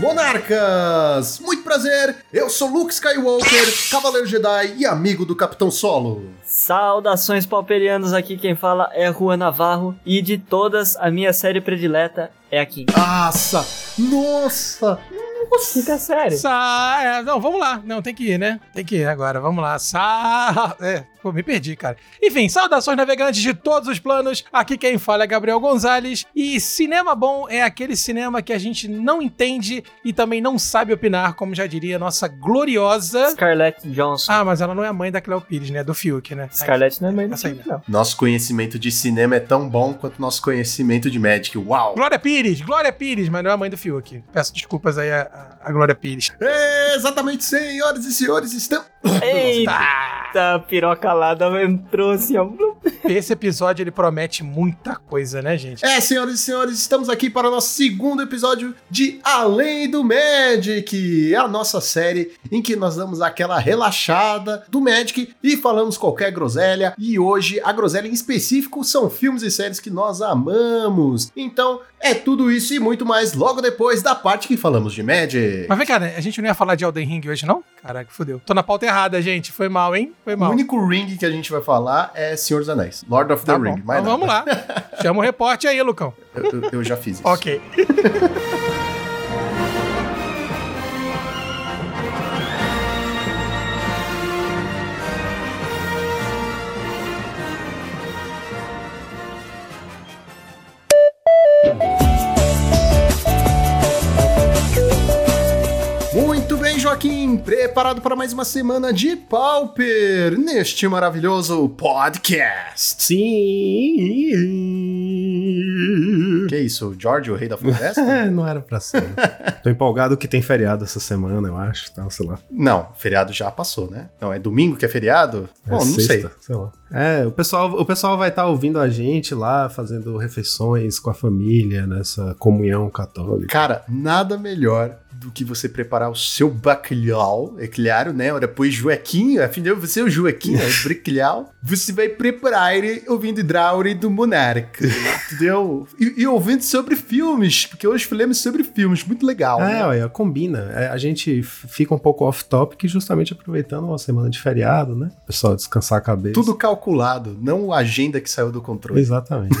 monarcas! Muito prazer, eu sou Luke Skywalker, Cavaleiro Jedi e amigo do Capitão Solo. Saudações pauperianos, aqui quem fala é Juan Navarro e de todas a minha série predileta é aqui. Nossa! Nossa! Quinta série. Sa é, não, vamos lá. Não, tem que ir, né? Tem que ir agora. Vamos lá. Sa é, pô, me perdi, cara. Enfim, saudações navegantes de todos os planos. Aqui quem fala é Gabriel Gonzalez. E cinema bom é aquele cinema que a gente não entende e também não sabe opinar, como já diria nossa gloriosa Scarlett Johansson. Ah, mas ela não é a mãe da Cleo Pires, né? Do Fiuk, né? Scarlett não é mãe do Fiuk, não. Nosso conhecimento de cinema é tão bom quanto nosso conhecimento de Magic. Uau! Glória Pires, Glória Pires, mas não é a mãe do Fiuk. Peço desculpas aí a, a, a Glória Pires. É, exatamente, senhoras e senhores, estamos. Eita, piroca lá entrou assim, ó. Esse episódio ele promete muita coisa, né, gente? É, senhoras e senhores, estamos aqui para o nosso segundo episódio de Além do Magic, a nossa série em que nós damos aquela relaxada do Magic e falamos qualquer groselha. E hoje a groselha em específico são filmes e séries que nós amamos. Então é tudo isso e muito mais logo depois da parte que falamos de Magic. Mas vem cá, né? a gente não ia falar de Elden Ring hoje, não? Caraca, fodeu. Tô na pauta errada, gente. Foi mal, hein? Foi O mal. único ring que a gente vai falar é Senhor dos Anéis, Lord of the Tá bom. Ring. mais Então vamos lá. Chama o repórter aí, Lucão. Eu, eu- eu já fiz isso. Ok. Muito bem, preparado para mais uma semana de Pauper neste maravilhoso podcast. Sim. Que isso, George, o rei da floresta? Não era pra ser. Tô empolgado que tem feriado essa semana, eu acho, tal, sei lá. não, feriado já passou, né? Não, é domingo que é feriado? É Bom, não sexta, sei. sei lá. É, o pessoal, o pessoal vai estar ouvindo a gente lá, fazendo refeições com a família, nessa comunhão católica. Cara, nada melhor do que você preparar o seu bacalhau, é claro, né? Depois Joaquim, afinal você é o Joaquim, é o bacalhau. Você vai preparar ele ouvindo Drauri do Monarca, entendeu? E, e ouvindo sobre filmes, porque hoje falamos sobre filmes, muito legal. É, né? olha, combina. É, a gente fica um pouco off-topic, justamente aproveitando uma semana de feriado, né? Pessoal descansar a cabeça. Tudo calculado, não a agenda que saiu do controle. Exatamente.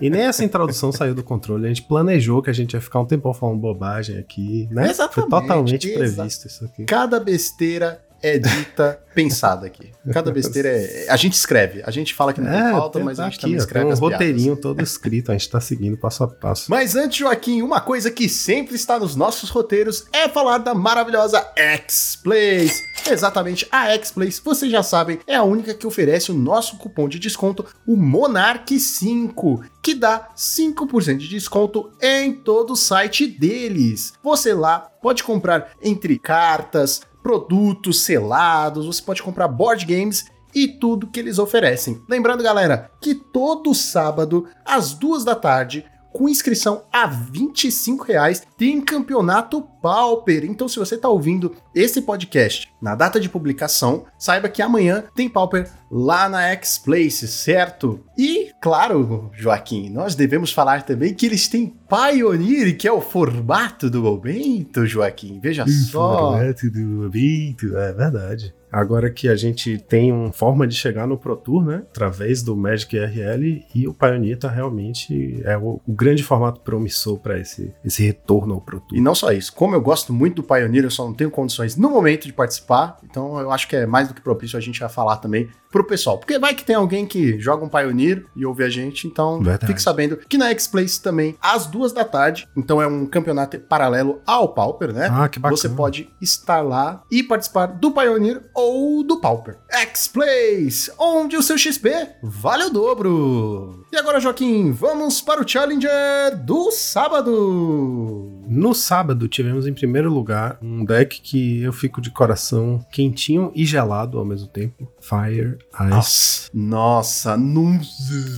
e nem essa introdução saiu do controle. A gente planejou que a gente ia ficar um tempão falando bobagem aqui, né? Foi Exatamente, totalmente exa- previsto isso aqui. Cada besteira é dita pensada aqui. Cada besteira é. A gente escreve, a gente fala que não tem pauta, tem- mas a tá gente aqui, também escreve tem um as piadas. roteirinho todo escrito, a gente tá seguindo passo a passo. Mas antes, Joaquim, uma coisa que sempre está nos nossos roteiros é falar da maravilhosa X-Plays. Exatamente, a X-Plays, vocês já sabem, é a única que oferece o nosso cupom de desconto, o Monarch5, que dá 5% de desconto em todo o site deles. Você lá pode comprar entre cartas, produtos selados, você pode comprar board games e tudo que eles oferecem. Lembrando, galera, que todo sábado, às duas da tarde, com inscrição a 25 reais, tem campeonato Pauper. Então, se você está ouvindo esse podcast na data de publicação, saiba que amanhã tem Pauper lá na X-Place, certo? E, claro, Joaquim, nós devemos falar também que eles têm Pioneer, que é o formato do momento, Joaquim. Veja só. do evento, é verdade. Agora que a gente tem uma forma de chegar no Pro Tour, né? Através do Magic RL e o Pioneer tá realmente é o, o grande formato promissor para esse, esse retorno ao Pro Tour. E não só isso, como eu gosto muito do Pioneer, eu só não tenho condições no momento de participar, então eu acho que é mais do que propício a gente já falar também pro pessoal. Porque vai que tem alguém que joga um Pioneer e ouve a gente, então Verdade. fique sabendo que na X-Place também, às duas da tarde, então é um campeonato paralelo ao Pauper, né? Ah, que bacana. Você pode estar lá e participar do Pioneer ou do Pauper. X-Plays, onde o seu XP vale o dobro. E agora, Joaquim, vamos para o Challenger do sábado. No sábado tivemos em primeiro lugar um deck que eu fico de coração quentinho e gelado ao mesmo tempo. Fire Ice. Nossa, não.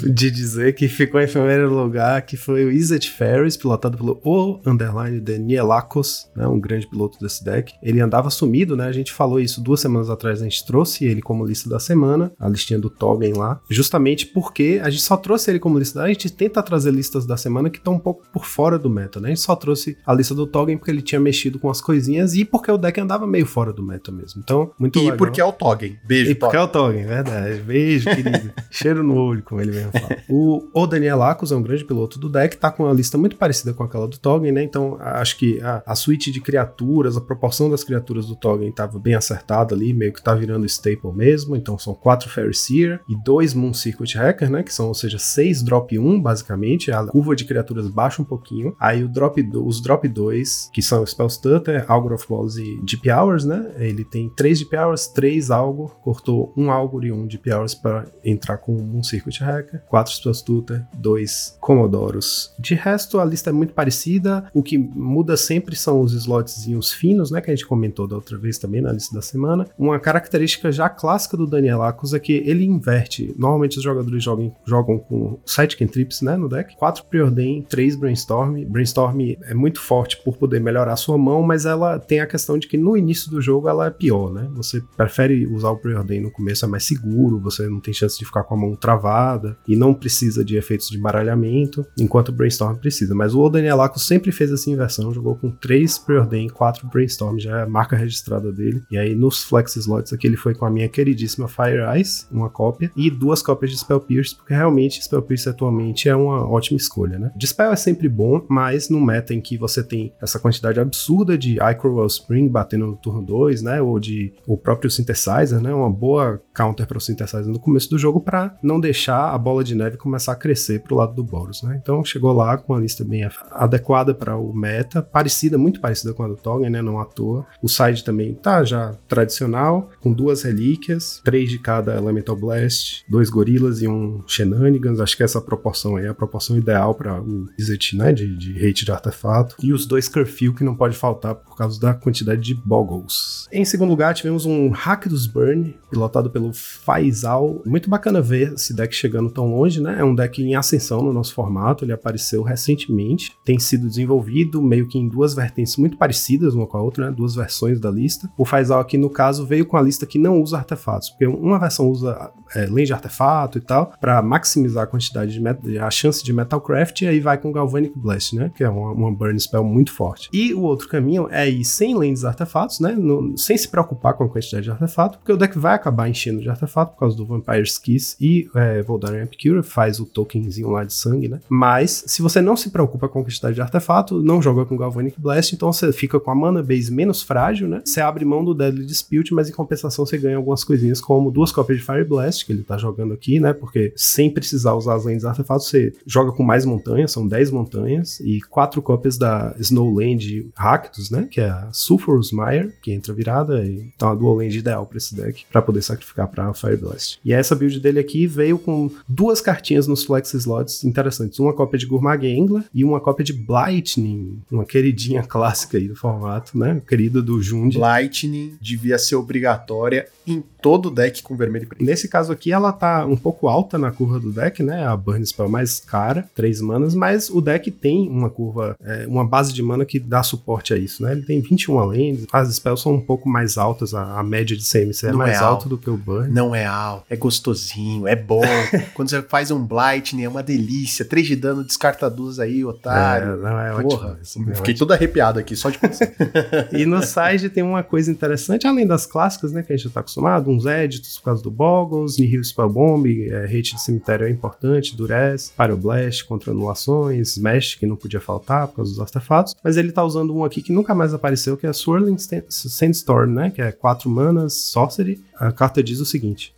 De dizer que ficou em primeiro lugar, que foi o Izzet Ferris, pilotado pelo O Underline de Nielakos, né, um grande piloto desse deck. Ele andava sumido, né? A gente falou isso duas semanas atrás, a gente trouxe ele como lista da semana, a listinha do Tobin lá, justamente porque a gente só trouxe ele como lista. A gente tenta trazer listas da semana que estão um pouco por fora do meta, né? A gente só trouxe a lista do Toggen porque ele tinha mexido com as coisinhas e porque o deck andava meio fora do meta mesmo. Então, muito E legal. porque é o Toggen. Beijo, E porque é o Toggen, verdade. Beijo, querido. Cheiro no olho, como ele mesmo fala. O, o Daniel Lacos é um grande piloto do deck, tá com uma lista muito parecida com aquela do Toggen, né? Então, acho que a, a suíte de criaturas, a proporção das criaturas do Toggen tava bem acertada ali, meio que tá virando staple mesmo. Então, são quatro Fairy Seer e dois Moon Circuit Hacker, né? Que são, ou seja, seis drop 1, basicamente. A curva de criaturas baixa um pouquinho. Aí o drop, do- os drop 2, que são Spell Stutter, Algor of Balls e Deep Hours, né? Ele tem três Deep Hours, três Algor, cortou um Algor e um Deep Hours para entrar com um Circuit Hacker, quatro Spell Stutter, dois Comodoros. De resto, a lista é muito parecida. O que muda sempre são os slotzinhos finos, né? Que a gente comentou da outra vez também na lista da semana. Uma característica já clássica do Daniel Acus é que ele inverte. Normalmente os jogadores jogam, jogam com sete cantrips, né? No deck. Quatro Preordain, três Brainstorm. Brainstorm é muito forte por poder melhorar a sua mão, mas ela tem a questão de que no início do jogo ela é pior, né? Você prefere usar o Preordain no começo, é mais seguro, você não tem chance de ficar com a mão travada e não precisa de efeitos de embaralhamento, enquanto o Brainstorm precisa. Mas o Laco sempre fez essa inversão, jogou com três Preordain, quatro Brainstorm, já é a marca registrada dele. E aí nos Flex Slots aqui ele foi com a minha queridíssima Fire Eyes, uma cópia, e duas cópias de Spell Pierce, porque realmente Spell Pierce atualmente é uma ótima escolha, né? Dispel é sempre bom, mas no meta em que você tem essa quantidade absurda de Icrowell Spring batendo no turno 2, né? Ou de o próprio Synthesizer, né? Uma boa counter para o Synthesizer no começo do jogo para não deixar a bola de neve começar a crescer pro lado do Boros, né? Então chegou lá com uma lista bem adequada para o meta, parecida, muito parecida com a do Toggen, né? Não à toa. O side também tá já tradicional, com duas relíquias, três de cada Elemental Blast, dois gorilas e um Shenanigans. Acho que essa proporção aí é a proporção ideal para o Izzet, né? De, de hate de artefato. E os dois Curfew que não pode faltar por causa da quantidade de Boggles. Em segundo lugar, tivemos um Hack dos Burn, pilotado pelo Faisal. Muito bacana ver esse deck chegando tão longe, né? É um deck em ascensão no nosso formato, ele apareceu recentemente, tem sido desenvolvido meio que em duas vertentes muito parecidas uma com a outra, né? Duas versões da lista. O Faisal aqui, no caso, veio com a lista que não usa artefatos, porque uma versão usa é, lane de artefato e tal, para maximizar a quantidade de a chance de Metalcraft, e aí vai com Galvanic Blast, né? Que é uma, uma burn spell muito forte. E o outro caminho é ir sem de artefatos, né? no- sem se preocupar com a quantidade de artefato, porque o deck vai acabar enchendo de artefato por causa do Vampire's Kiss e é, Voldaren Epicure, faz o tokenzinho lá de sangue, né? Mas, se você não se preocupa com a quantidade de artefato, não joga com Galvanic Blast, então você fica com a mana base menos frágil, né? Você abre mão do Deadly Dispute, mas em compensação você ganha algumas coisinhas, como duas cópias de Fire Blast, que ele tá jogando aqui, né? Porque sem precisar usar as de artefatos, você joga com mais montanhas, são 10 montanhas, e quatro cópias da Snowland Rakdos, né? Que é a Sulphurous Mire, que entra virada, e tá uma dual land ideal pra esse deck, pra poder sacrificar pra Fire Blast. E essa build dele aqui veio com duas cartinhas nos flex slots interessantes. Uma cópia de Gourmag Angler e uma cópia de Blightning, uma queridinha clássica aí do formato, né? Querida do Jund. Lightning devia ser obrigatória em todo deck com vermelho e preto. Nesse caso aqui, ela tá um pouco alta na curva do deck, né? A Burn Spell mais cara, 3 manas, mas o deck tem uma curva, é, uma base de mana que dá suporte a isso, né? Ele tem 21 lanes, as spells são um pouco mais altas, a, a média de CMC é Não mais é alta do que o Burn. Não é alto, é gostosinho, é bom. Quando você faz um Blightning, é uma delícia. 3 de dano, descarta duas aí, otário. É, não, é Porra, ótimo. é fiquei todo arrepiado aqui, só de pensar. E no side tem uma coisa interessante, além das clássicas, né, que a gente já tá acostumado, uns edits por causa do Boggles, Nihil Spell Bomb, é, hate de cemitério é importante, Durez, Pyroblast contra anulações, Smash, que não podia faltar por causa dos artefatos, mas ele tá usando um aqui que nunca mais apareceu, que é Swirling Sandstorm, né, que é 4 manas, Sorcery. A carta diz o seguinte...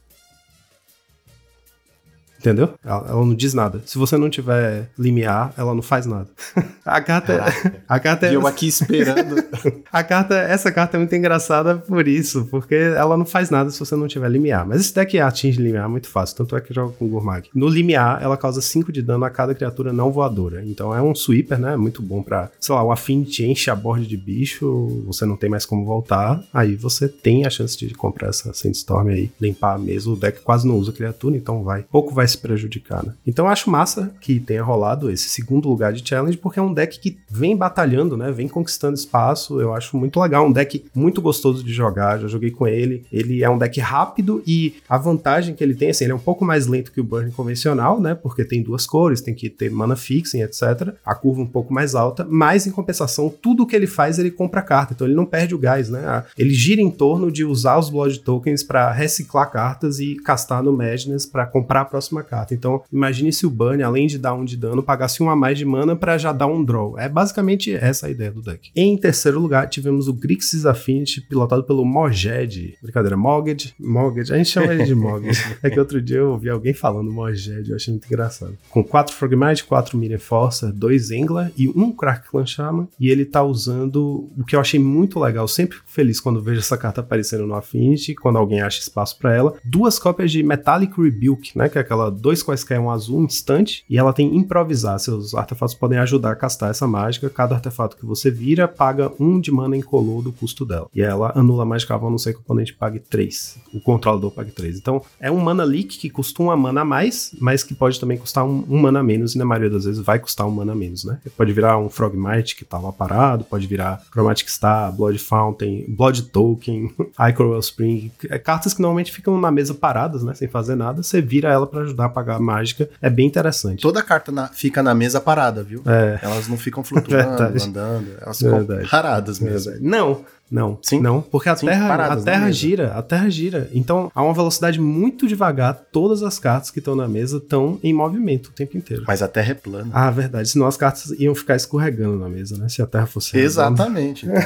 Entendeu? Ela, ela não diz nada. Se você não tiver limiar, ela não faz nada. a carta, é- a carta é E eu aqui esperando. a carta, essa carta é muito engraçada por isso, porque ela não faz nada se você não tiver limiar. Mas esse deck atinge limiar muito fácil, tanto é que joga com Gourmag. No limiar, ela causa 5 de dano a cada criatura não voadora. Então é um sweeper, né? Muito bom pra, sei lá, o Affinity enche a board de bicho, você não tem mais como voltar. Aí você tem a chance de comprar essa Sandstorm aí, limpar mesmo. O deck quase não usa criatura, então vai. Pouco vai vai se prejudicar, né? Então eu acho massa que tenha rolado esse segundo lugar de challenge, porque é um deck que vem batalhando, né? Vem conquistando espaço. Eu acho muito legal. Um deck muito gostoso de jogar. Já joguei com ele. Ele é um deck rápido e a vantagem que ele tem, assim, ele é um pouco mais lento que o Burn convencional, né? Porque tem duas cores, tem que ter mana fixing, etc. A curva um pouco mais alta, mas em compensação, tudo que ele faz, ele compra carta. Então ele não perde o gás, né? Ele gira em torno de usar os Blood Tokens para reciclar cartas e castar no Madness para comprar a próxima carta. Então, imagine se o Burn, além de dar um de dano, pagasse um a mais de mana para já dar um draw. É basicamente essa a ideia do deck. Em terceiro lugar, tivemos o Grixis Affinity, pilotado pelo Moged. Brincadeira, Moged. Moged, a gente chama ele de Moged. é que outro dia eu ouvi alguém falando Moged, eu achei muito engraçado. Com 4 Frogmite, 4 Minion Forcer, 2 Engla e um Crack Clan Shaman. E ele tá usando o que eu achei muito legal. Sempre feliz quando vejo essa carta aparecendo no Affinity, quando alguém acha espaço para ela. Duas cópias de Metallic Rebuke, né? Que é aquela dois quaisquer um azul instante. E ela tem improvisar. Seus artefatos podem ajudar a castar essa mágica. Cada artefato que você vira paga um de mana incolor do custo dela. E ela anula a mágica a não ser que o oponente pague 3. O controlador pague 3. Então é um mana leak que custa uma mana a mais, mas que pode também custar um, um mana a menos. E na maioria das vezes vai custar um mana a menos, né? Pode virar um Frogmite que tá lá parado, pode virar Chromatic Star, Blood Fountain, Blood Token, Icor Wellspring. É, cartas que normalmente ficam na mesa paradas, né? Sem fazer nada. Você vira ela para ajudar a pagar a mágica. É bem interessante. Toda carta na- fica na mesa parada, viu? É. Elas não ficam flutuando, Verdade. andando. Elas ficam Verdade. paradas mesmo. Não, não, Sim? não, porque a Sim, Terra, paradas a terra gira, a Terra gira. Então, a uma velocidade muito devagar, todas as cartas que estão na mesa estão em movimento o tempo inteiro. Mas a Terra é plana. Ah, verdade, senão as cartas iam ficar escorregando na mesa, né? Se a Terra fosse. Exatamente.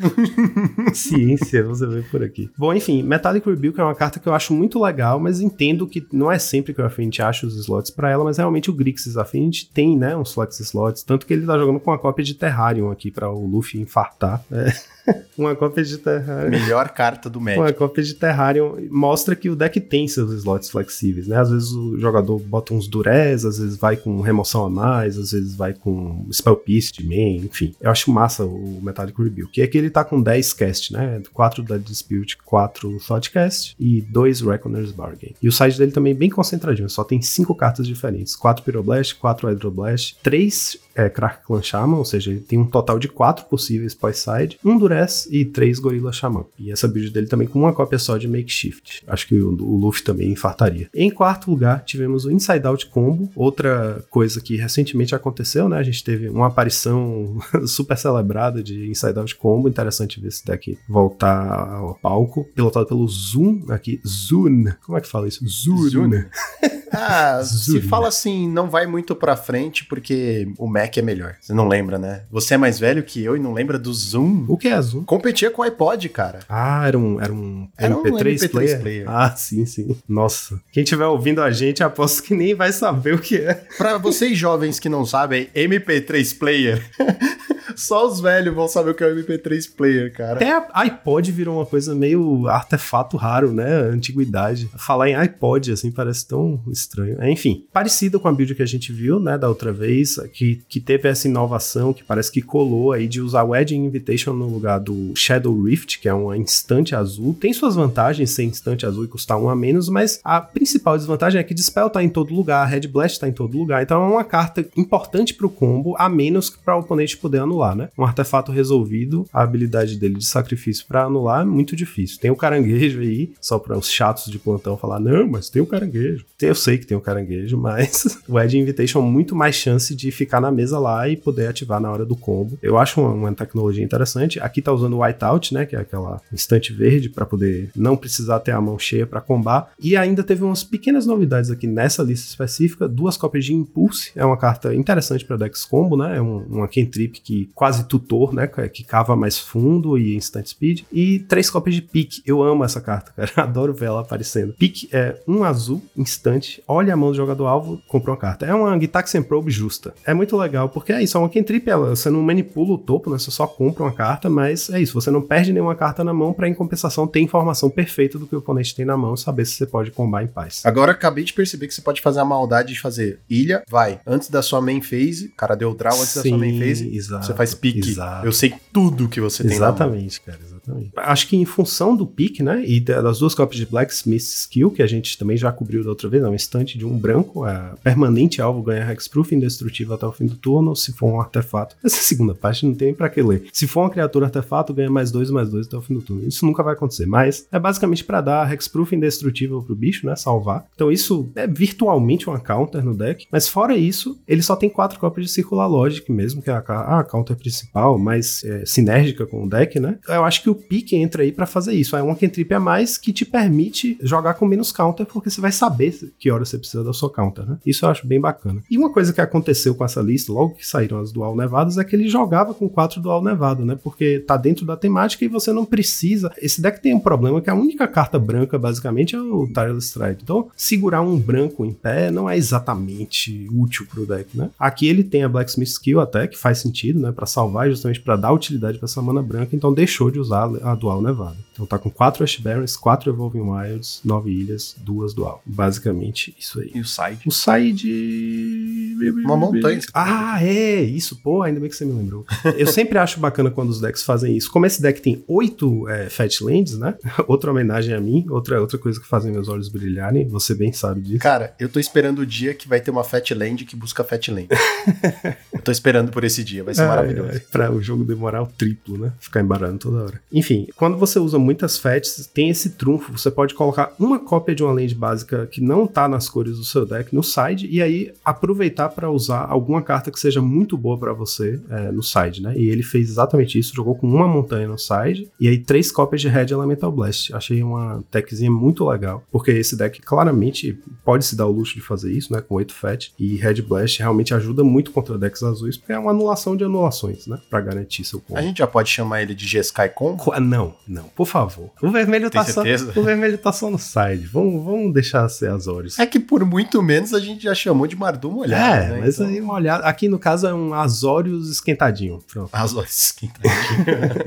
Então, Ciência, você vê por aqui. Bom, enfim, Metallic Rebuke é uma carta que eu acho muito legal, mas entendo que não é sempre que o Affinity acha os slots pra ela, mas realmente o Grixis Affinity tem, né, uns flex slots, tanto que ele tá jogando com uma cópia de Terrarium aqui pra o Luffy infartar. É. uma cópia de Terrarium. melhor carta do Magic. Uma cópia de Terrarium mostra que o deck tem seus slots flexíveis, né? Às vezes o jogador bota uns durez, às vezes vai com remoção a mais, às vezes vai com Spell Piece de main, enfim. Eu acho massa o Metallic Rebuke. Que é que ele tá com 10 cast, né? 4 da Dispute, 4 Thoughtcast e 2 Reckoner's Bargain. E o side dele também é bem concentradinho, só tem 5 cartas diferentes. 4 Pyroblast, 4 Hydroblast, 3 é, Crack Clan Shaman, ou seja, ele tem um total de 4 possíveis pós-side, 1 Durez e 3 Gorilla Shaman. E essa build dele também com uma cópia só de Makeshift. Acho que o, o Luffy também infartaria. Em quarto lugar, tivemos o Inside Out Combo, outra coisa que recentemente aconteceu, né? A gente teve uma aparição super celebrada de Inside Out Combo. Interessante ver esse deck voltar ao palco. Pilotado pelo Zoom aqui. Zoom. Como é que fala isso? Zoom. Ah, se fala assim, não vai muito pra frente porque o Mac é melhor. Você não lembra, né? Você é mais velho que eu e não lembra do Zoom? O que é Zoom? Competia com o iPod, cara. Ah, era um, era um Era um MP3, MP3 player? player. Ah, sim, sim. Nossa. Quem estiver ouvindo a gente, aposto que nem vai saber o que é. Pra vocês jovens que não sabem, MP3 player. Só os velhos vão saber o que é o MP3 player, cara. Até a iPod virou uma coisa meio artefato raro, né? Antiguidade. Falar em iPod, assim, parece tão estranho. É, Enfim, parecido com a build que a gente viu, né, da outra vez, que, que teve essa inovação que parece que colou aí de usar Wedding Invitation no lugar do Shadow Rift, que é uma instante azul. Tem suas vantagens ser instante azul e custar um a menos, mas a principal desvantagem é que Dispel tá em todo lugar, Red Blast tá em todo lugar, então é uma carta importante pro combo, a menos para o oponente poder anular, né? Um artefato resolvido, a habilidade dele de sacrifício pra anular é muito difícil. Tem o caranguejo aí, só para os chatos de plantão falar, não, mas tem o caranguejo. Eu sei que tem o caranguejo, mas o Edge Invitation muito mais chance de ficar na mesa lá e poder ativar na hora do combo. Eu acho uma, uma tecnologia interessante. Aqui tá usando o Whiteout, né, que é aquela instante verde para poder não precisar ter a mão cheia para combar. E ainda teve umas pequenas novidades aqui nessa lista específica, duas cópias de Impulse, é uma carta interessante para decks combo, né? É um, uma cantrip que quase tutor, né, que cava mais fundo e instant speed e três cópias de Pique. Eu amo essa carta, cara. Adoro ver ela aparecendo. Pique é um azul instante, olha a mão do jogador alvo, compra uma carta. É uma Gitaxian Probe justa. É muito legal, porque é isso, é uma cantrip, ela, você não manipula o topo, né? Você só compra uma carta, mas é isso, você não perde nenhuma carta na mão para em compensação ter informação perfeita do que o oponente tem na mão e saber se você pode combar em paz. Agora acabei de perceber que você pode fazer a maldade de fazer ilha, vai, antes da sua main phase, o cara deu draw antes da sua main phase, exato, você faz pique. exato. Eu sei tudo que você tem na mão. Exatamente, cara. Exatamente. Acho que em função do pick, né? E das duas cópias de Blacksmith Skill, que a gente também já cobriu da outra vez, é um instante de um branco, é permanente alvo ganha hexproof indestrutível até o fim do turno, se for um artefato. Essa segunda parte não tem para que ler. Se for uma criatura artefato, ganha mais dois, mais dois até o fim do turno. Isso nunca vai acontecer, mas é basicamente para dar hexproof indestrutível pro bicho, né? Salvar. Então isso é virtualmente uma counter no deck, mas fora isso, ele só tem quatro cópias de Circular Logic mesmo, que é a, a counter principal, mais é, sinérgica com o deck, né? Eu acho que o pique entra aí para fazer isso. É uma cantrip a mais que te permite jogar com menos counter, porque você vai saber que hora você precisa da sua counter, né? Isso eu acho bem bacana. E uma coisa que aconteceu com essa lista, logo que saíram as Dual Nevadas, é que ele jogava com quatro Dual Nevado, né? Porque tá dentro da temática e você não precisa. Esse deck tem um problema que a única carta branca, basicamente, é o Tireless Strike. Então, segurar um branco em pé não é exatamente útil pro deck, né? Aqui ele tem a Blacksmith Skill até, que faz sentido, né? Pra salvar, justamente para dar utilidade para essa mana branca, então deixou de usar a Dual Nevada. Então tá com 4 Ash Barrens, 4 Evolving Wilds, 9 ilhas, 2 Dual. Basicamente isso aí. E o side? O side. Uma montanha. Ah, é, isso, pô, ainda bem que você me lembrou. Eu sempre acho bacana quando os decks fazem isso. Como esse deck tem 8 é, Fatlands, né? Outra homenagem a mim, outra, outra coisa que fazem meus olhos brilharem, você bem sabe disso. Cara, eu tô esperando o dia que vai ter uma Fatland que busca Fatland. eu tô esperando por esse dia, vai ser maravilhoso. É, é, pra o jogo demorar o triplo, né? Ficar embarando toda hora. Enfim, quando você usa muitas fats, tem esse trunfo. Você pode colocar uma cópia de uma land básica que não tá nas cores do seu deck no side e aí aproveitar para usar alguma carta que seja muito boa para você é, no side, né? E ele fez exatamente isso, jogou com uma montanha no side e aí três cópias de Red Elemental Blast. Achei uma techzinha muito legal, porque esse deck claramente pode se dar o luxo de fazer isso, né? Com 8 fat e Red Blast realmente ajuda muito contra decks azuis, porque é uma anulação de anulações, né? Pra garantir seu ponto. A gente já pode chamar ele de G-Sky Com? Não, não, por favor. O vermelho, tá só, o vermelho tá só no side. Vamos, vamos deixar ser Azores. É que por muito menos a gente já chamou de Mardum molhado. É, né? mas então... aí uma olhada. Aqui no caso é um Azorius esquentadinho. Pronto. Azorius esquentadinho.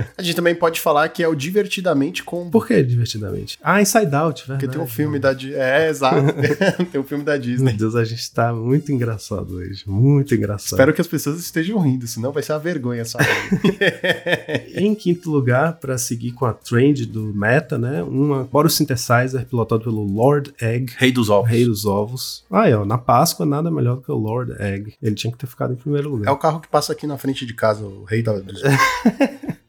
a gente também pode falar que é o Divertidamente com. Por que divertidamente? Ah, Inside Out, verdade. Porque tem um filme da Disney. É, exato. tem um filme da Disney. Meu Deus, a gente tá muito engraçado hoje. Muito engraçado. Espero que as pessoas estejam rindo, senão vai ser uma vergonha essa Em quinto lugar, para seguir com a trend do meta, né? Uma Boros Synthesizer pilotado pelo Lord Egg. Rei dos ovos. Rei dos ovos. Aí, ó, na Páscoa, nada melhor do que o Lord Egg. Ele tinha que ter ficado em primeiro lugar. É o carro que passa aqui na frente de casa, o Rei dos ovos.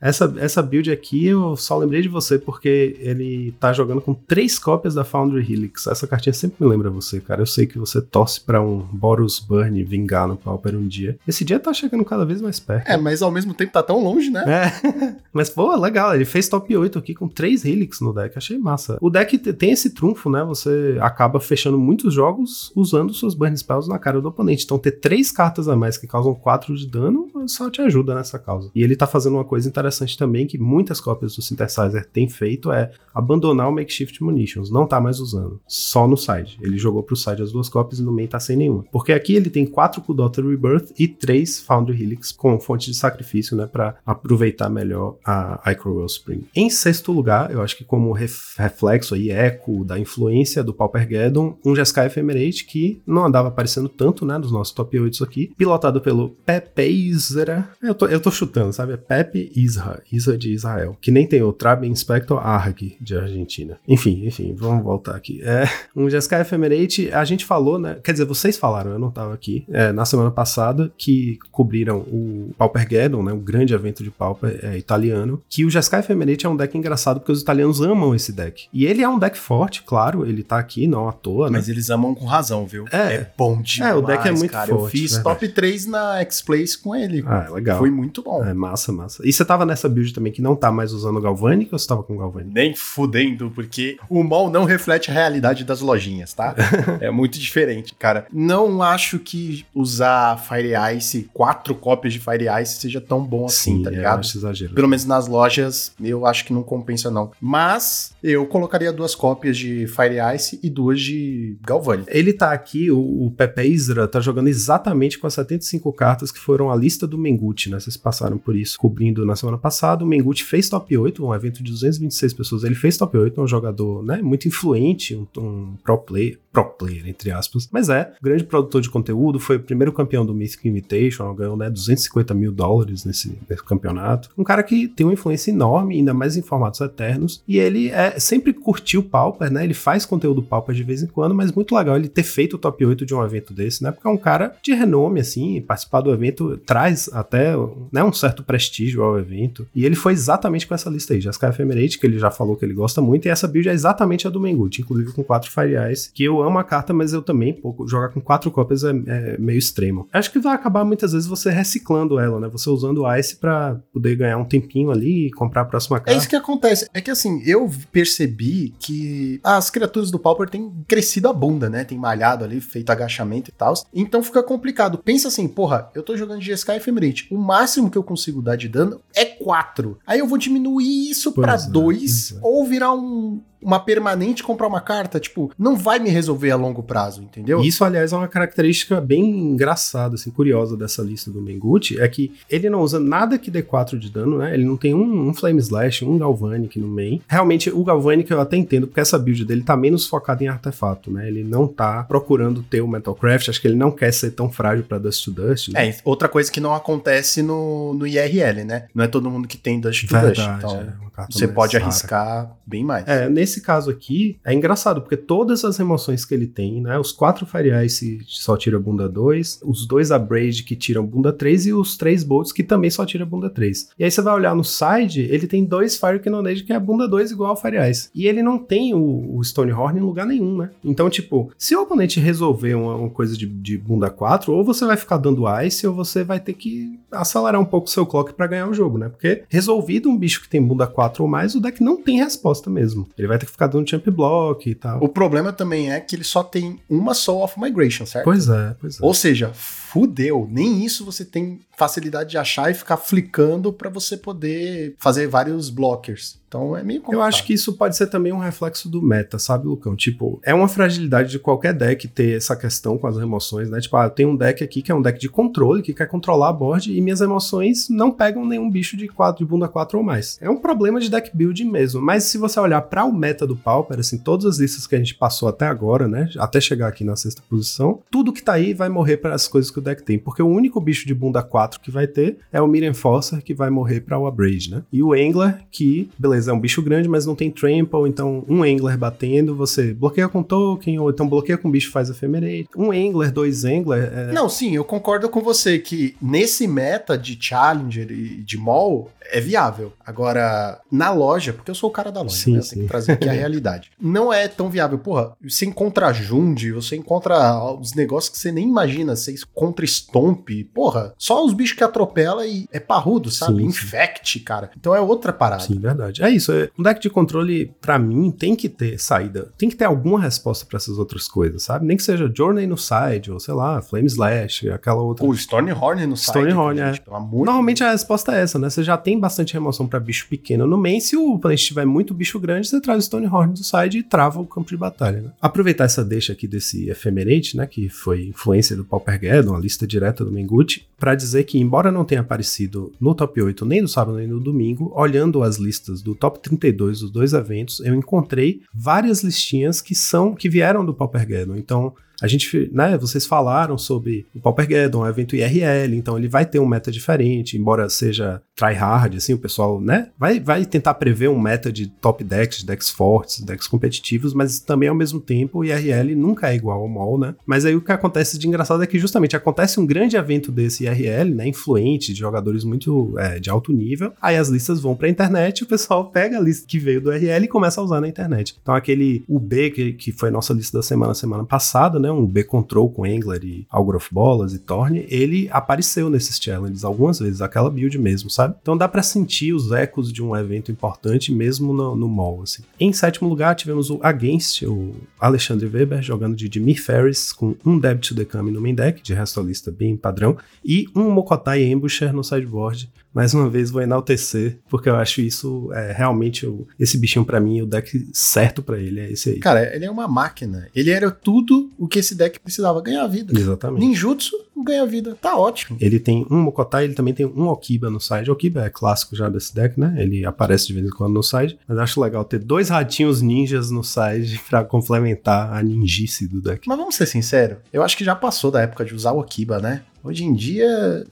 Essa, essa build aqui, eu só lembrei de você porque ele tá jogando com três cópias da Foundry Helix. Essa cartinha sempre me lembra você, cara. Eu sei que você torce para um Boros Burn vingar no Pauper um dia. Esse dia tá chegando cada vez mais perto. É, mas ao mesmo tempo tá tão longe, né? É. mas, pô, legal. Ele fez top 8 aqui com três Helix no deck. Achei massa. O deck tem esse trunfo, né? Você acaba fechando muitos jogos usando suas Burn Spells na cara do oponente. Então, ter três cartas a mais que causam 4 de dano só te ajuda nessa causa. E ele tá fazendo uma coisa interessante também que muitas cópias do Synthesizer têm feito é abandonar o Makeshift Munitions. Não tá mais usando. Só no side. Ele jogou pro side as duas cópias e no main tá sem nenhuma. Porque aqui ele tem 4 Kudota Rebirth e 3 Foundry Helix com fonte de sacrifício, né? Pra aproveitar melhor a Icro Wellspring. Em sexto lugar, eu acho que como ref reflexo aí, eco da influência do Paupergeddon, um Jeskai Ephemerate que não andava aparecendo tanto, né? Nos nossos top 8 aqui. Pilotado pelo Pepe Isra. Eu tô, eu tô chutando, sabe? É Pepe Isra. Isra de Israel. Que nem tem o Traben Inspector Arg de Argentina. Enfim, enfim, vamos voltar aqui. É, um Jeskai Ephemerate, a gente falou, né? Quer dizer, vocês falaram, eu não tava aqui, é, na semana passada, que cobriram o Paupergeddon, né? O grande evento de Pauper é, italiano, que o Jeskai Ephemerate é um deck engraçado porque os italianos amam esse deck. E ele é um deck forte, claro, ele tá aqui, não à toa, né? Mas eles amam com razão, viu? É, é bom demais, É, o deck é muito cara. forte. Eu fiz verdade. top 3 na X-Place com ele. Ah, legal. Foi muito bom. É, massa, massa. E você tava nessa build também que não tá mais usando o Galvanic ou você tava com o Galvanic? Nem fudendo, porque o mall não reflete a realidade das lojinhas, tá? é muito diferente, cara. Não acho que usar Fire Ice, quatro cópias de Fire Ice, seja tão bom assim, tá eu ligado? acho exagero. Pelo menos nas lojas, eu acho que não compensa, não. Mas eu colocaria duas cópias de Fire Ice e duas de Galvani. Ele tá aqui, o, o Pepe Isra tá jogando exatamente com as 75 cartas que foram a lista do Menguti, né? Vocês passaram por isso, cobrindo na semana passada. O Menguti fez top 8, um evento de 226 pessoas. Ele fez top 8, é um jogador, né? Muito influente, um, um pro player. Pro player, entre aspas. Mas é, grande produtor de conteúdo, foi o primeiro campeão do Mythic Invitation, ganhou né, 250 mil dólares nesse, nesse campeonato. Um cara que tem uma influência enorme, ainda mais em formatos eternos, e ele é, sempre curtiu Pauper, né? Ele faz conteúdo Pauper de vez em quando, mas muito legal ele ter feito o top 8 de um evento desse, né? Porque é um cara de renome, assim, participar do evento traz até né, um certo prestígio ao evento. E ele foi exatamente com essa lista aí, Jessica Ephemerate, que ele já falou que ele gosta muito, e essa build é exatamente a do Mengut, inclusive com quatro Fire Eyes, que eu amo a carta, mas eu também, pouco, jogar com quatro cópias é, é, meio extremo. Acho que vai acabar muitas vezes você reciclando ela, né? Você usando o Ice para poder ganhar um tempinho ali e comprar a próxima carta. É isso que acontece. É que assim, eu percebi que as criaturas do Pauper têm crescido a bunda, né? Tem malhado ali, feito agachamento e tal. Então fica complicado. Pensa assim, porra, eu tô jogando de GSK Ephemerate. O máximo que eu consigo dar de dano é 4. Aí eu vou diminuir isso para 2 é, é. ou virar um uma permanente comprar uma carta, tipo, não vai me resolver a longo prazo, entendeu? Isso, aliás, é uma característica bem engraçada, assim, curiosa dessa lista do Mengucci, é que ele não usa nada que dê 4 de dano, né? Ele não tem um, um Flame Slash, um Galvanic no main. Realmente, o Galvanic eu até entendo, porque essa build dele tá menos focada em artefato, né? Ele não tá procurando ter o Metalcraft, acho que ele não quer ser tão frágil pra Dust to Dust. Né? É, outra coisa que não acontece no, no IRL, né? Não é todo mundo que tem Dust to Verdade, Dust. Então, é você pode rara. arriscar bem mais. É, nesse caso aqui, é engraçado, porque todas as remoções que ele tem, né? Os quatro Fire Ice só tira bunda 2, os dois Abrade que tiram bunda 3 e os três Bolts que também só tira bunda 3. E aí você vai olhar no side, ele tem dois Fire Cannonade que é bunda 2 igual ao Fire Ice. E ele não tem o, o Stonehorn em lugar nenhum, né? Então, tipo, se o oponente resolver uma, uma coisa de, de, bunda 4, ou você vai ficar dando Ice, ou você vai ter que acelerar um pouco o seu clock para ganhar o jogo, né? Porque resolvido um bicho que tem bunda 4 ou mais, o deck não tem resposta mesmo. Ele vai ter que ficar dando champ block e tal. O problema também é que ele só tem uma Soul of Migration, certo? Pois é, pois é. Ou seja, fudeu. Nem isso você tem facilidade de achar e ficar flicando para você poder fazer vários blockers. Então é meio complicado. Eu acho que isso pode ser também um reflexo do meta, sabe, Lucão? Tipo, é uma fragilidade de qualquer deck ter essa questão com as remoções, né? Tipo, ah, eu tenho um deck aqui que é um deck de controle, que quer controlar a board, e minhas emoções não pegam nenhum bicho de 4 de bunda 4 ou mais. É um problema de deck build mesmo. Mas se você olhar para o meta do Pauper, assim, todas as listas que a gente passou até agora, né? Até chegar aqui na sexta posição, tudo que tá aí vai morrer para as coisas que o deck tem. Porque o único bicho de bunda 4 que vai ter é o Miriam Enforcer, que vai morrer para o Abrade, né? E o Angler, que, beleza, é um bicho grande, mas não tem trample, então um Angler batendo, você bloqueia com token, ou então bloqueia com bicho faz ephemerate. Um Angler, dois Angler. É... Não, sim, eu concordo com você que nesse meta de Challenger e de Mall, é viável. Agora, na loja, porque eu sou o cara da loja, sim, né? Tenho que trazer aqui a realidade. Não é tão viável. Porra, você encontra Jund, você encontra os negócios que você nem imagina, você encontra Stomp. Porra, só os bichos que atropela e é parrudo, sabe? Sim, Infect, sim. cara. Então é outra parada. Sim, verdade. É isso. É, um deck de controle, para mim, tem que ter saída. Tem que ter alguma resposta para essas outras coisas, sabe? Nem que seja Journey no side, ou sei lá, Flame Slash, aquela outra. O Stormhorn no side. Stormhorn, é. Normalmente a resposta é essa, né? Você já tem bastante remoção para bicho pequeno no main. Se o oponente tiver muito bicho grande, você traz o Stonehorn do side e trava o campo de batalha. Né? Aproveitar essa deixa aqui desse Ephemerate, né, que foi influência do Paupergeddon, a lista direta do Mengucci, para dizer que, embora não tenha aparecido no top 8 nem no sábado nem no domingo, olhando as listas do top 32 dos dois eventos, eu encontrei várias listinhas que são que vieram do Paupergeddon. Então, a gente, né, vocês falaram sobre o Paupergeddon, um evento IRL, então ele vai ter um meta diferente, embora seja tryhard, assim, o pessoal, né, vai, vai tentar prever um meta de top decks, decks fortes, decks competitivos, mas também ao mesmo tempo o IRL nunca é igual ao MOL, né? Mas aí o que acontece de engraçado é que justamente acontece um grande evento desse IRL, né, influente, de jogadores muito é, de alto nível, aí as listas vão pra internet o pessoal pega a lista que veio do IRL e começa a usar na internet. Então aquele UB, que, que foi nossa lista da semana, semana passada, né, um B-Control com Angler e Algroth Bolas e Thorn, ele apareceu nesses challenges algumas vezes, aquela build mesmo, sabe? Então dá para sentir os ecos de um evento importante mesmo no, no mall, assim. Em sétimo lugar, tivemos o Against, o Alexandre Weber, jogando de Jimmy Ferris com um Debit to the no main deck, de resto a lista bem padrão, e um Mokotai Ambusher no sideboard, mais uma vez vou enaltecer, porque eu acho isso é, realmente esse bichinho para mim, o deck certo para ele é esse aí. Cara, ele é uma máquina. Ele era tudo o que esse deck precisava ganhar vida. Exatamente. Ninjutsu, ganha vida. Tá ótimo. Ele tem um Mokotai, ele também tem um Okiba no side. Okiba é clássico já desse deck, né? Ele aparece de vez em quando no side. Mas acho legal ter dois ratinhos ninjas no side pra complementar a ninjice do deck. Mas vamos ser sinceros, eu acho que já passou da época de usar o Okiba, né? Hoje em dia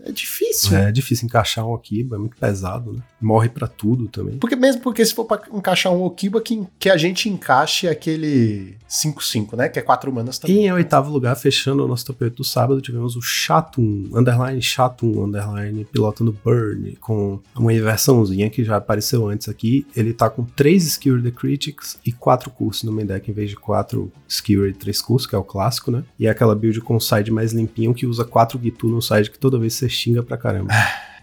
é difícil. É difícil encaixar um Okiba, é muito pesado, né? Morre pra tudo também. Porque mesmo porque se for pra encaixar um Okiba, que, que a gente encaixe aquele 5-5, né? Que é 4 manas E também. em oitavo lugar, fechando o nosso top 8 do sábado, tivemos o Chatum, underline Chatum, underline pilotando Burn, com uma inversãozinha que já apareceu antes aqui. Ele tá com 3 Skewer the Critics e 4 cursos no main deck, em vez de 4 Skewer e 3 cursos, que é o clássico, né? E é aquela build com o side mais limpinho que usa 4 Gitu no side que toda vez você xinga pra caramba.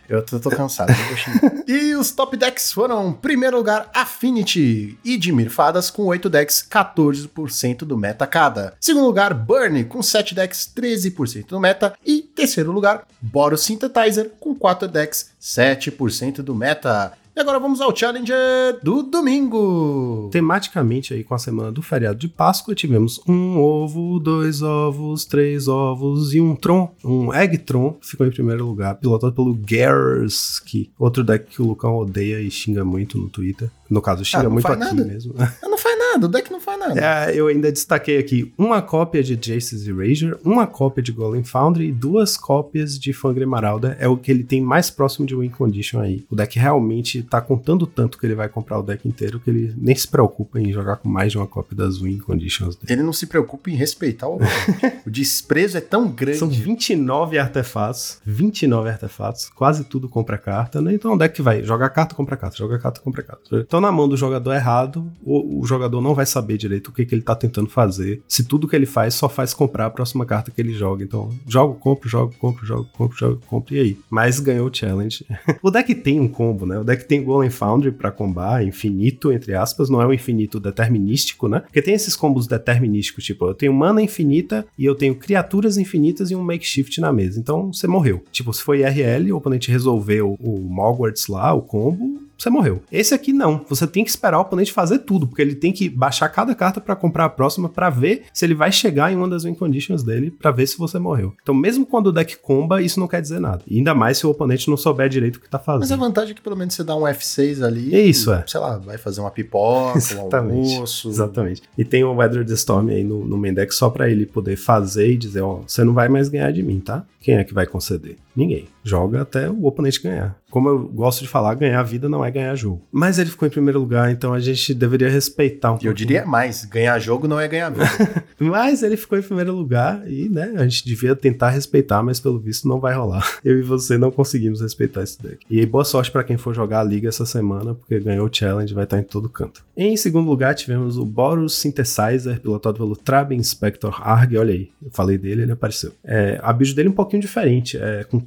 Eu tô, tô cansado. eu vou xingar. e os top decks foram, em primeiro lugar, Affinity e Dimir Fadas com 8 decks, 14% do meta cada. Segundo lugar, Burn com 7 decks, 13% do meta. E terceiro lugar, Boros Synthetizer com 4 decks, 7% do meta. E agora vamos ao Challenger do domingo. Tematicamente aí com a semana do feriado de Páscoa, tivemos um ovo, dois ovos, três ovos e um Tron, um Egg Tron, ficou em primeiro lugar, pilotado pelo Garrusky, outro deck que o Lucão odeia e xinga muito no Twitter. No caso, xinga Ah, não muito aqui nada. mesmo. Não faz nada, o deck não faz nada. É, eu ainda destaquei aqui uma cópia de Jace's Erasure, uma cópia de Golem Foundry e duas cópias de Fangre Marauda. É o que ele tem mais próximo de Win Condition aí. O deck realmente tá contando tanto que ele vai comprar o deck inteiro que ele nem se preocupa em jogar com mais de uma cópia das Win Conditions dele. Ele não se preocupa em respeitar o o desprezo é tão grande. São 29 artefatos, 29 artefatos, quase tudo compra carta, né? Então é um deck que vai jogar carta, compra carta, joga carta, compra carta. Então na mão do jogador errado, o, o jogador não vai saber direito o que, que ele tá tentando fazer. Se tudo que ele faz só faz comprar a próxima carta que ele joga. Então, jogo, compro, jogo, compro, jogo, compro, jogo, compro, e aí? Mas ganhou o challenge. o deck tem um combo, né? O deck tem Golem Foundry pra combar, infinito, entre aspas, não é um infinito determinístico, né? Porque tem esses combos determinísticos, tipo, eu tenho mana infinita e eu tenho criaturas infinitas e um makeshift na mesa. Então, você morreu. Tipo, se foi IRL, o oponente resolveu o Mogwarts lá, o combo, você morreu. Esse aqui não. Você tem que esperar o oponente fazer tudo, porque ele tem que baixar cada carta pra comprar a próxima pra ver se ele vai chegar em uma das win conditions dele pra ver se você morreu. Então, mesmo quando o deck comba, isso não quer dizer nada. E ainda mais se o oponente não souber direito o que tá fazendo. Mas a vantagem é que pelo menos você dá um F6 ali. É isso, é. Sei lá, vai fazer uma pipoca, um Exatamente. almoço. Exatamente. E tem o Weather the Storm aí no, no main deck só pra ele poder fazer e dizer, ó, você não vai mais ganhar de mim, tá? Quem é que vai conceder? Ninguém. Joga até o oponente ganhar. Como eu gosto de falar, ganhar vida não é ganhar jogo. Mas ele ficou em primeiro lugar, então a gente deveria respeitar um E eu diria mais, ganhar jogo não é ganhar vida. Mas ele ficou em primeiro lugar e, né, a gente devia tentar respeitar, mas pelo visto não vai rolar. Eu e você não conseguimos respeitar esse deck. E aí, boa sorte pra quem for jogar a liga essa semana, porque ganhou o challenge, vai estar em todo canto. Em segundo lugar, tivemos o Boros Synthesizer, pilotado pelo Traben Inspector Arg. Olha aí, eu falei dele, ele apareceu. É, a build dele é um pouquinho diferente, é, com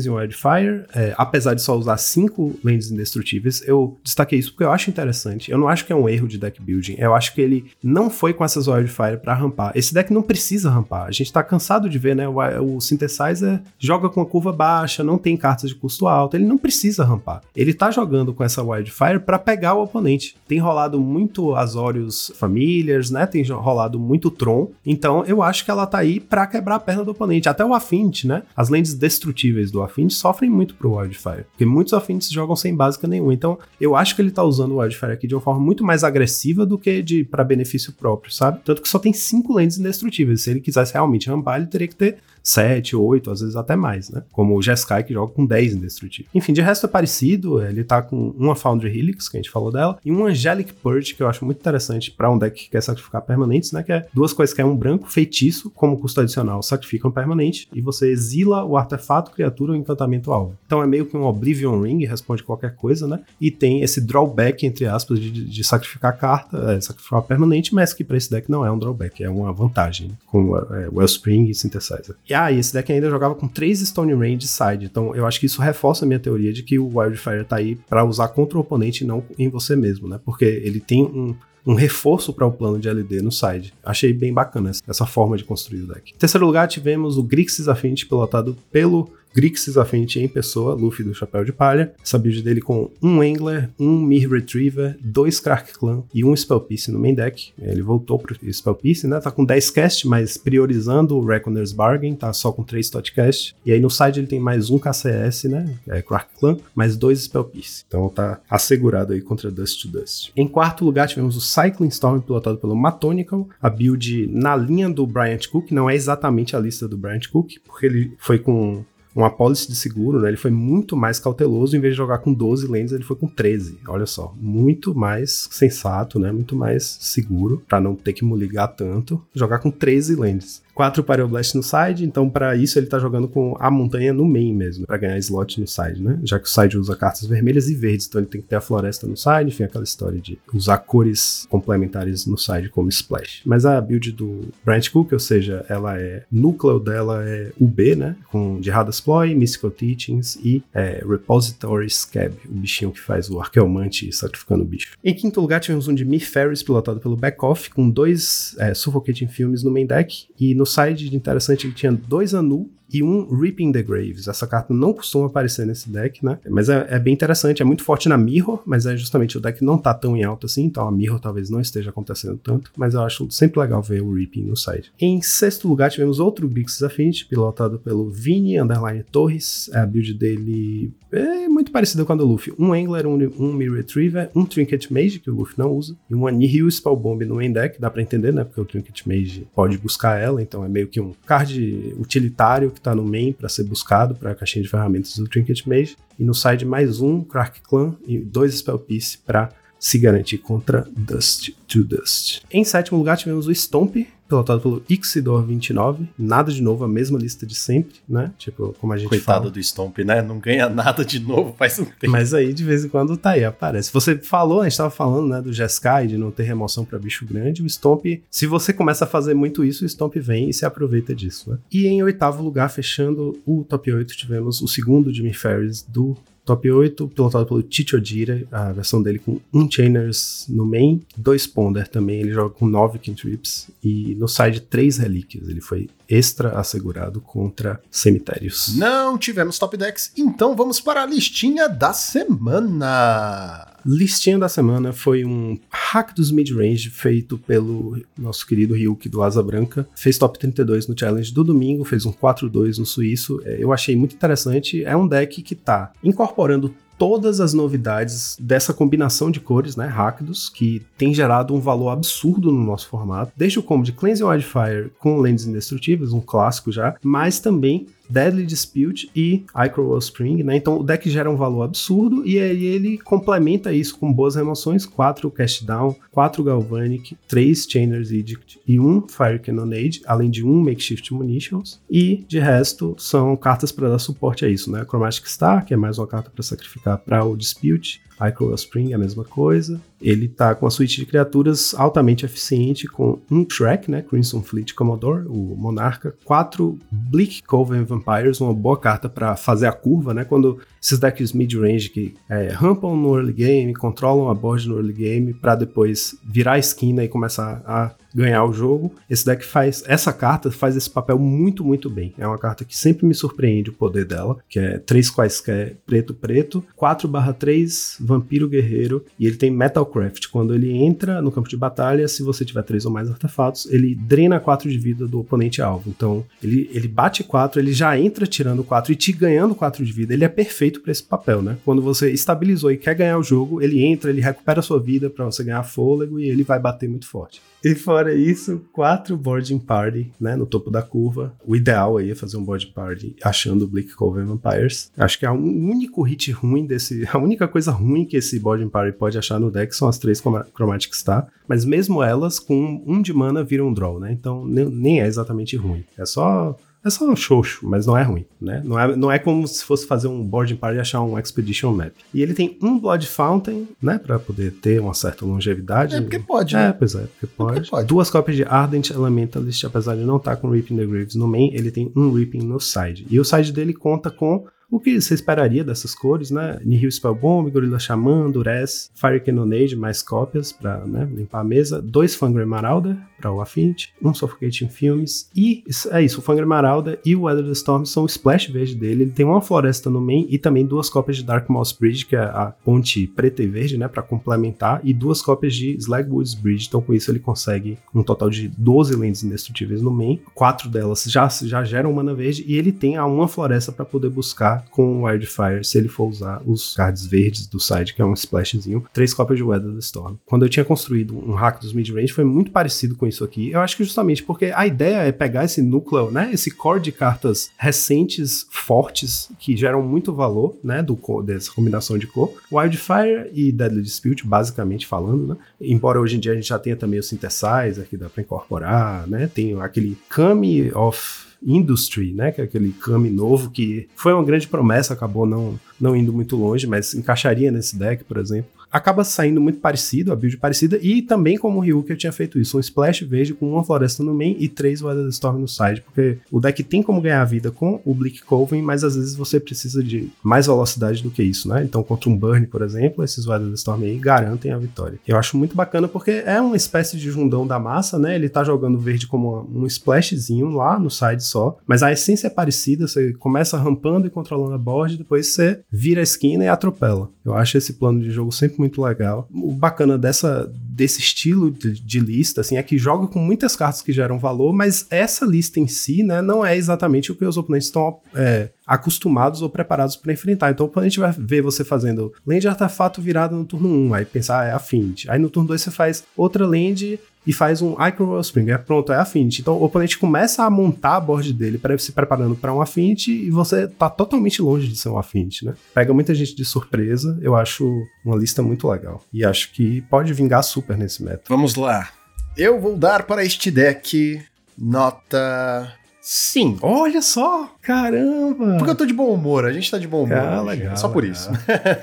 4 Cleansing Wildfire, é, apesar de só usar 5 lands indestrutíveis. Eu destaquei isso porque eu acho interessante. Eu não acho que é um erro de deck building, eu acho que ele não foi com essas Wildfire pra rampar. Esse deck não precisa rampar. A gente tá cansado de ver, né? O, o Synthesizer joga com a curva baixa, não tem cartas de custo alto, ele não precisa rampar. Ele tá jogando com essa Wildfire pra pegar o oponente. Tem rolado muito Azorius Familiars, né? Tem rolado muito Tron. Então eu acho que ela tá aí pra quebrar a perna do oponente. Até o Affinity, né? As lentes destrutíveis do Affinity sofrem muito pro Wildfire. Porque muitos Affinities jogam sem básica nenhuma. Então eu acho que ele tá usando o Wildfire aqui de uma forma muito mais agressiva do que de para benefício próprio, sabe? Tanto que só tem cinco lentes indestrutíveis. Se ele quisesse realmente rampar, ele teria que ter 7, 8, às vezes até mais, né? Como o Jeskai que joga com 10 indestrutíveis. Enfim, de resto é parecido, ele tá com uma Foundry Helix, que a gente falou dela, e um Angelic Purge, que eu acho muito interessante pra um deck que quer sacrificar permanentes, né? Que é duas coisas que é um branco feitiço, como custo adicional, sacrifica um permanente, e você exila o artefato, criatura ou encantamento alvo. Então é meio que um Oblivion Ring, responde qualquer coisa, né? E tem esse drawback, entre aspas, de, de sacrificar carta, é, sacrificar permanente, mas que pra esse deck não é um drawback, é uma vantagem, né? com é, Wellspring e Synthesizer. E ah, e esse deck ainda jogava com três Stone Range side, então eu acho que isso reforça a minha teoria de que o Wildfire tá aí pra usar contra o oponente e não em você mesmo, né? Porque ele tem um, um reforço para o plano de LD no side. Achei bem bacana essa, forma de construir o deck. Em terceiro lugar, tivemos o Grixis Affinity pilotado pelo Grixis Affinity em pessoa, Luffy do Chapéu de Palha. Essa build dele com um Angler, um Mir Retriever, dois Crack Clan e um Spell Piece no main deck. Ele voltou pro Spell Piece, né? Tá com 10 cast, mas priorizando o Reckoner's Bargain, tá só com 3 Totcast. E aí no side ele tem mais um KCS, né? É Crack Clan, mais dois Spell Piece. Então tá assegurado aí contra Dust to Dust. Em quarto lugar tivemos o Cycling Storm pilotado pelo Matonical, a build na linha do Bryant Cook, não é exatamente a lista do Bryant Cook, porque ele foi com uma policy de seguro, né? Ele foi muito mais cauteloso, em vez de jogar com 12 lanes, ele foi com 13. Olha só, muito mais sensato, né? Muito mais seguro, para não ter que ligar tanto, jogar com 13 lanes. 4 Pyroblast no side, então para isso ele tá jogando com a montanha no main mesmo, para ganhar slot no side, né? Já que o side usa cartas vermelhas e verdes, então ele tem que ter a floresta no side, enfim, aquela história de usar cores complementares no side como splash. Mas a build do Branch Cook, ou seja, ela é núcleo dela é UB, né? Com Jihad Exploit, Mystical Teachings e é, Repository Scab, o bichinho que faz o arqueomante sacrificando o bicho. Em quinto lugar tivemos um de Mi Ferris pilotado pelo Backoff, com dois é, Suffocating Filmes no main deck, e no side de interessante ele tinha dois Anu e um Reaping the Graves. Essa carta não costuma aparecer nesse deck, né? Mas é, é, bem interessante, é muito forte na Mirror, mas é justamente o deck não tá tão em alta assim, então a Mirror talvez não esteja acontecendo tanto, mas eu acho sempre legal ver o Reaping no side. Em sexto lugar tivemos outro Bixis Affinity, pilotado pelo Vini Underline Torres, a build dele é muito parecida com a do Luffy. Um Angler, um, um Me Retriever, um Trinket Mage, que o Luffy não usa, e uma Nihil Spell Bomb no main deck, dá pra entender, né? Porque o Trinket Mage pode buscar ela, então é meio que um card utilitário que tá no main para ser buscado para a caixinha de ferramentas do Trinket Mage. E no side mais um Crack Clan e dois Spell Piece para se garantir contra Dust to Dust. Em sétimo lugar tivemos o Stomp, pilotado pelo Ixidor29. Nada de novo, a mesma lista de sempre, né? Tipo, como a gente Coitado fala. do Stomp, né? Não ganha nada de novo faz um tempo. Mas aí, de vez em quando, tá aí, aparece. Você falou, a gente tava falando, né, do Jeskai, de não ter remoção para bicho grande. O Stomp, se você começa a fazer muito isso, o Stomp vem e se aproveita disso, né? E em oitavo lugar, fechando o top 8, tivemos o segundo Jimmy Ferris do Top 8, pilotado pelo Chicho Ojira, a versão dele com um Chainers no main, dois Ponder também, ele joga com 9 Cantrips e no side 3 Relíquias, ele foi extra assegurado contra cemitérios. Não tivemos top decks, então vamos para a listinha da semana. Listinha da semana foi um hack dos mid-range feito pelo nosso querido Ryuk do Asa Branca. Fez top 32 no challenge do domingo, fez um 4-2 no suíço. É, eu achei muito interessante. É um deck que tá incorporando todas as novidades dessa combinação de cores, né, Rakdos, que tem gerado um valor absurdo no nosso formato, desde o combo de Cleanse Wildfire com lentes indestrutíveis, um clássico já, mas também Deadly Dispute e Icro Spring, né? Então o deck gera um valor absurdo e aí ele complementa isso com boas remoções: 4 Cast Down, 4 Galvanic, 3 Chainer's Edict e 1 Fire Cannonade, além de 1 Makeshift Munitions. E de resto são cartas para dar suporte a isso, né? Chromatic Star, que é mais uma carta para sacrificar para o Dispute. Icro Spring, a mesma coisa. Ele tá com a suíte de criaturas altamente eficiente, com um Shrek, né? Crimson Fleet Commodore, o Monarca. Quatro Bleak Coven Vampires, uma boa carta para fazer a curva, né? Quando esses decks mid-range que é, rampam no early game, controlam a board no early game, para depois virar a esquina e começar a ganhar o jogo. Esse deck faz. Essa carta faz esse papel muito, muito bem. É uma carta que sempre me surpreende o poder dela, que é 3 quaisquer preto, preto, 4/3 Vampiro Guerreiro, e ele tem Metalcraft. Quando ele entra no campo de batalha, se você tiver 3 ou mais artefatos, ele drena 4 de vida do oponente alvo. Então, ele, ele bate 4, ele já entra tirando 4 e te ganhando 4 de vida. Ele é perfeito para esse papel, né? Quando você estabilizou e quer ganhar o jogo, ele entra, ele recupera a sua vida para você ganhar fôlego e ele vai bater muito forte. E fora isso, quatro boarding party, né, no topo da curva. O ideal aí é fazer um boarding party achando o Bleak Coven Vampires. Acho que é o único hit ruim desse, a única coisa ruim que esse boarding party pode achar no deck são as três Chromatic Star, mas mesmo elas com um de mana viram um draw, né? Então nem é exatamente ruim. É só é só um xoxo, mas não é ruim, né? Não é, não é como se fosse fazer um boarding party e achar um Expedition Map. E ele tem um Blood Fountain, né? Pra poder ter uma certa longevidade. É porque pode, É, né? pois é, porque pode. porque pode. Duas cópias de Ardent Elementalist, apesar de não estar com Reaping the Graves no main, ele tem um Reaping no side. E o side dele conta com o que você esperaria dessas cores, né? Nihil Spellbomb, Gorilla Shaman, Duress, Fire Cannonade, mais cópias pra né, limpar a mesa, dois Fangre Marauder para o Affinity, um Suffocating Films e é isso, o Fangre Marauder e o Weather Storm são o splash verde dele, ele tem uma floresta no main e também duas cópias de Dark Moss Bridge, que é a ponte preta e verde, né, para complementar, e duas cópias de Slagwoods Bridge, então com isso ele consegue um total de 12 lentes indestrutíveis no main, quatro delas já, já geram mana verde e ele tem a uma floresta para poder buscar com o Wildfire se ele for usar os cards verdes do side, que é um splashzinho, três cópias de Weather Storm. Quando eu tinha construído um hack dos mid-range foi muito parecido com isso aqui. Eu acho que justamente porque a ideia é pegar esse núcleo, né, esse core de cartas recentes, fortes, que geram muito valor, né, do dessa combinação de cor. Wildfire e Deadly Dispute, basicamente falando, né? Embora hoje em dia a gente já tenha também o Synthesizer que dá para incorporar, né? Tem aquele Kami of Industry, né? Que é aquele Kami novo que foi uma grande promessa, acabou não, não indo muito longe, mas encaixaria nesse deck, por exemplo acaba saindo muito parecido, a build parecida, e também como o Ryu que eu tinha feito isso, um splash verde com uma floresta no main e três Weather Storm no side, porque o deck tem como ganhar vida com o Bleak Coven, mas às vezes você precisa de mais velocidade do que isso, né? Então contra um Burn, por exemplo, esses Weather Storm aí garantem a vitória. Eu acho muito bacana porque é uma espécie de jundão da massa, né? Ele tá jogando verde como um splashzinho lá no side só, mas a essência é parecida, você começa rampando e controlando a board, depois você vira a esquina e atropela. Eu acho esse plano de jogo sempre muito legal. O bacana dessa, desse estilo de, de, lista, assim, é que joga com muitas cartas que geram valor, mas essa lista em si, né, não é exatamente o que os oponentes estão é, acostumados ou preparados para enfrentar. Então, a gente vai ver você fazendo land artefato virada no turno 1, aí pensar, ah, é Affinity. Aí no turno 2 você faz outra land e faz um Icon Wellspring. É pronto, é Affinity. Então o oponente começa a montar a board dele para se preparando para um Affinity e você tá totalmente longe de ser um Affinity, né? Pega muita gente de surpresa. Eu acho uma lista muito legal. E acho que pode vingar super nesse método. Vamos lá. Eu vou dar para este deck nota Sim. Olha só! Caramba! Porque eu tô de bom humor, a gente tá de bom humor. Ah, legal. Só por legal. isso.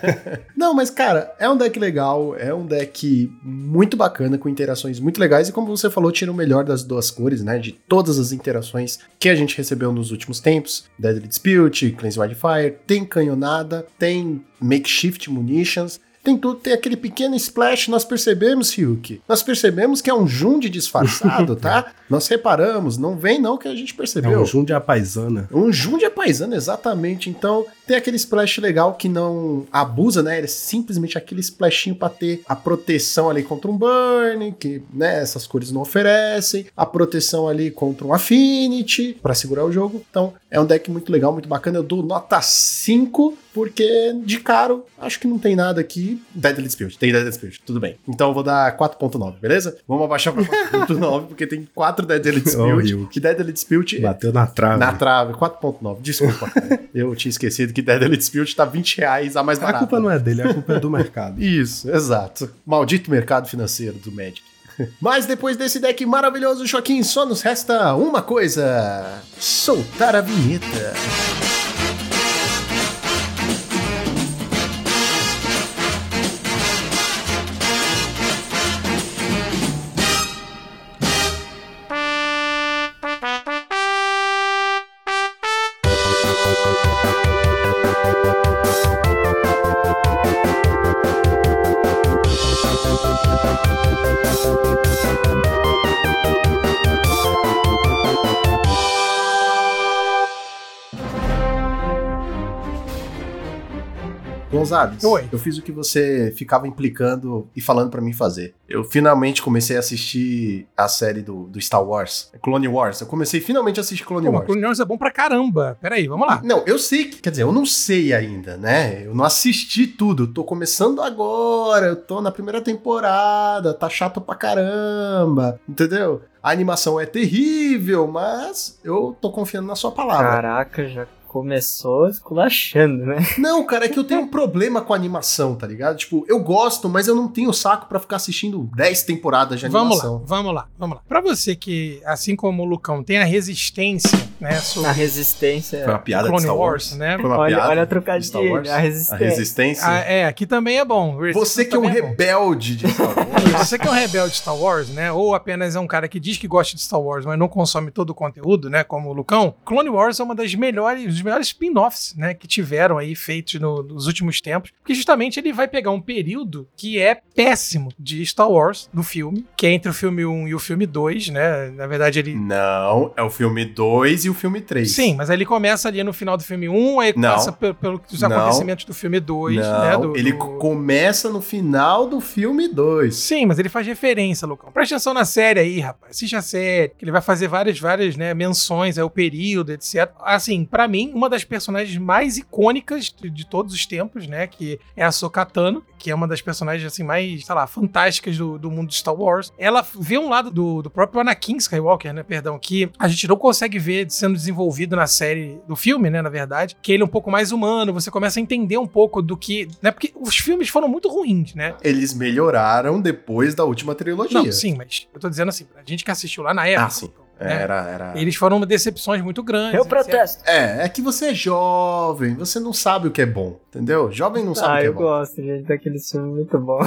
Não, mas cara, é um deck legal, é um deck muito bacana, com interações muito legais, e como você falou, tira o melhor das duas cores, né? De todas as interações que a gente recebeu nos últimos tempos: Deadly Dispute, Cleanse Wildfire, tem canhonada, tem Makeshift Munitions tem tudo, tem aquele pequeno splash, nós percebemos, Ryuk. Nós percebemos que é um Jund disfarçado, tá? nós reparamos, não vem não que a gente percebeu. É um Jund a paisana. Um Jund a paisana, exatamente. Então, tem aquele splash legal que não abusa, né? Ele é simplesmente aquele splashinho para ter a proteção ali contra um burn, que, né, essas cores não oferecem, a proteção ali contra um affinity para segurar o jogo. Então, é um deck muito legal, muito bacana. Eu dou nota 5 porque de caro, acho que não tem nada aqui. Deadly Dispute, tem Deadly Dispute, tudo bem. Então eu vou dar 4.9, beleza? Vamos abaixar pra 4.9, porque tem 4 Deadly. Oh, que Deadly Dispute... Bateu na trave. Na trave, 4.9. Desculpa, eu tinha esquecido que Deadly Dispute tá 20 reais a mais barato. A culpa não é dele, a culpa é do mercado. Isso, exato. Maldito mercado financeiro do Magic. Mas depois desse deck maravilhoso, Joaquim, só nos resta uma coisa: soltar a vinheta. Gonzalez, Oi. eu fiz o que você ficava implicando e falando pra mim fazer. Eu finalmente comecei a assistir a série do, do Star Wars, Clone Wars. Eu comecei finalmente a assistir Clone Pô, mas Wars. Clone Wars é bom pra caramba. Peraí, vamos lá. Não, eu sei, que- quer dizer, eu não sei ainda, né? Eu não assisti tudo, eu tô começando agora, eu tô na primeira temporada, tá chato pra caramba, entendeu? A animação é terrível, mas eu tô confiando na sua palavra. Caraca, já começou esculachando, né? Não, cara, é que eu tenho um problema com a animação, tá ligado? Tipo, eu gosto, mas eu não tenho saco pra ficar assistindo 10 temporadas de Vamos lá, animação. vamos lá, vamos lá. Pra você que, assim como o Lucão, tem a resistência, né, sobre Na resistência. Foi uma piada Clone de Star Wars, Wars, né? Foi uma Olha, piada olha a de Star trocadilho, Wars? a resistência. A resistência. Ah, é, aqui também é bom. Você que é um bom. rebelde de Star Wars. Você que é um rebelde de Star Wars, né? Ou apenas é um cara que diz que gosta de Star Wars, mas não consome todo o conteúdo, né? Como o Lucão. Clone Wars é uma das melhores, dos melhores spin-offs, né, que tiveram aí feitos no- nos últimos tempos, porque justamente ele vai pegar um período que é péssimo de Star Wars, do filme, que é entre o filme 1 e o filme 2, né, na verdade ele... Não, é o filme 2 e o filme 3. Sim, mas aí ele começa ali no final do filme 1, aí Não. passa pe- pelos acontecimentos do filme 2, Não, né, do- ele do- começa no final do filme 2. Sim, mas ele faz referência, Lucão. Presta atenção na série aí, rapaz. Assiste a série, que ele vai fazer várias, várias, né, menções ao período, etc. Assim, pra mim, uma das personagens mais icônicas de, de todos os tempos, né, que é a Sokatano, que é uma das personagens, assim, mais, sei lá, fantásticas do, do mundo de Star Wars. Ela vê um lado do, do próprio Anakin Skywalker, né, perdão, que a gente não consegue ver sendo desenvolvido na série do filme, né, na verdade, que ele é um pouco mais humano, você começa a entender um pouco do que, né, porque os filmes foram muito ruins, né, Eles melhoraram depois da última trilogia. não, sim, mas eu tô dizendo assim, pra gente que assistiu lá na época. Ah, sim. Né, Era, era. Eles foram decepções muito grandes. Eu etc. protesto. É, é que você é jovem, você não sabe o que é bom, entendeu? Jovem não sabe o Ah, que é eu bom. gosto, gente, daquele filme muito bom.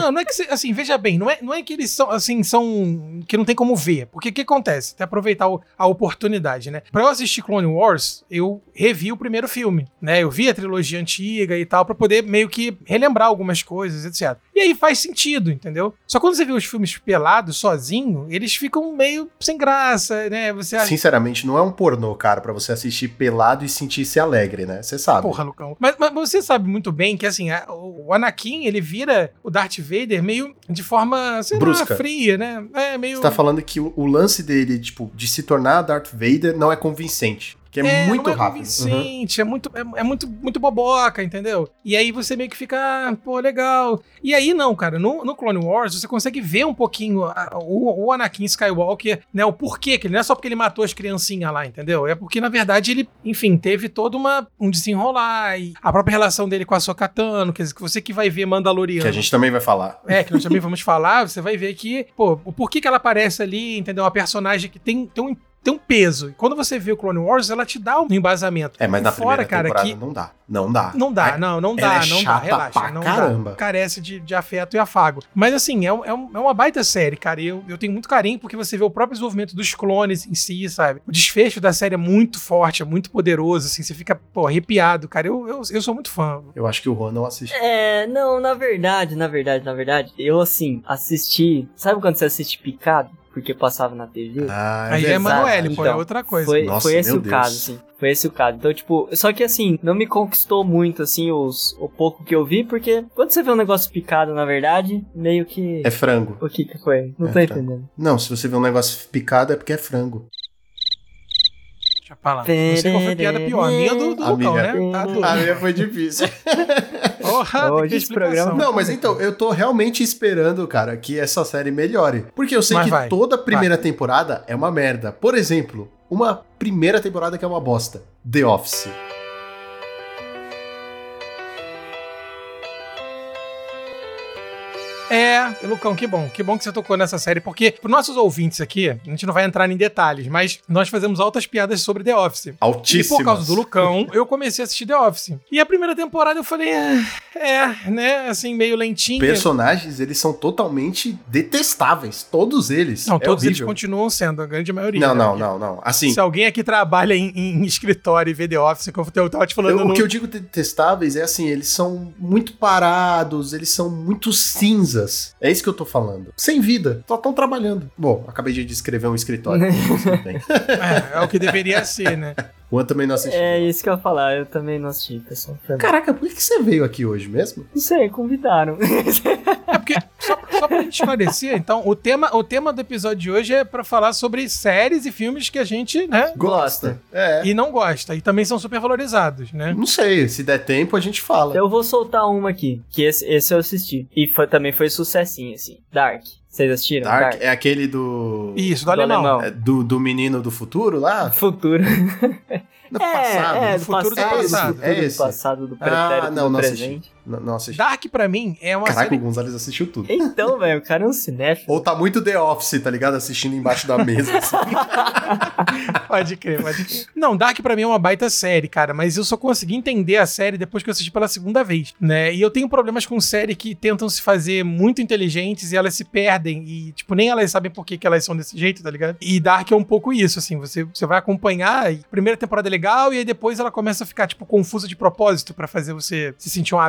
Não, não é que, assim, veja bem, não é, não é que eles são, assim, são, que não tem como ver. Porque o que acontece? Até aproveitar o- a oportunidade, né? Pra eu assistir Clone Wars, eu revi o primeiro filme, né? Eu vi a trilogia antiga e tal, pra poder meio que relembrar algumas coisas, etc. E aí faz sentido, entendeu? Só quando você vê os filmes pelados, sozinho, eles ficam meio sem graça, né? Você acha, Sinceramente, não é um pornô, cara, pra você assistir pelado e sentir-se alegre, né? Você sabe. Porra, Lucão. Mas, mas você sabe muito bem que, assim, a- o Anakin, ele vira o Darth Vader meio de forma, sei Brusca. lá, fria, né? É, meio... Você tá falando que o, o lance dele, tipo, de se tornar Darth Vader não é convincente. Que é, muito não é rápido. Uhum. convincente, é muito, é, é muito, muito boboca, entendeu? E aí você meio que fica, ah, pô, legal. E aí não, cara, no, no Clone Wars você consegue ver um pouquinho a- o, o Anakin Skywalker, né, o porquê que ele não é só porque ele matou as criancinhas lá, entendeu? É porque na verdade ele, enfim, teve todo uma, um desenrolar e a própria relação dele com a Sokatano, quer dizer, que você que vai ver Mandaloriano. Que a gente também vai falar. É, que nós também vamos falar, você vai ver que, pô, o porquê que ela aparece ali, entendeu? Uma personagem que tem, tem, um, tem um peso. E quando você vê o Clone Wars, ela te dá um embasamento. É, mas E na fora, primeira cara, temporada que não dá. Não dá. não dá, Ai, não, não ela dá, é não dá, relaxa, pra não caramba. dá. Carece de, de afeto e afago. Mas assim, é, é, é uma baita série, cara. E eu, eu tenho muito carinho porque você vê o próprio desenvolvimento dos clones em si, sabe? O desfecho da série é muito forte, é muito poderoso, assim, você fica, pô, arrepiado, cara. Eu, eu, eu sou muito fã. Eu acho que o Juan não assistiu. É, não, na verdade, na verdade, na verdade, eu assim, assisti. Sabe quando você assiste picado? Porque passava na TV? Ah, Aí é. Emanuele, pô, é Então, outra coisa. Foi, Nossa, foi esse meu o Deus. caso, assim. Foi esse o caso. Então, tipo, só que assim, não me conquistou muito, assim, os, o pouco que eu vi, porque quando você vê um negócio picado, na verdade, meio que. É frango. O que que foi? Não É tô frango. entendendo. Não, se você vê um negócio picado é porque é frango. Deixa eu falar. Não sei qual foi a piada pior. A minha do, do Lucão, Amiga. né? Tá doido. A minha foi difícil. Porra, Hoje esse programa-. Não, mas então, eu tô realmente esperando, cara, que essa série melhore. Porque eu sei Mas que vai, toda primeira temporada é uma merda. Por exemplo, uma primeira temporada que é uma bosta. The Office. É, Lucão, que bom. Que bom que você tocou nessa série, porque pros nossos ouvintes aqui, a gente não vai entrar em detalhes, mas nós fazemos altas piadas sobre The Office. E Altíssimas. por causa do Lucão, eu comecei a assistir The Office. E a primeira temporada eu falei, é, é né, assim, meio lentinha. Personagens, eles são totalmente detestáveis. Todos eles. Não, É todos eles continuam sendo, a grande maioria. Não, né? não, não, não. Assim, Se alguém aqui trabalha em, em escritório e vê The Office, como eu tava te falando eu- o no... que eu digo detestáveis é assim, eles são muito parados, eles são muito É isso que eu tô falando. Sem vida, só estão trabalhando. Bom, acabei de descrever um escritório. É, é o que deveria ser, né? O Juan também não assistiu. É isso que eu ia falar, eu também não assisti, pessoal. Caraca, por que que você veio aqui hoje mesmo? Não sei, convidaram. É porque, só, só pra gente esclarecer, então, o tema, o tema do episódio de hoje é pra falar sobre séries e filmes que a gente, né, Gosta. É. e não gosta, e também são super valorizados, né? Não sei, se der tempo a gente fala. eu vou soltar uma aqui, que esse, esse eu assisti. E foi- também foi sucessinho, assim. Dark. Vocês assistiram? Dark é aquele do. Isso, do, Do alemão. alemão. é, do, do menino do futuro lá? Futuro. Do é, passado. é, do do futuro do passado, passado. do futuro, É do esse. passado, do Ah, pretérito, não, do não presente. assisti. Não, não assisti. Dark, pra mim, é uma Caraca, série... o Gonzalez assistiu tudo. Então, velho, o cara é um cinéfilo. Ou tá muito The Office, tá ligado? Assistindo embaixo da mesa. assim. pode crer, pode crer. Não, Dark pra mim é uma baita série, cara, mas eu só consegui entender a série depois que eu assisti pela segunda vez, né? E eu tenho problemas com série que tentam se fazer muito inteligentes e elas se perdem e, tipo, nem elas sabem por que, que elas são desse jeito, tá ligado? E Dark é um pouco isso, assim, você, você vai acompanhar e a primeira temporada é legal e aí depois ela começa a ficar, tipo, confusa de propósito pra fazer você se sentir uma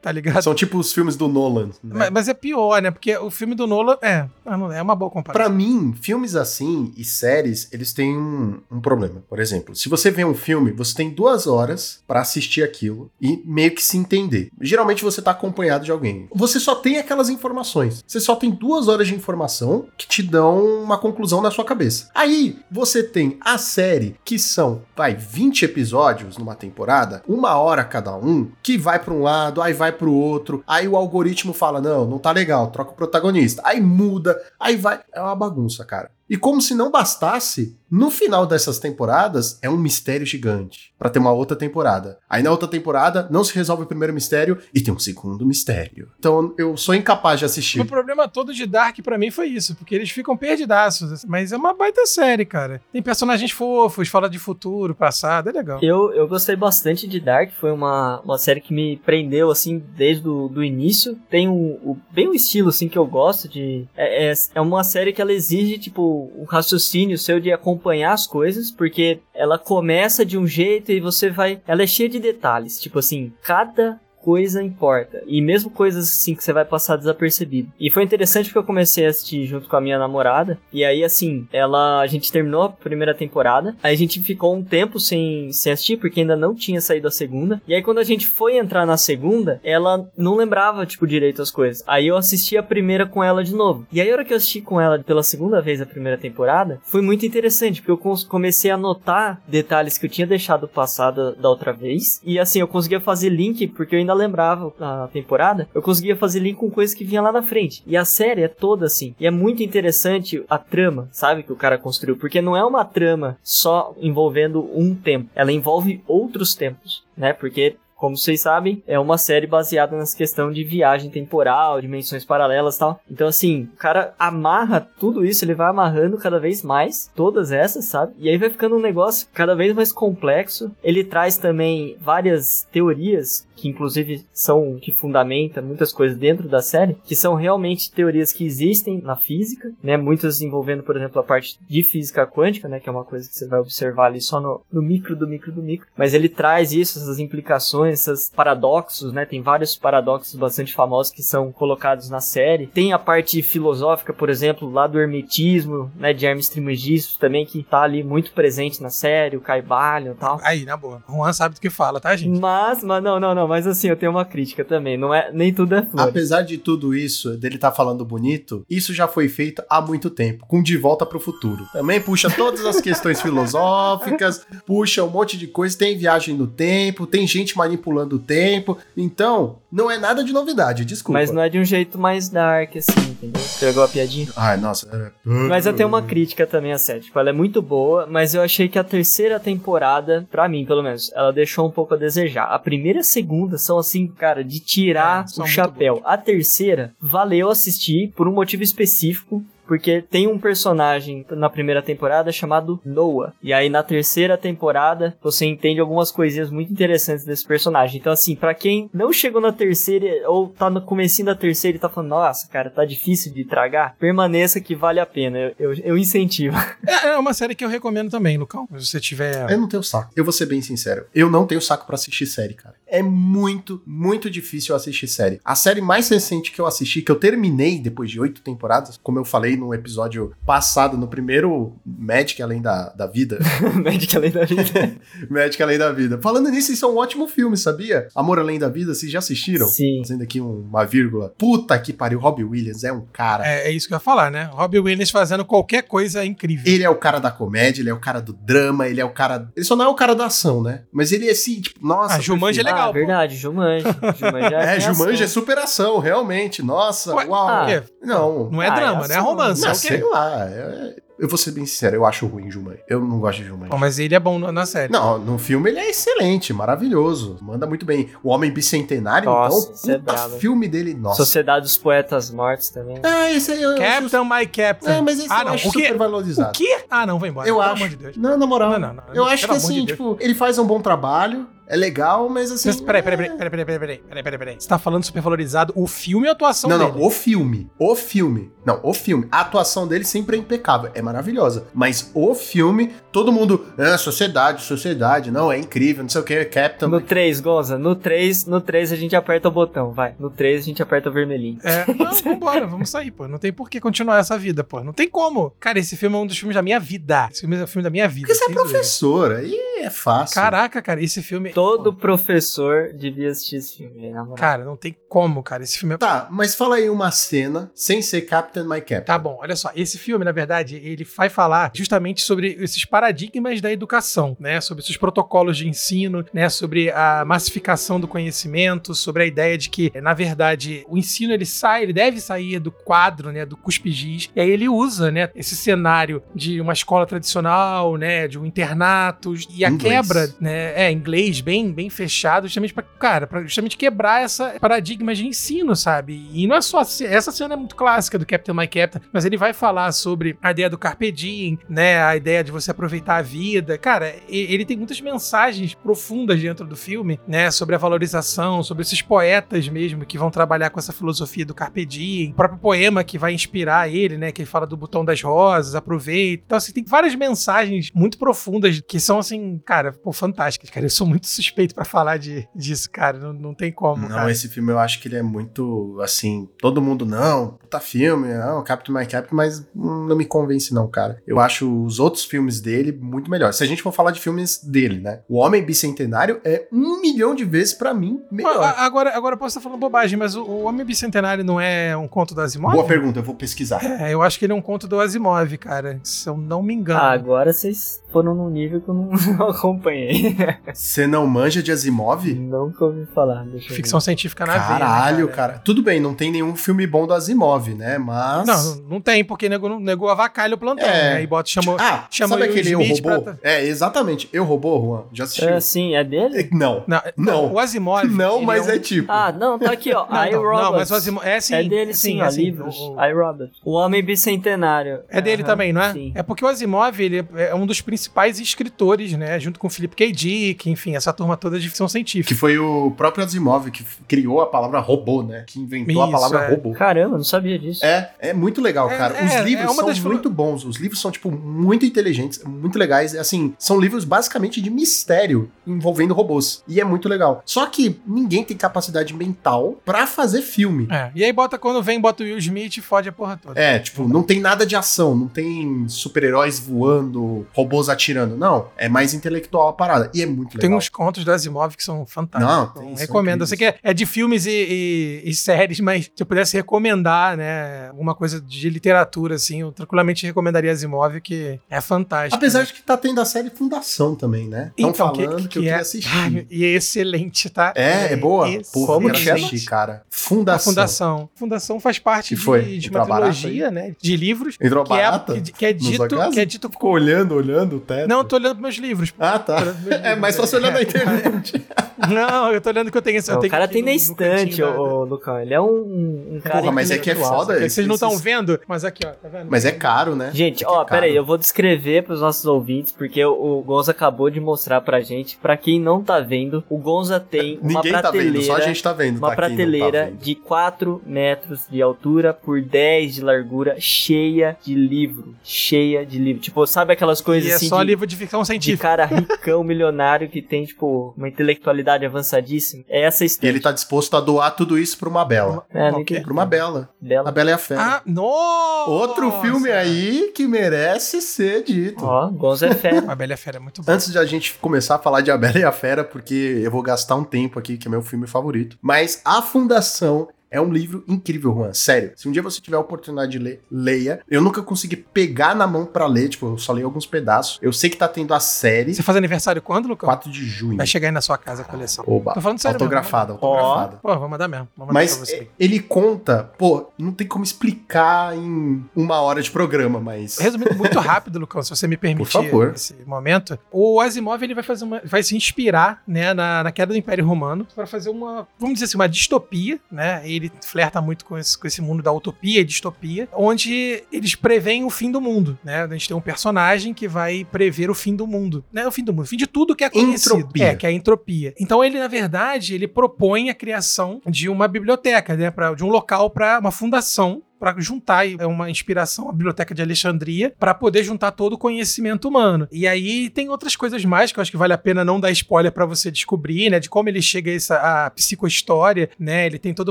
tá ligado? São tipo os filmes do Nolan. Né? Mas, mas é pior, né? Porque o filme do Nolan é, é uma boa comparação. Pra mim, filmes assim e séries, eles têm um, um problema. Por exemplo, se você vê um filme, você tem duas horas pra assistir aquilo e meio que se entender. Geralmente você tá acompanhado de alguém. Você só tem aquelas informações. Você só tem duas horas de informação que te dão uma conclusão na sua cabeça. Aí você tem a série que são, vai, 20 episódios numa temporada, uma hora cada um, que vai pra um lado, aí vai pro outro, aí o algoritmo fala: não, não tá legal, troca o protagonista. Aí muda, aí vai. É uma bagunça, cara. E como se não bastasse, no final dessas temporadas é um mistério gigante para ter uma outra temporada. Aí na outra temporada não se resolve o primeiro mistério e tem um segundo mistério. Então eu sou incapaz de assistir. O problema todo de Dark para mim foi isso, porque eles ficam perdidaços, mas é uma baita série, cara. Tem personagens fofos, fala de futuro, passado, é legal. Eu, eu gostei bastante de Dark, foi uma, uma série que me prendeu assim desde o do início. Tem o, o bem o estilo assim que eu gosto de é, é, é uma série que ela exige tipo um raciocínio seu de acompanhar as coisas, porque ela começa de um jeito e você vai. Ela é cheia de detalhes. Tipo assim, cada coisa importa. E mesmo coisas assim que você vai passar desapercebido. E foi interessante porque eu comecei a assistir junto com a minha namorada. E aí, assim, ela. A gente terminou a primeira temporada. Aí a gente ficou um tempo sem, sem assistir, porque ainda não tinha saído a segunda. E aí, quando a gente foi entrar na segunda, ela não lembrava, tipo, direito as coisas. Aí eu assisti a primeira com ela de novo. E aí, a hora que eu assisti com ela pela segunda vez a primeira temporada, foi muito interessante, porque eu comecei a notar detalhes que eu tinha deixado passar da, da outra vez. E assim, eu conseguia fazer link, porque eu ainda lembrava a temporada, eu conseguia fazer link com coisas que vinha lá na frente. E a série é toda assim. E é muito interessante a trama, sabe, que o cara construiu, porque não é uma trama só envolvendo um tempo, ela envolve outros tempos, né? Porque como vocês sabem, é uma série baseada nessa questão de viagem temporal, dimensões paralelas e tal. Então, assim, o cara amarra tudo isso, ele vai amarrando cada vez mais, todas essas, sabe? E aí vai ficando um negócio cada vez mais complexo. Ele traz também várias teorias que inclusive são que fundamenta muitas coisas dentro da série, que são realmente teorias que existem na física, né? Muitas envolvendo, por exemplo, a parte de física quântica, né? Que é uma coisa que você vai observar ali só no, no micro do micro do micro. Mas ele traz isso, essas implicações, esses paradoxos, né? Tem vários paradoxos bastante famosos que são colocados na série. Tem a parte filosófica, por exemplo, lá do hermetismo, né? De Hermes Trismegisto também, que tá ali muito presente na série, o Caibalion e tal. Aí, na boa. O Juan sabe do que fala, tá, gente? Mas, mas não, não, não mas assim, eu tenho uma crítica também. Não é, nem tudo é flores. Apesar de tudo isso, dele estar tá falando bonito, isso já foi feito há muito tempo, com De Volta para o Futuro. Também puxa todas as questões filosóficas, puxa um monte de coisa, tem viagem no tempo, tem gente manipulando o tempo. Então, não é nada de novidade, desculpa. Mas não é de um jeito mais dark, assim, entendeu? Pegou a piadinha? Ai, nossa. É... Mas eu tenho uma crítica também a série. Tipo, ela é muito boa, mas eu achei que a terceira temporada, para mim, pelo menos, ela deixou um pouco a desejar. A primeira e a segunda são assim, cara, de tirar é, o chapéu. A terceira, valeu assistir por um motivo específico porque tem um personagem na primeira temporada chamado Noah. E aí na terceira temporada você entende algumas coisinhas muito interessantes desse personagem. Então assim, para quem não chegou na terceira ou tá no comecinho da terceira e tá falando, nossa, cara, tá difícil de tragar, permaneça que vale a pena. Eu, eu, eu incentivo. É, é, uma série que eu recomendo também, Lucão. Se você tiver. Eu não tenho saco. Eu vou ser bem sincero. Eu não tenho saco para assistir série, cara. É muito, muito difícil assistir série. A série mais recente que eu assisti, que eu terminei depois de oito temporadas, como eu falei no episódio passado, no primeiro Magic Além da, da Vida. Magic Além da Vida. Magic Além da Vida. Falando nisso, isso é um ótimo filme, sabia? Amor Além da Vida, vocês já assistiram? Sim. Fazendo aqui uma vírgula. Puta que pariu, Robbie Williams é um cara. É, é isso que eu ia falar, né? Robbie Williams fazendo qualquer coisa incrível. Ele é o cara da comédia, ele é o cara do drama, ele é o cara. Ele só não é o cara da ação, né? Mas ele é assim, tipo, nossa. Ah, Jumanji é legal. Ah, verdade, Jumanji. Jumanji é, é Jumanji é superação, realmente. Nossa, Ué, uau. Ah, não. Não é ah, drama, é né? É romance. Não, é sei lá. É, Eu vou ser bem sincero, eu acho ruim Jumanji. Eu não gosto de Jumanji. Bom, mas ele é bom na série. Não, no filme ele é excelente, maravilhoso. Manda muito bem. O Homem Bicentenário, Nossa, então, é brabo. filme dele, nossa. Sociedade dos Poetas Mortos também. Ah, esse aí eu. Captain, my Captain. É, mas esse ah, eu não. acho o quê? super O valorizado. quê? Ah, não, vai embora. Eu Pelo acho. amor de Deus. Não, na moral. Não, não, não. Eu acho que assim, de tipo, ele faz um bom trabalho, é legal, mas assim. Mas, peraí, peraí, é- peraí, peraí, peraí, peraí, peraí, peraí, peraí. Você tá falando supervalorizado o filme ou a atuação Não, dele? não, o filme. O filme. Não, o filme. A atuação dele sempre é impecável, é maravilhosa. Mas o filme, todo mundo. Ah, sociedade, sociedade, não, é incrível, não sei o que, Captain. No 3, Gonza, no 3, no 3 a gente aperta o botão, vai. No 3 a gente aperta o vermelhinho. É, não, vambora, vamos sair, pô. Não tem por que continuar essa vida, pô. Não tem como. Cara, esse filme é um dos filmes da minha vida. Esse filme é o filme da minha vida. Porque você é professor, aí é fácil. Caraca, cara, esse filme. Todo professor devia assistir esse filme, na moral. Cara, não tem como, cara. Esse filme é. Tá, mas fala aí uma cena sem ser Captain My Captain. Tá bom, olha só. Esse filme, na verdade, ele vai falar justamente sobre esses paradigmas da educação, né? Sobre esses protocolos de ensino, né? Sobre a massificação do conhecimento, sobre a ideia de que, na verdade, o ensino ele sai, ele deve sair do quadro, né? Do cuspigis. E aí ele usa, né? Esse cenário de uma escola tradicional, né? De um internato e a Inglês. quebra, né? É, inglês bem, bem fechado, justamente pra, cara, pra justamente quebrar essa paradigma de ensino, sabe? E não é só essa cena é muito clássica do Captain My Captain, mas ele vai falar sobre a ideia do carpe diem, né? A ideia de você aproveitar a vida. Cara, ele tem muitas mensagens profundas dentro do filme, né? Sobre a valorização, sobre esses poetas mesmo que vão trabalhar com essa filosofia do carpe diem, o próprio poema que vai inspirar ele, né? Que ele fala do botão das rosas, aproveita. Então, assim, tem várias mensagens muito profundas que são, assim, cara, pô, fantásticas, cara. Eu sou muito suspeito pra falar de, disso, cara. Não, não tem como, Não, cara. esse filme eu acho que ele é muito, assim, todo mundo, não, puta filme, não, Captain My Captain, mas não me convence não, cara. Eu acho os outros filmes dele muito melhores. Se a gente for falar de filmes dele, né? O Homem Bicentenário é um milhão de vezes pra mim melhor. A- Agora, agora eu posso estar falando bobagem, mas o, o Homem Bicentenário não é um conto do Asimov? Boa pergunta, eu vou pesquisar. É, eu acho que ele é um conto do Asimov, cara. Se eu não me engano. Ah, agora vocês foram num nível que eu não, não acompanhei. Você não manja de Asimov? Nunca ouvi falar. Ficção científica na veia, né, Caralho, cara. cara. Tudo bem, não tem nenhum filme bom do Asimov, né? Mas. Não, não tem, porque negou, negou avacalha o plantão, É. né? E bota, chamou, Ah, chamou sabe aquele Eu Robô? pra- É, exatamente. Eu Robô, Juan. Já assistiu? ver. É, sim, é dele? Não. Não, Não. O Asimov. Não, mas um- é tipo. Ah, não, tá aqui, ó. Não, I, então, Robot. não, mas o Asimov. É sim. é dele sim, é ó, sim, livros. o- o- I, Robot. O Homem Bicentenário. É dele Aham, também, não é? Sim. É porque o Asimov, ele é um dos principais escritores, né? Junto com o Philip K. Dick, enfim, essa turma toda de ficção científica. Que foi o próprio Asimov que criou a palavra robô, né? Que inventou a Isso, palavra é. robô. Caramba, não sabia disso. É, é muito legal, É, cara. é, Os é livros são das muito bons. Os livros são, tipo, muito inteligentes, muito legais. Assim, são livros basicamente de mistério envolvendo robôs. E é muito legal. Só que ninguém tem capacidade mental pra fazer filme. É, e aí bota quando vem, bota o Will Smith e fode a porra toda. É, tipo, não tem nada de ação, não tem super-heróis voando, robôs atirando. Não, é mais intelectual a parada. E é muito legal. Tem uns contos do Asimov que são fantásticos. Não, Então, recomendo. Eu sei que é, é de filmes e, e- e séries, mas se eu pudesse recomendar, né, alguma coisa de literatura, assim, eu tranquilamente recomendaria Asimov, que é fantástico. Apesar né? de que tá tendo a série Fundação também, né? Estão Então, que- falando que, que eu é- queria assistir. E é excelente, tá? É, é boa? Excelente. Pô, que chama? assistir, cara. A Fundação. Fundação. Fundação faz parte Que de, foi? de Entrou uma trilogia, né? De livros. Entrou Que é, barata? que, que é dito. Que é dito Ficou olhando, olhando o teto. Não, eu tô olhando meus livros. Ah, tá. Olhando É livros, mais fácil olhar na internet. Não, eu tô olhando que eu tenho. Eu o tenho cara aqui tem na estante, ô, Lucão. Ele é um, um cara Porra, mas é que é foda. É que vocês não estão vendo, mas aqui, ó, tá vendo? Mas é caro, né? Gente, É ó, é pera aí, eu vou descrever pros nossos ouvintes, porque o, o Gonza acabou de mostrar pra gente. Pra quem não tá vendo, o Gonza tem uma Ninguém tá prateleira. vendo, só a gente tá vendo. Uma tá? Quem não tá prateleira vendo. de 4 metros de altura por 10 de largura, cheia de livro. Cheia de livro. Tipo, sabe aquelas coisas E é assim só de, livro de ficção de científica. cara ricão, milionário, que tem, tipo, uma intelectualidade avançadíssima? É essa E estante. ele tá disposto a doar tudo isso pra uma bela. É, não entendi. Pra uma bela. A Dela. Bela e a Fera. Ah, nossa! Outro filme aí que merece ser dito. Ó, Gonza é fera. A Bela e a Fera é muito bom. Antes de a gente começar a falar de A Bela e a Fera, porque eu vou gastar um tempo aqui, que é meu filme favorito. Mas A Fundação É um livro incrível, Juan. Sério. Se um dia você tiver a oportunidade de ler, leia. Eu nunca consegui pegar na mão pra ler, tipo, eu só li alguns pedaços. Eu sei que tá tendo a série Você faz aniversário quando, Lucão? 4 de junho. Vai chegar aí na sua casa a coleção. Oba. Tô falando sério Autografada, Ó. autografada. Pô, vou mandar mesmo. Vou mandar Mas é, ele conta, pô, não tem como explicar em uma hora de programa, mas. Resumindo muito rápido, Lucão, se você me permitir Por favor. esse momento, o Asimov ele vai fazer uma, vai se inspirar, né, na, na queda do Império Romano para fazer uma, vamos dizer assim, uma distopia, né? Ele flerta muito com esse, com esse mundo da utopia e distopia, onde eles preveem o fim do mundo, né? A gente tem um personagem que vai prever o fim do mundo, né? O fim do mundo, o fim de tudo que é conhecido, Entropia. é que é a entropia. Então ele na verdade ele propõe a criação de uma biblioteca, né? Pra, de um local para uma fundação para juntar é uma inspiração a biblioteca de Alexandria para poder juntar todo o conhecimento humano. E aí tem outras coisas mais que eu acho que vale a pena não dar spoiler para você descobrir, né, de como ele chega a essa a psicohistória, né? Ele tem toda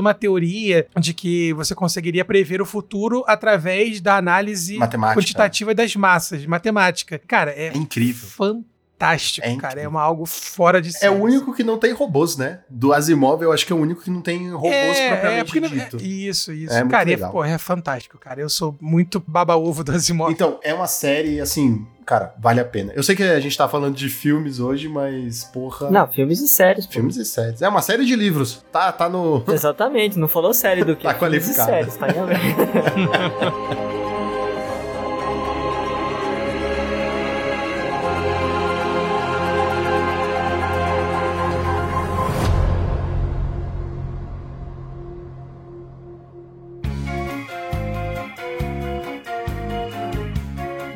uma teoria de que você conseguiria prever o futuro através da análise Matemática. quantitativa das massas, matemática. Cara, é É incrível. fantástico, É cara, é uma algo fora de É série. o único que não tem robôs, né? Do Asimov, eu acho que é o único que não tem robôs propriamente porque não- dito. é- isso, isso. É muito cara, legal. é, porra, é fantástico, cara. Eu sou muito baba-ovo do Asimov. Então, é uma série, assim, cara, vale a pena. Eu sei que a gente tá falando de filmes hoje, mas, porra. Não, filmes e séries. pô. Filmes e séries. É uma série de livros. Tá, tá no. Exatamente, não falou série do que? Tá Filmes e qualificado. séries, tá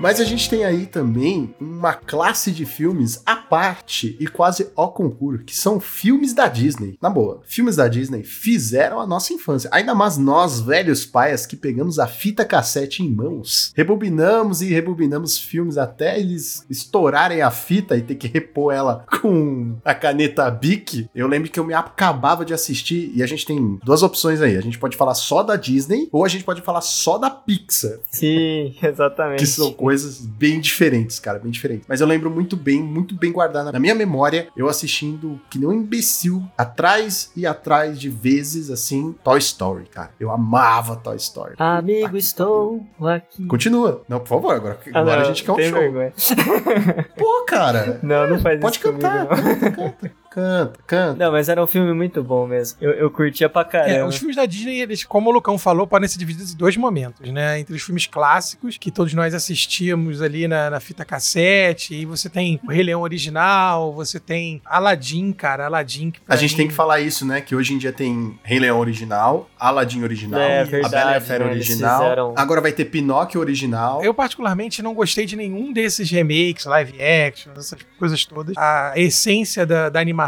Mas a gente tem aí também uma classe de filmes à parte e quase ao concurso, que são filmes da Disney. Na boa, filmes da Disney fizeram a nossa infância. Ainda mais nós, velhos paias, que pegamos a fita cassete em mãos, rebobinamos e rebobinamos filmes até eles estourarem a fita e ter que repor ela com a caneta Bic. Eu lembro que eu me acabava de assistir e a gente tem duas opções aí. A gente pode falar só da Disney ou a gente pode falar só da Pixar. Sim, exatamente. Que são coisas bem diferentes, cara, bem diferentes. Mas eu lembro muito bem, muito bem guardado na minha memória, eu assistindo que nem um imbecil, atrás e atrás de vezes, assim, Toy Story, cara. Eu amava Toy Story. Amigo, estou aqui. Continua. Não, por favor, agora, Ah, agora não, a gente quer um show. vergonha. Pô, cara. Não, não faz Pode isso comigo, cantar, não. canta, canta, canta, canta. Não, mas era um filme muito bom mesmo. Eu, eu curtia pra É, caramba. os filmes da Disney, eles, como o Lucão falou, podem ser divididos em dois momentos, né? Entre os filmes clássicos, que todos nós assistíamos ali na, na fita cassete, e você tem o Rei Leão original, você tem Aladdin, cara, Aladdin. A gente mim- tem que falar isso, né? Que hoje em dia tem Rei Leão original, Aladdin original, É, a verdade, Bela e a Fera né? Original. fizeram- Agora vai ter Pinóquio original. Eu, particularmente, não gostei de nenhum desses remakes, live action, essas coisas todas. A essência da, da animação,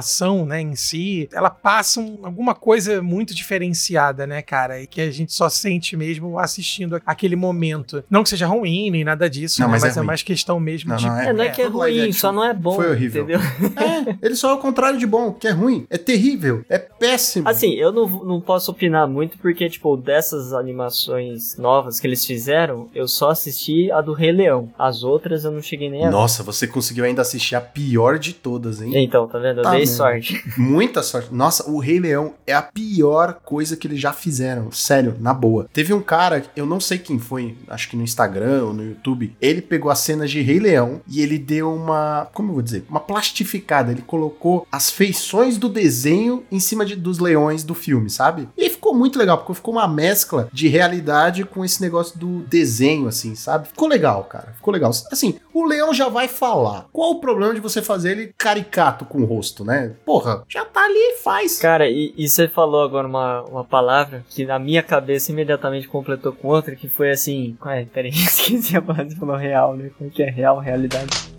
né, em si, ela passa um- alguma coisa muito diferenciada, né, cara? E que a gente só sente mesmo assistindo aquele momento. Não que seja ruim, nem nada disso, Não, né, mas mas, é é, mais questão mesmo Não, de. não, É, não é que é live ruim, só não é bom. foi horrível. Entendeu? É, ele só é o contrário de bom, que é ruim, é terrível, é péssimo. Assim, eu não, não posso opinar muito porque, tipo, dessas animações novas que eles fizeram, eu só assisti a do Rei Leão. As outras eu não cheguei nem a. Nossa, você conseguiu ainda assistir a pior de todas, hein? Então, tá vendo? Eu Tá dei sorte. Muita sorte. Nossa, o Rei Leão é a pior coisa que eles já fizeram. Sério, na boa. Teve um cara, eu não sei quem foi, acho que no Instagram ou no YouTube, ele pegou as cenas de Rei Leão e ele deu uma, como eu vou dizer, uma plastificada. Ele colocou as feições do desenho em cima de- dos leões do filme, sabe? E ficou muito legal, porque ficou uma mescla de realidade com esse negócio do desenho, assim, sabe? Ficou legal, cara. Ficou legal. Assim, o leão já vai falar. Qual o problema de você fazer ele caricato com o rosto, né? Porra, já tá ali, faz. Cara, e, e você falou agora uma, uma palavra que na minha cabeça imediatamente completou com outra, que foi assim. Ué, peraí, esqueci a palavra falou real, né? Como que é real, realidade?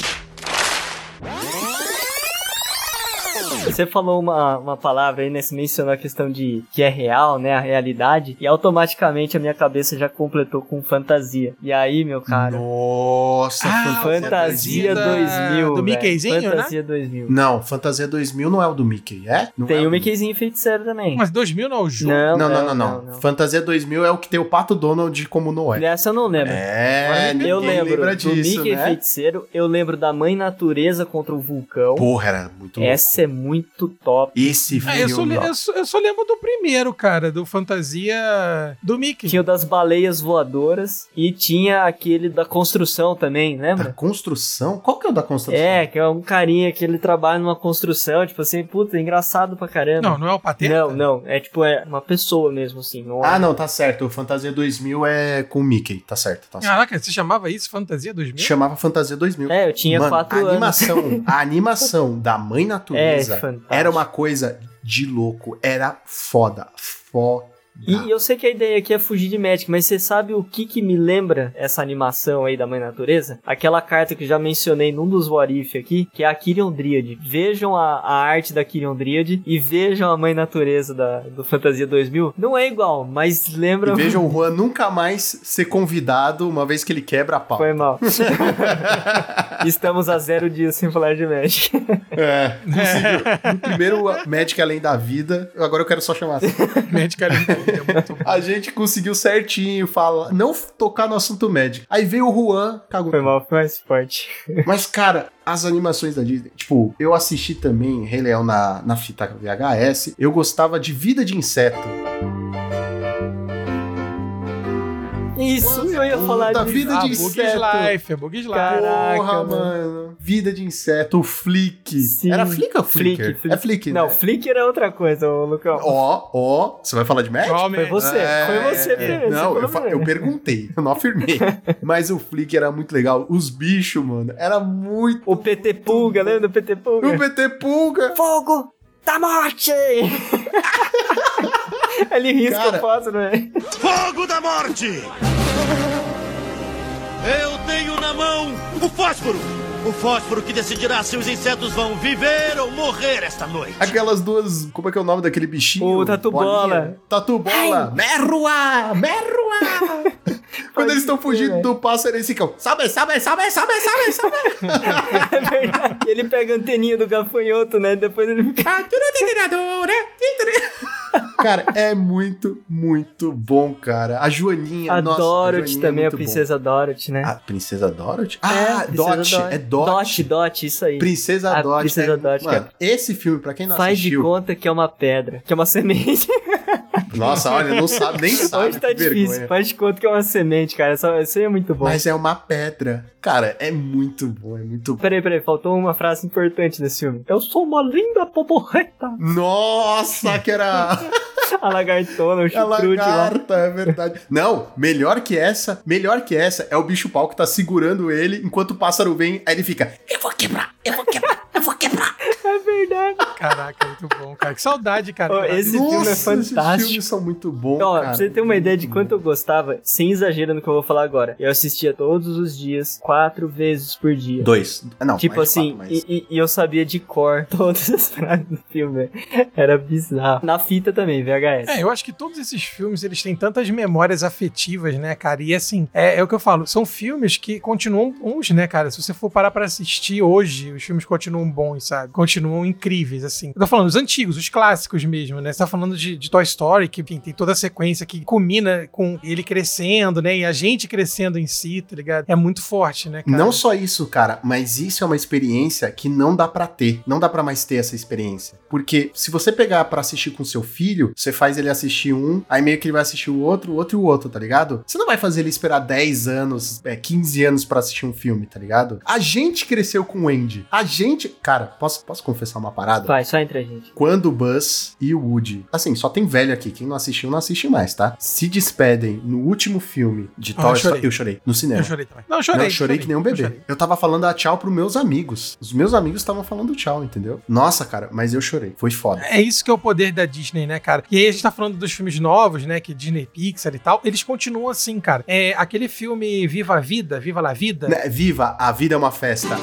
Você falou uma, uma palavra aí, né? Você mencionou a questão de que é real, né? A realidade. E automaticamente a minha cabeça já completou com fantasia. E aí, meu cara. Nossa, Ah, Fantasia da- 2000. do velho. Mickeyzinho, né? Fantasia 2000. Não, Fantasia 2000 não é o do Mickey, é? Não Tem é o do- Mickeyzinho feiticeiro também. Mas 2000 não é o jogo. Não, Não, não, não, não, Fantasia 2000 é o que tem o Pato Donald como Noé. Essa eu não lembro. É, ninguém eu lembro lembra do disso, Mickey né? Feiticeiro, eu lembro da Mãe Natureza contra o Vulcão. Porra, era muito louco. Essa é muito muito top. Esse eu, só, filme. ó. eu só- eu só lembro do primeiro, cara, do Fantasia do Mickey. Tinha o das baleias voadoras e tinha aquele da construção também, Da lembra? construção? Qual que é o da construção? É, que é um carinha que ele trabalha numa construção, tipo assim, puta, engraçado pra caramba. Não, não é o Pateta? não, não, é tipo, é uma pessoa mesmo, assim. Não é- Ah, não, tá certo. O Fantasia 2000 é com o Mickey, tá certo, tá certo. Caraca, você chamava isso Fantasia 2000? Chamava Fantasia 2000. É, eu tinha Mano, quatro a anos. animação, a animação da Mãe Natureza É, fantástico. era uma coisa de louco, era foda, foda. E eu sei que a ideia aqui é fugir de Magic, mas você sabe o que que me lembra essa animação aí da Mãe Natureza? Aquela carta que eu já mencionei num dos What If aqui, que é a Kyrian Dryad. Vejam a, a arte da Kyrian Dryad e vejam a Mãe Natureza da, do Fantasia 2000. Não é igual, mas lembra... E vejam o Juan nunca mais ser convidado uma vez que ele quebra a pau. Foi mal. Estamos a zero dias sem falar de Magic. É. No primeiro Magic Além da Vida, agora eu quero só chamar assim. Magic é muito bom. A gente conseguiu certinho falar, não tocar no assunto Magic. Aí veio o Juan, cagou. Foi mal, foi mais forte. Mas, cara, as animações da Disney, tipo, eu assisti também Rei Leão na, na fita VHS. Eu gostava de Vida de Inseto. Isso, eu ia falar da disso. vida Ah, de Bug's inseto. Life, é Bug's Life. Caraca, Porra, mano. mano. Vida de inseto, o Flick. Sim. Era Flick ou Flick, Flicker? Flick. É Flick, Não, né? Flicker é outra coisa, ô Lucão. Ó, ó, você vai falar de Magic? Qual Foi você, É, foi você é, primeiro. Não, eu, eu perguntei, eu não afirmei. Mas o Flick era muito legal. Os bichos, mano, era muito. O PT Pulga, lembra do PT Pulga? O PT Pulga! Fogo da morte! Ele risca Cara. o fósforo, né? Fogo da morte! Eu tenho na mão o fósforo! O fósforo que decidirá se os insetos vão viver ou morrer esta noite. Aquelas duas. Como é que é o nome daquele bichinho? O Tatu Bola. Tatu Bola! Merrua! Merrua! Quando eles estão fugindo velho. do pássaro, eles ficam. Sabe, sabe, sabe, sabe, sabe, sabe. É verdade. Ele pega a anteninha do gafanhoto, né? Depois ele fica. Cara, é muito, muito bom, cara. A Joaninha. A nossa, Dorothy Joaninha é também, a muito bom. Princesa Dorothy, né? A Princesa Dorothy? É, Ah, a Princesa Dot. Dorothy. É Dot. Dot, Dot, isso aí. Princesa A Dot. Princesa é- Dot, Mano, esse filme, pra quem não Faz de assistiu... conta que é uma pedra, que é uma semente. Nossa, olha, não sabe, nem sabe. Hoje tá que difícil. vergonha. Faz de conta que é uma semente, cara. Isso, isso aí é muito bom. Mas é uma pedra. Cara, é muito bom, é muito bom. Peraí, peraí, faltou uma frase importante desse filme. Eu sou uma linda poporreta. Nossa, que era A lagartona, o a chucrute lá. lagarta, é verdade. Não, melhor que essa, melhor que essa é o bicho pau que tá segurando ele enquanto o pássaro vem, aí ele fica, eu vou quebrar, eu vou quebrar, eu vou quebrar. É verdade. Caraca, muito bom, cara. Que saudade, cara. Ô, esse filme é Nossa, fantástico. Esses filmes são muito bons, Ó, cara. pra você ter uma ideia de quanto eu gostava, sem exagero no que eu vou falar agora, eu assistia todos os dias, quatro vezes por dia. Dois. Não, Tipo assim, quatro, mas- e, e- eu sabia de cor todas as frases do filme. Era bizarro. Na fita também, VHS. É, eu acho que todos esses filmes, eles têm tantas memórias afetivas, né, cara? E assim, é, é o que eu falo, são filmes que continuam bons, né, cara? Se você for parar pra assistir hoje, os filmes continuam bons, sabe? Continuam incríveis, assim. Eu tô falando os antigos, os clássicos mesmo, né? Você tá falando de, de Toy Story, que enfim, tem toda a sequência que culmina com ele crescendo, né? E a gente crescendo em si, tá ligado? É muito forte, né, cara? Não só isso, cara, mas isso é uma experiência que não dá pra ter. Não dá pra mais ter essa experiência. Porque se você pegar pra assistir com seu filho, você faz ele assistir um, aí meio que ele vai assistir o outro, o outro e o outro, tá ligado? Você não vai fazer ele esperar 10 anos, é, 15 anos pra assistir um filme, tá ligado? A gente cresceu com o Andy. A gente. Cara, posso, posso confessar uma parada? Vai, só entre a gente. Quando o Buzz e o Woody. Assim, só tem velho aqui. Quem não assistiu, não assiste mais, tá? Se despedem no último filme de Ah, Toy eu Story. chorei. Eu chorei. No cinema. Eu chorei também. Não, eu chorei. Não, eu chorei que nem um bebê. eu Eu, chorei. tava falando a tchau pros meus amigos. Os meus amigos estavam falando tchau, entendeu? Nossa, cara, mas eu chorei. Foi foda. É isso que é o poder da Disney, né, cara? E aí a gente tá falando dos filmes novos, né, que Disney Pixar e tal, eles continuam assim, cara. É aquele filme Viva a Vida, Viva la Vida. Né, Viva, a vida é uma festa.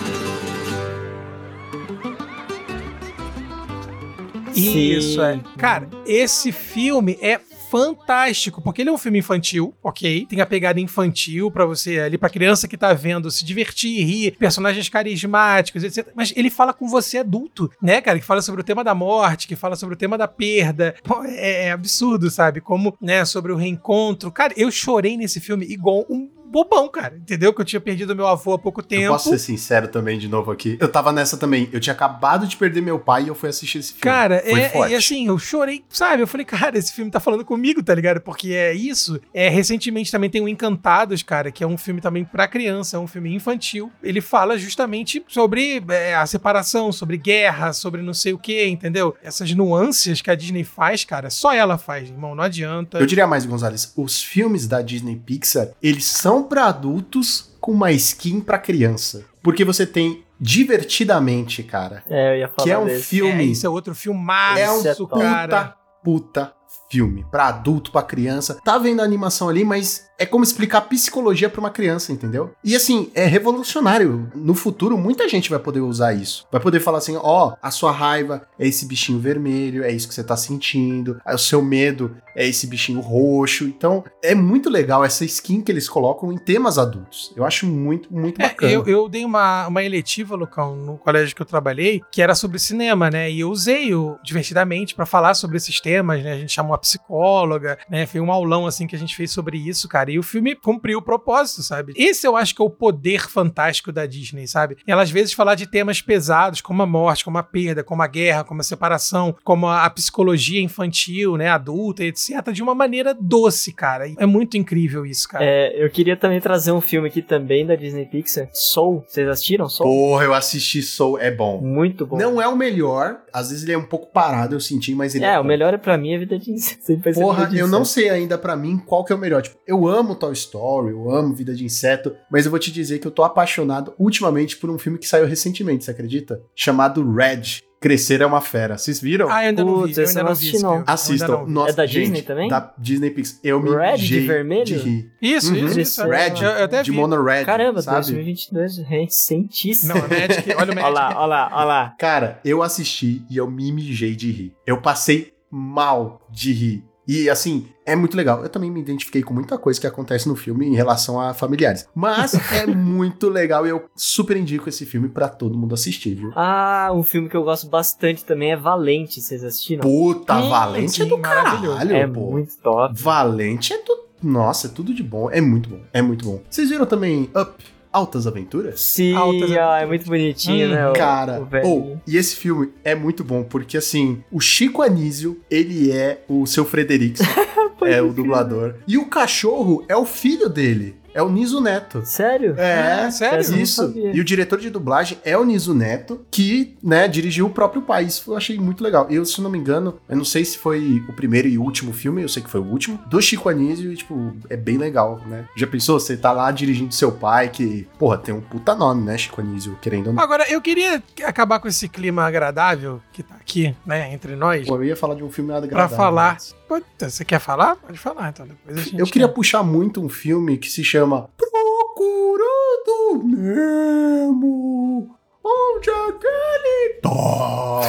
Isso, é. Cara, esse filme é fantástico, porque ele é um filme infantil, ok? Tem a pegada infantil pra você ali, pra criança que tá vendo se divertir, rir, personagens carismáticos, etc. Mas ele fala com você adulto, né, cara? Que fala sobre o tema da morte, que fala sobre o tema da perda. Pô, é, é absurdo, sabe? Como, né, sobre o reencontro. Cara, eu chorei nesse filme igual um bobão, cara. Entendeu? Que eu tinha perdido meu avô há pouco tempo. Eu posso ser sincero também de novo aqui. Eu tava nessa também. Eu tinha acabado de perder meu pai e eu fui assistir esse filme. Cara, Foi é, forte. e assim, eu chorei, sabe? Eu falei, cara, esse filme tá falando comigo, tá ligado? Porque é isso. É, recentemente também tem o Encantados, cara, que é um filme também pra criança, é um filme infantil. Ele fala justamente sobre é, a separação, sobre guerra, sobre não sei o que, entendeu? Essas nuances que a Disney faz, cara, só ela faz, irmão, não adianta. Eu diria mais, Gonzalez, os filmes da Disney Pixar, eles são pra adultos com uma skin pra criança. Porque você tem Divertidamente, cara. É, eu ia falar Que é um desse. filme. É, isso é outro filmaço, É um é top. cara. puta, puta filme. Pra adulto, pra criança. Tá vendo a animação ali, mas é como explicar psicologia pra uma criança, entendeu? E assim, é revolucionário. No futuro, muita gente vai poder usar isso. Vai poder falar assim: ó, a sua raiva é esse bichinho vermelho, é isso que você tá sentindo. O seu medo é esse bichinho roxo. Então, é muito legal essa skin que eles colocam em temas adultos. Eu acho muito, muito É, bacana. eu, eu dei uma, uma eletiva, Lucão, no colégio que eu trabalhei, que era sobre cinema, né? E eu usei o divertidamente pra falar sobre esses temas, né? A gente chamou a psicóloga, né? Foi um aulão assim que a gente fez sobre isso, cara. E o filme cumpriu o propósito, sabe? Esse eu acho que é o poder fantástico da Disney, sabe? Ela às vezes falar de temas pesados, como a morte, como a perda, como a guerra, como a separação, como a, psicologia infantil, né? Adulta, etc. De uma maneira doce, cara. E É muito incrível isso, cara. É, eu queria também trazer um filme aqui também da Disney Pixar, Soul. Vocês assistiram Soul? Porra, eu assisti Soul, é bom. Muito bom. Não é o melhor, às vezes ele é um pouco parado, eu senti, mas ele é, é, o melhor é pra mim a vida de Porra, Vida de eu não sei ainda pra mim qual que é o melhor. Tipo, eu amo Toy Story, eu amo Vida de Inseto, mas eu vou te dizer que eu tô apaixonado ultimamente por um filme que saiu recentemente, você acredita? Chamado Red. Crescer é uma fera. Vocês viram? Ah, eu ainda não vi, eu ainda não não vi assisti, não. Assistam. não. Nossa, É da gente, Disney também? Da Disney Pixar. Eu me Red de vermelho? de rir. Isso, Uhum. isso, isso. Red, Eu, eu até de vi. Mono Red, Caramba, sabe? 2022, recentíssimo. Não, a Magic, olha o Magic. Olha lá, olha lá, olha lá. Cara, eu assisti e eu me mijei de rir. Eu passei mal de rir. E assim, é muito legal. Eu também me identifiquei com muita coisa que acontece no filme em relação a familiares. Mas é muito legal e eu super indico esse filme pra todo mundo assistir, viu? Ah, um filme que eu gosto bastante também é Valente. Vocês assistiram? Puta, Valente é do maravilhoso. caralho, é pô. muito top. Valente é tudo. Nossa, é tudo de bom. É muito bom. É muito bom. Vocês viram também Up Altas Aventuras? Sim, Altas ah, é aventuras. muito bonitinho, Hum, né? o- Cara, ou e esse filme é muito bom porque assim, o Chico Anísio, ele é o seu Fredericks, é o dublador, e o cachorro é o filho dele, é o Niso Neto. Sério? É, sério? Essa eu não isso. E o diretor de dublagem é o Niso Neto, que, né, dirigiu o próprio país. Eu achei muito legal. Eu, se não me engano, eu não sei se foi o primeiro e último filme, eu sei que foi o último, do Chico Anísio, e, tipo, é bem legal, né? Já pensou? Você tá lá dirigindo seu pai, que, porra, tem um puta nome, né, Chico Anísio, querendo ou não. Agora, eu queria acabar com esse clima agradável que tá aqui, né, entre nós. Pô, eu ia falar de um filme nada Pra agradável falar. antes. Pode- Você quer falar? Pode falar, então depois a gente. Eu queria puxar muito um filme que se chama Procurando Nemo. Onde é que ele tá?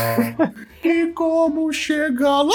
e como chegar lá?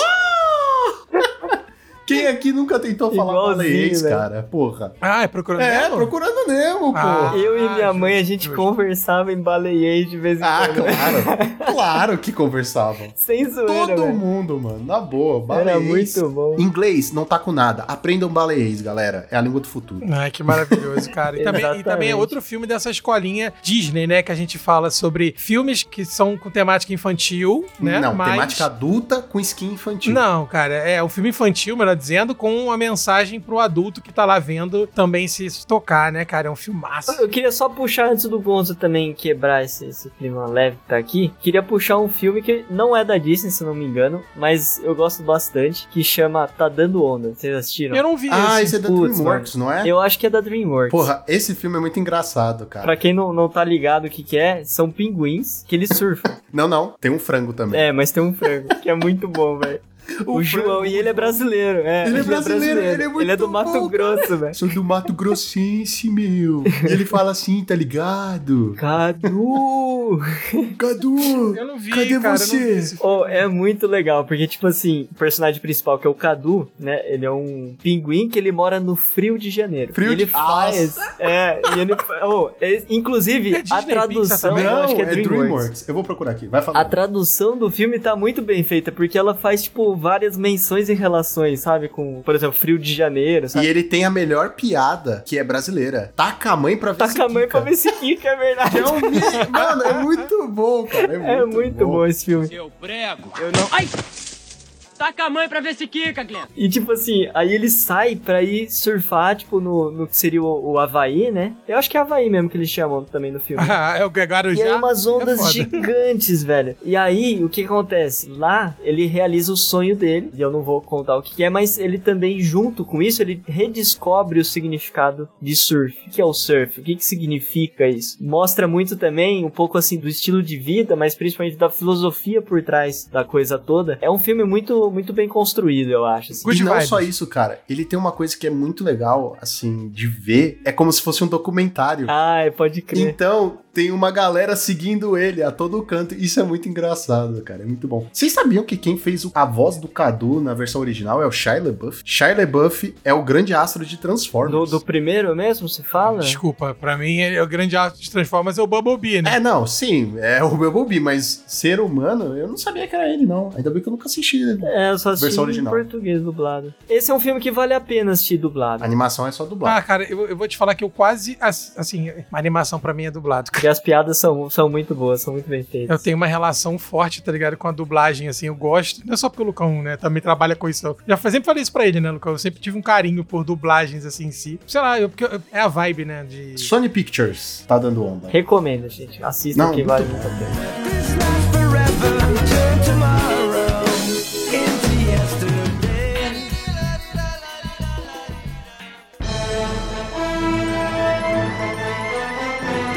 Quem aqui nunca tentou falar Igualzinho, baleiês, velho. cara? Porra. Ah, é procurando É, Nemo? procurando Nemo, pô. Ah. Eu e minha mãe, a gente conversava em baleiês de vez em Ah, quando. claro. claro que conversavam. Sem zoeira, Todo velho. mundo, mano. Na boa. Era Baleiês. muito bom. Inglês não tá com nada. Aprendam baleiês, galera. É a língua do futuro. Ai, que maravilhoso, cara. E também, e também é outro filme dessa escolinha Disney, né? Que a gente fala sobre filmes que são com temática infantil, né? Não, mas... temática adulta com skin infantil. Não, cara, é um filme infantil, melhor dizendo, com uma mensagem pro adulto que tá lá vendo também se tocar, né, cara? É um filmaço. Eu queria só puxar antes do Gonzo também quebrar esse, esse clima leve que tá aqui. Queria puxar um filme que não é da Disney, se não me engano, mas eu gosto bastante, que chama Tá Dando Onda. Vocês assistiram? Eu não vi Ah, esse. esse é da DreamWorks, não é? Eu acho que é da DreamWorks. Porra, esse filme é muito engraçado, cara. Pra quem não, não tá ligado o que que é, são pinguins que eles surfam. Não, não, tem um frango também. é, mas tem um frango, que é muito bom, velho. O, João, frango e ele é brasileiro. É, Ele é brasileiro, ele é muito do Mato bom, Grosso, velho. Sou do Mato Grossense, meu. E ele fala assim, tá ligado? Cadu! Cadu, Eu não vi, cadê cara. eu não vi você? Oh, é muito legal, porque, tipo assim, o personagem principal, que é o Cadu, né? Ele é um pinguim que ele mora no frio de janeiro. Frio ele de- faz. É, e ele. Oh, é- inclusive, É a Pixar tradução. Não, acho que é, é DreamWorks. DreamWorks. Eu vou procurar aqui, vai falar. A tradução do filme tá muito bem feita, porque ela faz, tipo, várias menções e relações, sabe? Com, por exemplo, Frio de Janeiro, E sabe? ele tem a melhor piada, que é brasileira. Taca a mãe pra ver Tá se com a mãe quica. pra ver se Kika, é verdade. É um Mano, é muito bom, cara. É muito, É muito bom esse filme. Seu prego. Eu não. Ai! Taca a mãe pra ver se quica, Glenn. E tipo assim, aí ele sai pra ir surfar, tipo, no, no que seria o, o Havaí, né? Eu acho que é Havaí mesmo que eles chamam também no filme. Ah, é o Guarujá. E aí umas ondas é gigantes, velho. E aí, o que acontece? Lá, ele realiza o sonho dele, e eu não vou contar o que é, mas ele também, junto com isso, ele redescobre o significado de surf. O que é o surf? O que, que significa isso? Mostra muito também, um pouco assim, do estilo de vida, mas principalmente da filosofia por trás da coisa toda. É um filme muito, muito bem construído, eu acho. assim. Good e não vibes. só isso, cara. Ele tem uma coisa que é muito legal, assim, de ver. É como se fosse um documentário. Ai, pode crer. Então, tem uma galera seguindo ele a todo canto. Isso é muito engraçado, cara. É muito bom. Vocês sabiam que quem fez a voz do Cadu na versão original é o Shia LaBeouf? Shia LaBeouf é o grande astro de Do, Transformers. do primeiro mesmo, se fala? Desculpa, pra mim ele é o grande ato de Transformers é o Bumblebee, né? É, não, sim, é o Bumblebee, mas ser humano, eu não sabia que era ele, não. Ainda bem que eu nunca assisti. né? É, eu só assisti Versão em original. português dublado. Esse é um filme que vale a pena assistir dublado. A animação é só dublado. Ah, cara, eu, eu vou te falar que eu quase. ass- Assim, a animação pra mim é dublado. Porque as piadas são, são muito boas, são muito bem feitas. Eu tenho uma relação forte, tá ligado? Com a dublagem, assim, eu gosto. Não é só porque o Lucão, né, também trabalha com isso. Já sempre falei isso pra ele, né, Lucão? Eu sempre tive um carinho por dublagens, assim, em si. Sei lá, eu, porque eu- é a vibe, né, de... Sony Pictures tá dando onda. Recomendo, gente. Assista Não, que vale muito a pena.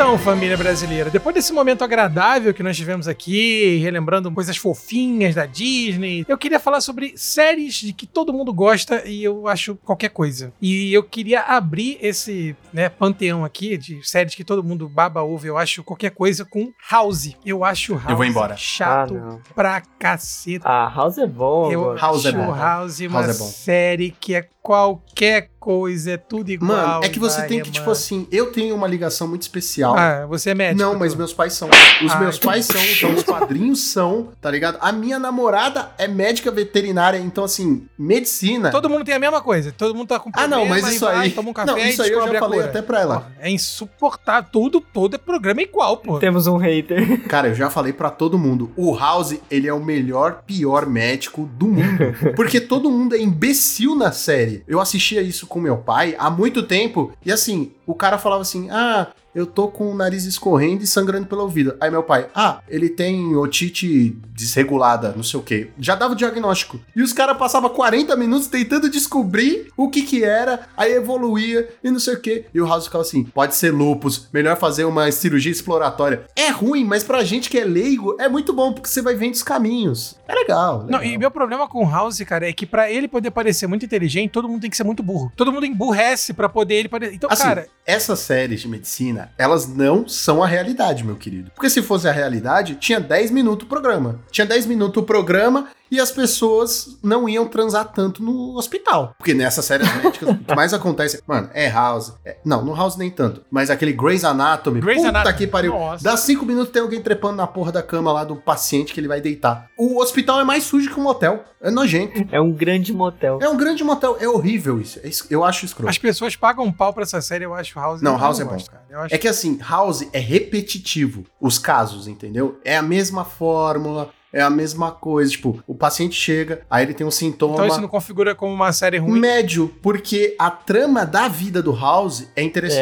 Então, família brasileira, depois desse momento agradável que nós tivemos aqui, relembrando coisas fofinhas da Disney, eu queria falar sobre séries de que todo mundo gosta e eu acho qualquer coisa. E eu queria abrir esse né, panteão aqui de séries que todo mundo baba ouve, eu acho qualquer coisa com House. Eu acho House vou embora. chato Ah, pra caceta. Ah, House é bom. Eu. House é acho bom. House uma House é bom. série que é qualquer coisa, é tudo igual. Mano, é que você vai, tem que, tipo mano. assim, eu tenho uma ligação muito especial. Ah, você é médico. Não, mas meus pais são. Os Ah, meus então- pais são, então os padrinhos são, tá ligado? A minha namorada é médica veterinária, então assim, medicina. Todo mundo tem a mesma coisa. Todo mundo tá com Ah, problema. não, mas isso vai, aí. Toma um café não, isso e aí eu já falei até pra ela. É insuportável. Tudo, todo é programa igual, pô. Temos um hater. Cara, eu já falei pra todo mundo. O House, ele é o melhor, pior médico do mundo. Porque todo mundo é imbecil na série. Eu assistia isso com meu pai há muito tempo. E assim, o cara falava assim: ah. Eu tô com o nariz escorrendo e sangrando pelo ouvido. Aí meu pai, ah, ele tem otite desregulada, não sei o quê. Já dava o diagnóstico. E os caras passavam 40 minutos tentando descobrir o que que era, aí evoluía e não sei o quê. E o House ficava assim, pode ser lupus, melhor fazer uma cirurgia exploratória. É ruim, mas pra gente que é leigo, é muito bom, porque você vai vendo os caminhos. É legal. Não, legal. e meu problema com o House, cara, é que pra ele poder parecer muito inteligente, todo mundo tem que ser muito burro. Todo mundo emburrece pra poder ele parecer. Então, Assim, cara, essas séries de medicina, elas não são a realidade, meu querido. Porque se fosse a realidade, tinha 10 minutos o programa. Tinha 10 minutos o programa e as pessoas não iam transar tanto no hospital. Porque nessas séries médicas, o que mais acontece, mano, é House. é- não, no House nem tanto. Mas aquele Grey's Anatomy, Grey's puta Anatomy, que pariu. nossa. Dá 5 minutos tem alguém trepando na porra da cama lá do paciente que ele vai deitar. O hospital é mais sujo que um motel. É nojento. É um grande motel. É um grande motel. É horrível isso. É Eu acho escroto. as pessoas pagam um pau pra essa série, eu acho House. Não, House é bom. cara. Eu acho É que assim, House é repetitivo os casos, entendeu? É a mesma fórmula, é a mesma coisa. Tipo, o paciente chega, aí ele tem um sintoma Então isso não configura como uma série ruim. médio, porque a trama da vida do House é interessante.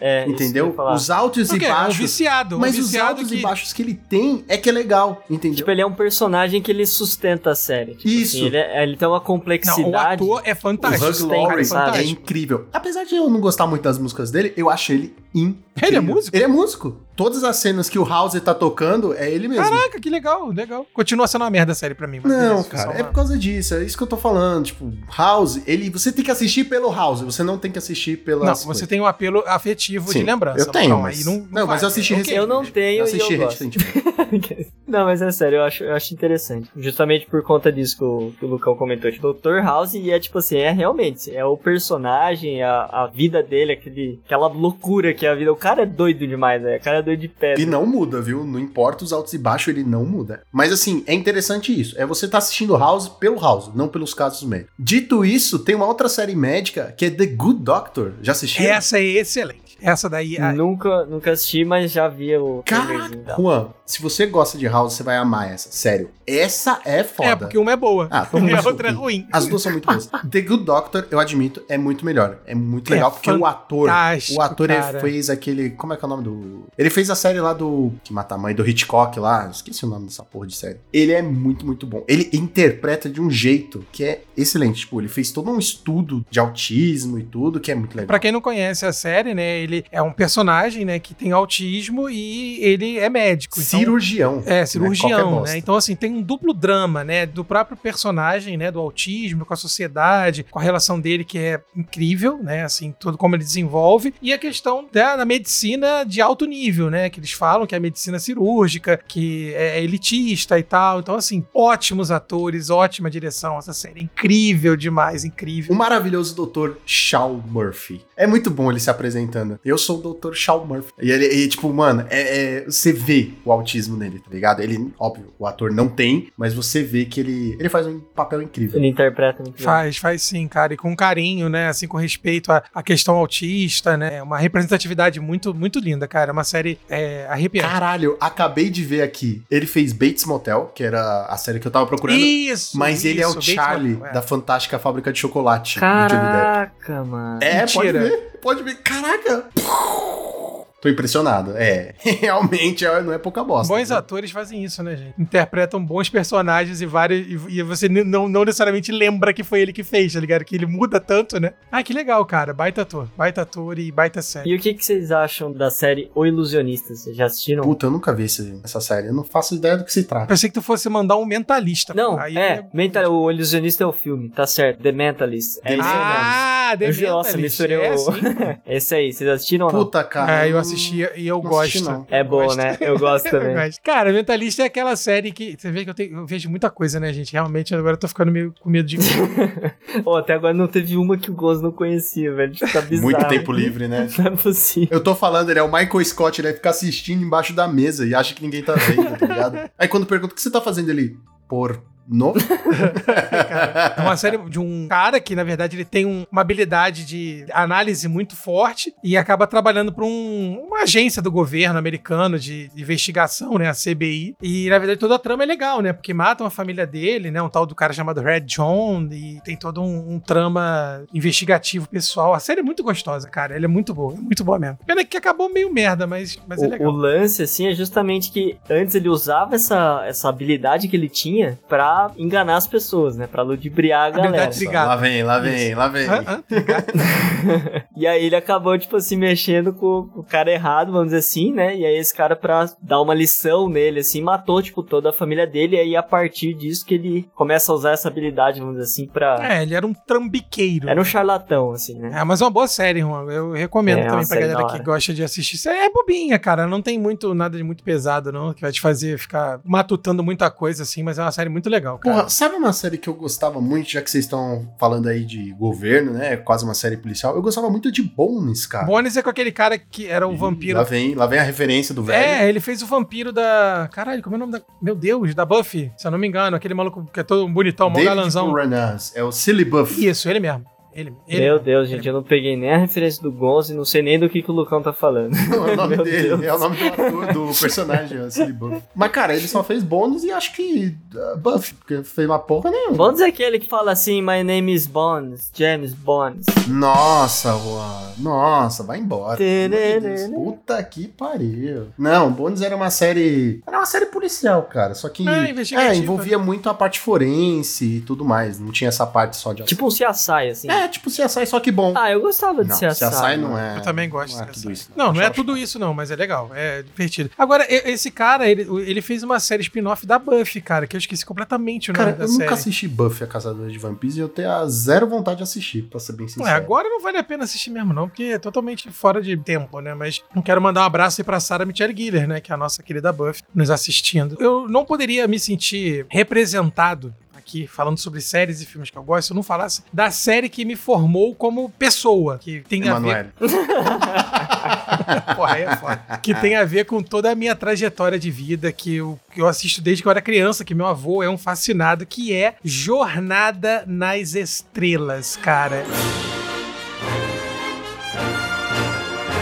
É, é. entendeu? Os altos e quê? É um baixos. viciado. mas um os viciado altos que... e baixos que ele tem é que é legal, entendeu? Tipo, ele é um personagem que ele sustenta a série. Tipo Isso. assim, ele, é- ele tem uma Não, o complexidade. ator é o fantástico. Hugh sustenta, Laurie sabe? é incrível. Apesar de eu não gostar muito das músicas dele, eu acho ele incrível. Ele é músico? Ele é músico. Todas as cenas que o House tá tocando, é ele mesmo. Caraca, que legal, legal. Continua sendo uma merda a série pra mim. mas Não, beleza, cara, é uma- por causa disso, é isso que eu tô falando. Tipo, House, ele, você tem que assistir pelo House, você não tem que assistir pela. Não, você tem um apelo afetivo Sim, de lembrança. eu tenho, Não, mas- aí não, não, mas eu assisti É, recente. Eu não tenho Eu e assisti eu gosto. recentemente. Não, mas é sério, eu acho, eu acho interessante. Justamente por conta disso que o, que o Lucão comentou. Tipo, Dr. House, e é tipo assim, é realmente, é o personagem, a, a vida dele, aquele, aquela loucura que é a vida. O cara é doido demais, né? O cara é doido de pedra. E não muda, viu? Não importa os altos e baixos, ele não muda. Mas assim, é interessante isso. É você tá assistindo House pelo House, não pelos casos médicos. Dito isso, tem uma outra série médica que é The Good Doctor. Já assistiu? Essa é excelente. Essa daí. Nunca, nunca assisti, mas já vi o Caraca. Juan, se você gosta de House, você vai amar essa. Sério. Essa é foda. é, porque uma é boa. Ah, e a outra é ruim. As duas são muito boas. The Good Doctor, eu admito, é muito melhor. É muito É legal, porque o ator. O ator cara. fez aquele. Como é que é o nome do. Ele fez a série lá do. Que mata a mãe, do Hitchcock lá. Esqueci o nome dessa porra de série. Ele é muito, muito bom. Ele interpreta de um jeito que é excelente. Tipo, ele fez todo um estudo de autismo e tudo, que é muito legal. Pra quem não conhece a série, né, ele é um personagem, né, que tem autismo e ele é médico. Então, Cirurgião. É, Qualquer cirurgião, bosta. né? Então, assim, tem um duplo drama, né? Do próprio personagem, né? Do autismo, com a sociedade, com a relação dele, que é incrível, né? Assim, tudo como ele desenvolve. E a questão da, da medicina de alto nível, né? Que eles falam que é a medicina cirúrgica, que é elitista e tal. Então, assim, ótimos atores, ótima direção. Essa série é incrível demais, incrível. O maravilhoso Dr. Shaw Murphy. É muito bom ele se apresentando. Eu sou o Dr. Shaw Murphy. E ele, e, tipo, mano, é, é- você vê o autismo nele, tá ligado? Ele, óbvio, o ator não tem, mas você vê que ele, ele faz um papel incrível. Ele interpreta muito bem. Faz, faz sim, cara, e com carinho, né? Assim, com respeito à, à questão autista, né? É uma representatividade muito, muito linda, cara. É uma série é, arrepiante. Caralho, acabei de ver aqui. Ele fez Bates Motel, que era a série que eu tava procurando. Isso! mas ele é o isso, Bates Charlie Motel, é. da Fantástica Fábrica de Chocolate do Johnny Depp. Caraca, mano. É, pode Mentira. ver, pode ver. Caraca! Tô impressionado. É, realmente é- não é pouca bosta. Bons né? atores fazem isso, né, gente? Interpretam bons personagens e vários. E, e você não, não necessariamente lembra que foi ele que fez, tá ligado? Que ele muda tanto, né? Ah, que legal, cara. Baita ator. Baita ator e baita série. E o que, que vocês acham da série O Ilusionista? Vocês já assistiram? Puta, eu nunca vi esse- essa série. Eu não faço ideia do que se trata. Pensei que tu fosse mandar um mentalista. Não, Aí é, Mental, o Ilusionista é o filme, tá certo. The Mentalist. É The isso aí mesmo. Ah, The Eu- Nossa, Mentalist. misturei É, o... sim. Esse aí, vocês assistiram ou não? Puta, cara. É, eu assisti e eu não assisti, gosto. não. É bom, gosto. né? Eu gosto Eu também. gosto. Cara, Mentalista é aquela série que. Você vê que eu, tenho- eu vejo muita coisa, né, gente? Realmente, agora eu tô ficando meio com medo de mim. Ô, até agora não teve uma que o Gonzo não conhecia, velho. Tá bizarro. Muito tempo livre, né? Não é possível. Eu tô falando, ele é o Michael Scott, ele vai ficar assistindo embaixo da mesa e acha que ninguém tá vendo, tá ligado? Aí quando pergunta o que você tá fazendo ele, por no? É uma série de um cara que, na verdade, ele tem um- uma habilidade de análise muito forte e acaba trabalhando para uma agência do governo americano de investigação, né? A CBI. E, na verdade, toda a trama é legal, né? Porque matam a família dele, né? Um tal do cara chamado Red John e tem todo um, um trama investigativo pessoal. A série é muito gostosa, cara. Ela é muito boa, é muito boa mesmo. Pena que acabou meio merda, mas, mas é O, o legal. lance, assim, é justamente que antes ele usava essa, essa habilidade que ele tinha pra enganar as pessoas, né? Pra ludibriar a galera. Obrigado. Lá vem, lá vem, lá vem. E aí ele acabou, tipo assim, mexendo com o cara errado, vamos dizer assim, né? E aí esse cara, pra dar uma lição nele, assim, matou, tipo, toda a família dele. E aí, a partir disso, que ele começa a usar essa habilidade, vamos dizer assim, pra... É, ele era um trambiqueiro. Era um charlatão, assim, né? É, mas é uma boa série, Juan. Eu recomendo É, também pra galera que gosta de assistir. Isso é bobinha, cara. Não tem muito nada de muito pesado, não, que vai te fazer ficar matutando muita coisa, assim, mas é uma série muito legal, cara. Porra, sabe uma série que eu gostava muito, já que vocês estão falando aí de governo, né? Quase uma série policial. Eu gostava muito de Bones, cara. Bones é com aquele cara que era o Ih, vampiro. Lá vem, lá vem a referência do velho. É, ele fez o vampiro da. Caralho, como é o nome da. Meu Deus, da Buffy, se eu não me engano. Aquele maluco que é todo bonitão, mó galanzão. É o Silly Buff. Isso, ele mesmo. Ele, ele Meu. Deus, gente, eu não peguei nem a referência do Gonzo e não sei nem do que, que o Lucão tá falando. Não, é o nome dele, Deus. é o nome do ator, do personagem, é o Silly Buff. Mas, cara, ele só fez Bones e acho que uh, Buff, porque fez uma porra nenhuma. Bonds é aquele que fala assim, my name is Bonds, James Bonds. Nossa, Juan. Nossa, vai embora. Deus. Puta que pariu. Não, Bones era uma série. Era uma série policial, cara. Só que. É. É, envolvia muito a parte forense e tudo mais. Não tinha essa parte só de. Tipo um CSI, assim. É, É, tipo CSI, só que bom. Ah, eu gostava de não, CSI. CSI não é. Eu também gosto não é dessa. tudo isso. Não, não é tudo isso, não, mas é legal. É divertido. Agora, esse cara, ele, ele fez uma série spin-off da Buffy, cara, que eu esqueci completamente o nome Cara, da eu série. nunca assisti Buffy, a Caçadora de Vampiros, e eu tenho a zero vontade de assistir, pra ser bem sincero. Ué, agora não vale a pena assistir mesmo, não, porque é totalmente fora de tempo, né? Mas eu quero mandar um abraço aí pra Sarah Michelle Gellar, né? Que é a nossa querida Buffy, nos assistindo. Eu não poderia me sentir representado aqui, falando sobre séries e filmes que eu gosto, se eu não falasse da série que me formou como pessoa, que tem a ver. Porra, é foda. Que tem a ver com toda a minha trajetória de vida, que eu, que eu assisto desde que eu era criança, que meu avô é um fascinado, que é Jornada nas Estrelas, cara.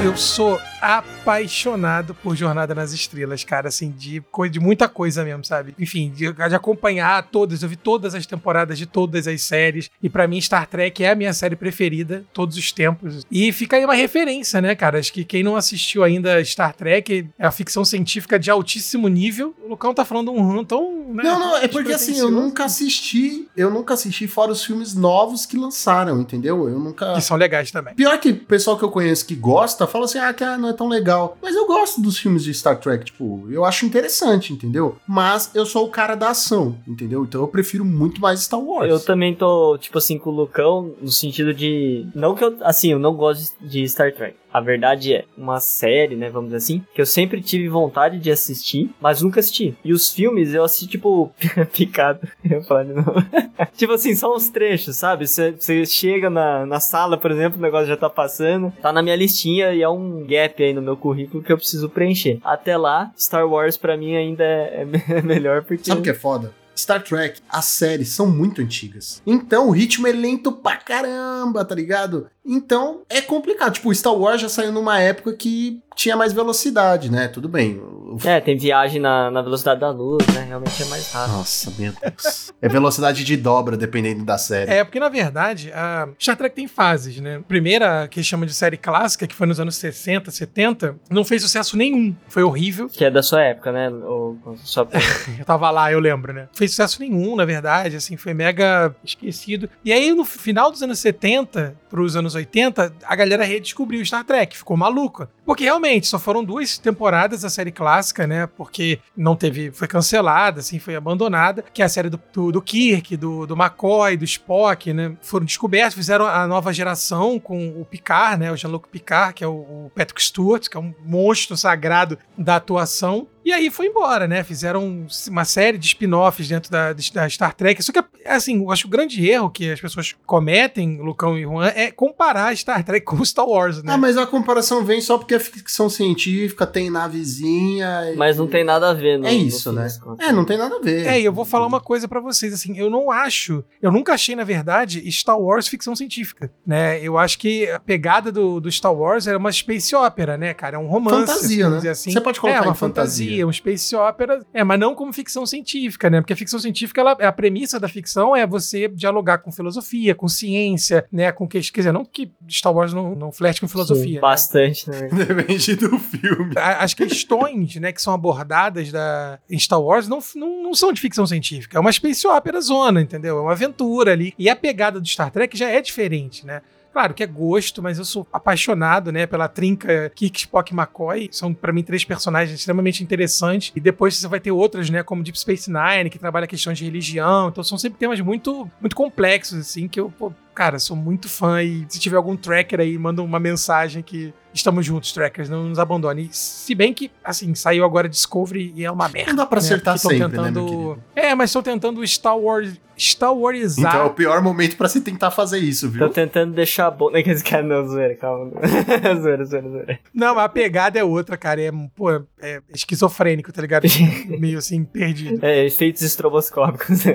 Eu sou apaixonado por Jornada nas Estrelas, cara, assim, de, coi- de muita coisa mesmo, sabe? Enfim, de, de acompanhar todas, eu vi todas as temporadas de todas as séries, e pra mim Star Trek é a minha série preferida, todos os tempos. E fica aí uma referência, né, cara? Acho que quem não assistiu ainda Star Trek é a ficção científica de altíssimo nível. O Lucão tá falando um ramo tão. Né, Não, não, é porque assim, eu nunca assisti, eu nunca assisti fora os filmes novos que lançaram, entendeu? Eu nunca. Que são legais também. Pior que o pessoal que eu conheço que gosta, fala assim, ah, que não é tão legal. Mas eu gosto dos filmes de Star Trek, tipo, eu acho interessante, entendeu? Mas eu sou o cara da ação, entendeu? Então eu prefiro muito mais Star Wars. Eu também tô, tipo assim, com o Lucão, no sentido de. Não que eu. Assim, eu não gosto de Star Trek. A verdade é, uma série, né, vamos dizer assim, que eu sempre tive vontade de assistir, mas nunca assisti. E os filmes eu assisti, tipo, picado. Eu falar de novo. tipo assim, só uns trechos, sabe? Você chega na, na sala, por exemplo, o negócio já tá passando, tá na minha listinha e é um gap aí no meu currículo que eu preciso preencher. Até lá, Star Wars pra mim ainda é, é melhor porque. Sabe o que é foda? Star Trek, as séries são muito antigas. Então o ritmo é lento pra caramba, tá ligado? Então é complicado. Tipo, Star Wars já saiu numa época que tinha mais velocidade, né? Tudo bem. O- É, tem viagem na, na velocidade da luz, né? Realmente é mais rápido. Nossa, meu Deus. É velocidade de dobra, dependendo da série. É, porque na verdade, a Star Trek tem fases, né? Primeira, que chama de série clássica, que foi nos anos 60, 70, não fez sucesso nenhum. Foi horrível. Que é da sua época, né? Ou, só. Eu tava lá, eu lembro, né? Não fez sucesso nenhum, na verdade, assim, foi mega esquecido. E aí, no final dos anos 70 pros anos 80, a galera redescobriu Star Trek, ficou maluca. Porque realmente, só foram duas temporadas da série clássica, né? Porque não teve, foi cancelada, assim, foi abandonada, que é a série do, do, do Kirk, do, do McCoy, do Spock, né? Foram descobertos, fizeram a nova geração com o Picard, né? O Jean-Luc Picard, que é o, o Patrick Stewart, que é um monstro sagrado da atuação. E aí foi embora, né? Fizeram uma série de spin-offs dentro da, da Star Trek. Só que, assim, eu acho que o grande erro que as pessoas cometem, Lucão e Juan, é comparar Star Trek com Star Wars, né? Ah, mas a comparação vem só porque é ficção científica, tem navezinha. e- Mas não tem nada a ver, no, É isso, né? É, não tem nada a ver. É, e eu vou falar uma coisa pra vocês, assim, eu não acho, eu nunca achei, na verdade, Star Wars ficção científica, né? Eu acho que a pegada do, do Star Wars era uma space opera, né, cara? É um romance. Fantasia, vamos né? Assim. Você pode colocar É, uma em fantasia. Fantasia, um space opera, é, mas não como ficção científica, né? Porque a ficção científica, ela, a premissa da ficção é você dialogar com filosofia, com ciência, né? Com que, quer dizer, não que Star Wars não, não flerte com filosofia. né? Bastante, né? Depende do filme. As questões né, que são abordadas da, em Star Wars não, não, não são de ficção científica. É uma space opera zona, entendeu? É uma aventura ali. E a pegada do Star Trek já é diferente, né? Claro que é gosto, mas eu sou apaixonado, né, pela trinca Kirk, Spock e McCoy. São, pra mim, três personagens extremamente interessantes. E depois você vai ter outras, né, como Deep Space Nine, que trabalha questões de religião. Então são sempre temas muito, muito complexos, assim, que eu, pô, cara, sou muito fã. E se tiver algum tracker aí, manda uma mensagem que estamos juntos, trackers, não nos abandone. Se bem que, assim, saiu agora Discovery e é uma merda. Não dá pra né, acertar porque tão sempre, né, meu querido? É, mas estão tentando Star Wars. Star Warsizar. Então é o pior momento pra se tentar fazer isso, viu? Tô tentando deixar bom. Não é que cara não, zoeira, calma. zoeira, zoeira, zoeira. Não, mas a pegada é outra, cara. É, pô, é esquizofrênico, tá ligado? Meio assim, perdido. É, efeitos estroboscópicos.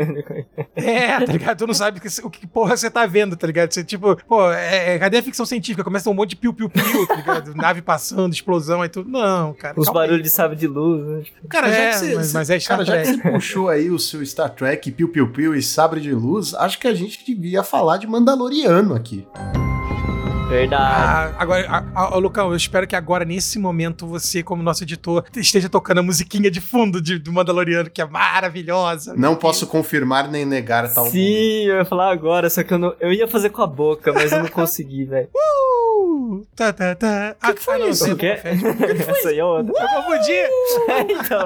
É, tá ligado? Tu não sabe que- o que porra você tá vendo, tá ligado? Você, tipo, pô, é, é, cadê a ficção científica? Começa um monte de piu-piu-piu, tá ligado? Nave passando, explosão e tudo. Não, cara. Os aí. barulhos de sabre de luz, né? Tipo, Cara, já É, que você, mas- mas é Star cara, já que você puxou aí o seu Star Trek, Piu Piu Piu e Sabre de Luz, acho que a gente devia falar de Mandaloriano aqui. Verdade. Ah, agora, a, a, a, Lucão, eu espero que agora, nesse momento, você, como nosso editor, esteja tocando a musiquinha de fundo de, do Mandaloriano, que é maravilhosa. Não posso confirmar nem negar tal. Sim, eu ia falar agora, só que eu, não, eu ia fazer com a boca, mas eu não consegui, velho. Uh! Tá, tá, tá. Que que foi ah, não, isso? O quê? festa. Essa aí é outra. Eu confundi! então,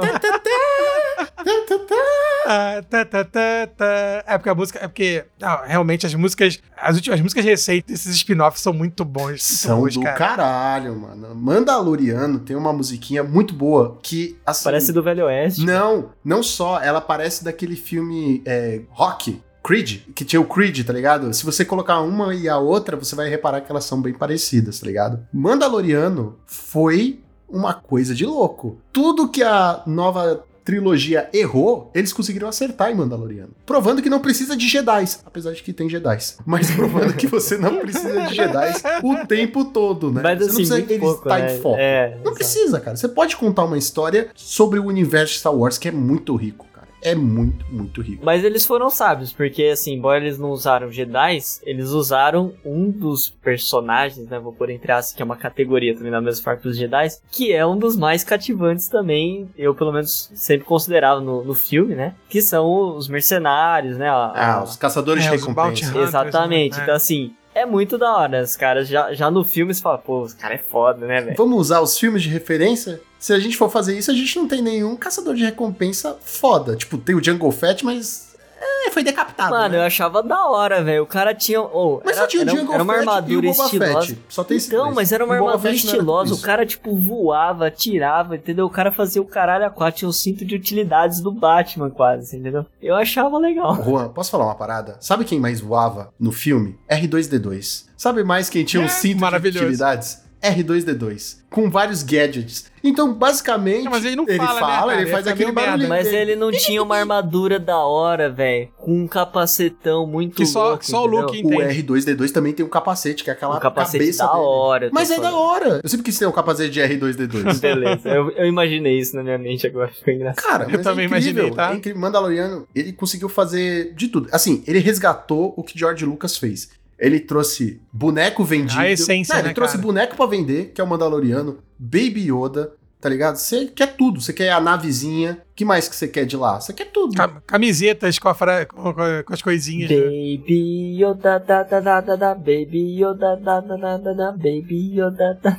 Ah, tá, tá, tá, tá. É porque a música. É porque. não, realmente, as músicas. As últimas músicas recentes desses spin-offs são muito bons. muito São bons, do cara. caralho, mano. Mandaloriano tem uma musiquinha muito boa que, assim... parece do Velho Oeste. Não, não só. Ela parece daquele filme é, Rock, Creed, que tinha o Creed, tá ligado? Se você colocar uma e a outra, você vai reparar que elas são bem parecidas, tá ligado? Mandaloriano foi uma coisa de louco. Tudo que a nova trilogia errou, eles conseguiram acertar em Mandaloriano. Provando que não precisa de Jedi, apesar de que tem Jedi. Mas provando que você não precisa de Jedi o tempo todo, né? Mas você assim, não precisa eles pouco, tá né? em foco. É, Não exato. precisa, cara. Você pode contar uma história sobre o universo de Star Wars que é muito rico. É muito, muito rico. Mas eles foram sábios, porque assim, embora eles não usaram Jedi, eles usaram um dos personagens, né? Vou pôr entre aspas, que é uma categoria também da mesma forma que os Jedi, que é um dos mais cativantes também, eu pelo menos sempre considerava no, no filme, né? Que são os mercenários, né? a- Ah, a- os caçadores É, de recompensa. hunters, Exatamente. né? Então, assim, é muito da hora. Os caras já, já no filme você fala, pô, os caras é foda, né, velho? Vamos usar os filmes de referência? Se a gente for fazer isso, a gente não tem nenhum caçador de recompensa foda. Tipo, tem o Jungle Fett, mas. É, foi decapitado. Mano, eu né? achava da hora, velho. O cara tinha. Oh, Mas era, só tinha o era, Jungle era uma Fett armadura e o Boba estilosa. Fett. Só tem esses Então, dois. mas era uma armadura era estilosa. O cara, tipo, voava, atirava, entendeu? O cara fazia o caralho a quatro. Tinha o cinto de utilidades do Batman, quase, entendeu? Eu achava legal. Juan, posso falar uma parada? Sabe quem mais voava no filme? R2D2. Sabe mais quem tinha um É, cinto de maravilhoso. utilidades? R2D2. Com vários gadgets. Então, basicamente. Não, mas ele não fala, né, cara? ele Ele faz fica aquele barulho. Mas ele não tinha uma armadura da hora, velho. Com um capacetão muito Que só, louco, que só o entendeu? Luke O entende. R2D2 também tem um capacete, que é aquela Um capacete cabeça da dele. hora. Mas é da falando. hora. Eu sempre quis ter um capacete de R2D2. Beleza, eu, eu imaginei isso na minha mente agora, ficou engraçado. Cara, Eu também é imaginei, tá? É incrível. Mandaloriano, ele conseguiu fazer de tudo. Assim, ele resgatou o que George Lucas fez. Ele trouxe boneco vendido. A essência, Não, ele né, trouxe cara? boneco pra vender, que é o Mandaloriano. Baby Yoda, tá ligado? Você quer tudo. Você quer a navezinha. Que mais que você quer de lá? Você quer tudo. Cam- Camisetas com, a fra- com- com- com as coisinhas. né? Baby Yoda da da da da da Baby Yoda da da da da da Baby Yoda da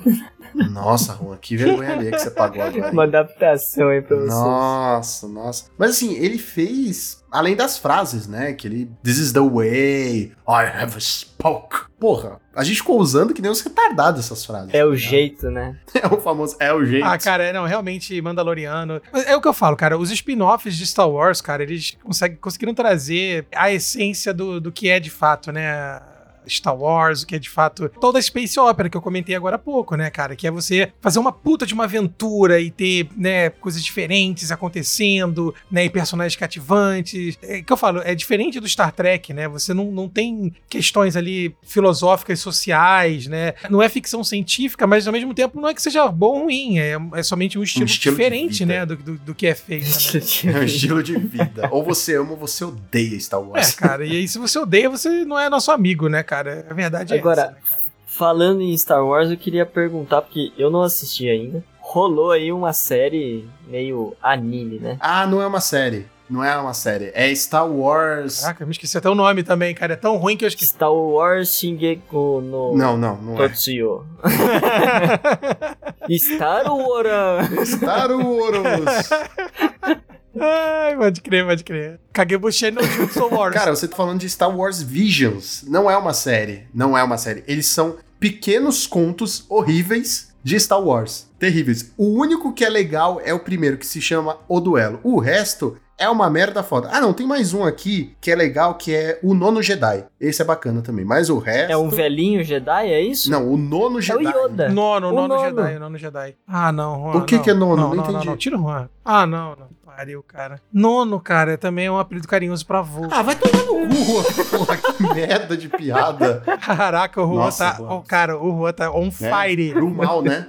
Nossa, Juan, que vergonha ali que você pagou agora. Uma adaptação aí pra vocês. Nossa, nossa. Mas assim, ele fez, além das frases, né? Que ele. This is the way, I have spoke. Porra, a gente ficou usando que nem uns retardados essas frases. É o ligado? jeito, né? É o famoso, é o jeito. Ah, cara, não, realmente, Mandaloriano. É o que eu falo, cara. Os spin-offs de Star Wars, cara, eles conseguem, conseguiram trazer a essência do, do que é de fato, né? Star Wars, o que é de fato toda a Space Opera que eu comentei agora há pouco, né, cara? Que é você fazer uma puta de uma aventura e ter, né, coisas diferentes acontecendo, né, e personagens cativantes. É que eu falo, é diferente do Star Trek, né? Você não, não tem questões ali filosóficas, sociais, né? Não é ficção científica, mas ao mesmo tempo não é que seja bom ou ruim, é, é somente um estilo, estilo de diferente, né, do, do, do que é feito, né? É um estilo de vida. ou você ama ou você odeia Star É, Wars. cara, e aí se você odeia, você não é nosso amigo, né, cara? A verdade é Agora, essa, né, cara? Falando em Star Wars, eu queria perguntar, porque eu não assisti ainda. Rolou aí uma série meio anime, né? Ah, não é uma série. Não é uma série. É Star Wars. Caraca, eu me esqueci até o nome também, cara. É tão ruim que eu esqueci. Star Wars Shingeki no Não, não, não é. Totsuyo. Star Wars! Star Wars. Ai, pode crer, pode crer. Kagebushi no Jutsu Wars. Cara, você tá falando de Star Wars Visions. Não é uma série. Não é uma série. Eles são pequenos contos horríveis de Star Wars. Terríveis. O único que é legal é o primeiro, que se chama O Duelo. O resto é uma merda foda. Ah, não, tem mais um aqui que é legal, que é o Nono Jedi. Esse é bacana também. Mas o resto. É um velhinho Jedi, é isso? Não, o Nono É o Jedi. Yoda. Nono, O nono, nono. Jedi, o nono Jedi. Ah, não, Juan. O que não. que é nono? Não, Não não, entendi. não, não, tira o Juan. Ah, não, não. Pariu, cara. Nono, cara, também é um apelido carinhoso pra avô. Ah, vai tomar no cu, porra, que merda de piada. Caraca, o Juan Nossa, tá. Oh, cara, o Juan tá on né? fire. Pro mal, né?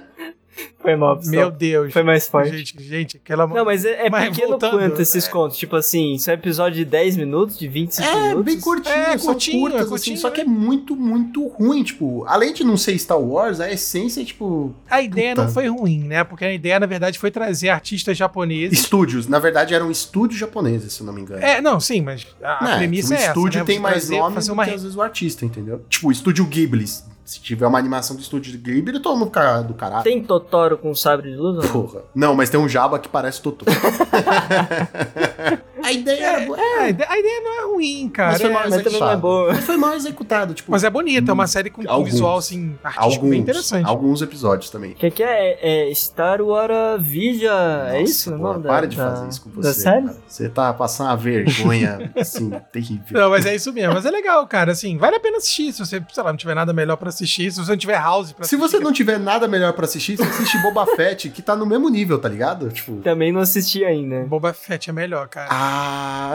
Foi mal, pessoal. Meu Deus. Foi mais forte. Gente, gente, aquela Não, mas é, é Mas pequeno voltando, quanto esses é- contos? Tipo assim, isso é episódio de 10 minutos, de 25 É, minutos? bem curtinho, É, curtinho, curtas, é assim, curtinho, só que é né? muito, muito ruim, tipo, além de não ser Star Wars, a essência é, tipo, A ideia Puta. não foi ruim, né? Porque a ideia, na verdade, foi trazer artistas japoneses. estúdios, na verdade eram estúdios japoneses, se eu não me engano. É, não, sim, mas a Né, premissa o é essa, estúdio né? tem Você mais nome fazer do uma que às vezes o artista, entendeu? Tipo, o estúdio Ghibli, se tiver uma animação do estúdio Ghibli, todo mundo fica do caralho. Tem Totoro com sabre de luz? Porra. Não, mas tem um Jabba que parece Totoro. a ideia era boa. É, a ide- a ideia não é ruim, cara. Mas foi é- mal Mas também não é executado. boa. Mas foi mal executado, tipo, Mas é bonita, é uma série com um Alguns. visual, assim, artístico bem alguns, interessante. alguns episódios também. O que, que é? É Star Wars Vigia, é Nossa, isso o porra, nome para da, de da- fazer isso com da você. série? cara. Você tá passando uma vergonha, assim, terrível. Não, mas é isso mesmo. Mas é legal, cara. Assim, vale a pena assistir. Se você, sei lá, não tiver nada melhor pra assistir. Se você não tiver House pra Se assistir. você não tiver nada melhor pra assistir, você assiste Boba Fett, que tá no mesmo nível, tá ligado? Tipo, Também não assisti ainda. Boba Fett é melhor, cara. ah,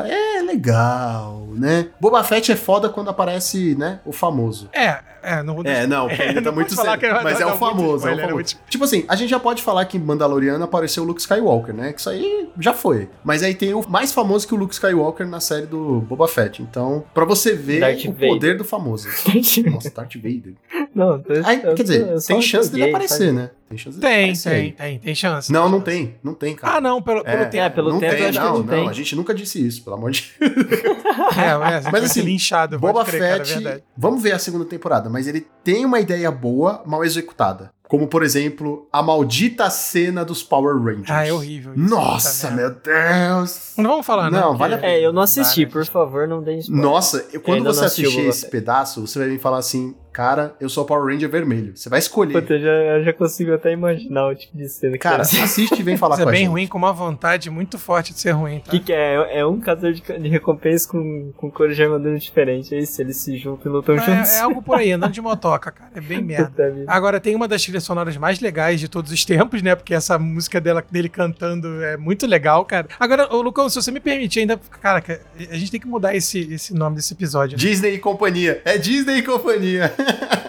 é legal, né? Boba Fett é foda quando aparece, né, o famoso. É, é, não vou É, não, porque ainda tá não muito que- Mas é não, o famoso, é o é famoso. muito- Tipo assim, a gente já pode falar que em Mandaloriano apareceu o Luke Skywalker, né? Que isso aí já foi. Mas aí tem o mais famoso que o Luke Skywalker na série do Boba Fett. Então, pra você ver Darth o Vader. poder do famoso. Nossa, Darth Vader. não, tô- Aí, eu quer dizer, eu só tem chance dele aparecer, sabe? né? Tem chance dele Tem, aparecer tem, aí. tem, tem chance. Não, tem não chance. tem. Não tem, cara. Ah, não, pelo, pelo É, tempo. É, pelo não tempo tem, eu acho que não, não tem. A gente nunca disse isso, pelo amor de É, é, Mas vai assim, linchado. Boba crer, cara, é Fett, vamos ver a segunda temporada, mas ele tem uma ideia boa, mal executada. Como, por exemplo, a maldita cena dos Power Rangers. Ah, é horrível. isso, Nossa, meu Deus! Não vamos falar, Não, né? vale a Porque- É, eu não assisti, Tá, por favor, não deem spoiler. Nossa, quando você não assistir esse pedaço, você vai me falar assim, cara, eu sou o Power Ranger vermelho. Você vai escolher. Puta, eu já, eu já consigo até imaginar o tipo de cena que Cara, será. assiste e vem falar Isso é com a bem gente. ruim, com uma vontade muito forte de ser ruim, O tá? que, que é? É um caçador de, de recompensa com, com cores de armadura diferente. É isso, eles se juntam e lutam juntos. É, é algo por aí, andando de motoca, cara. É bem merda. Puta. Agora, tem uma das trilhas sonoras mais legais de todos os tempos, né? Porque essa música dela, dele cantando é muito legal, cara. Agora, ô, Lucão, se você me permitir ainda... Cara, a gente tem que mudar esse, esse nome desse episódio. né? Disney e companhia. É Disney e companhia.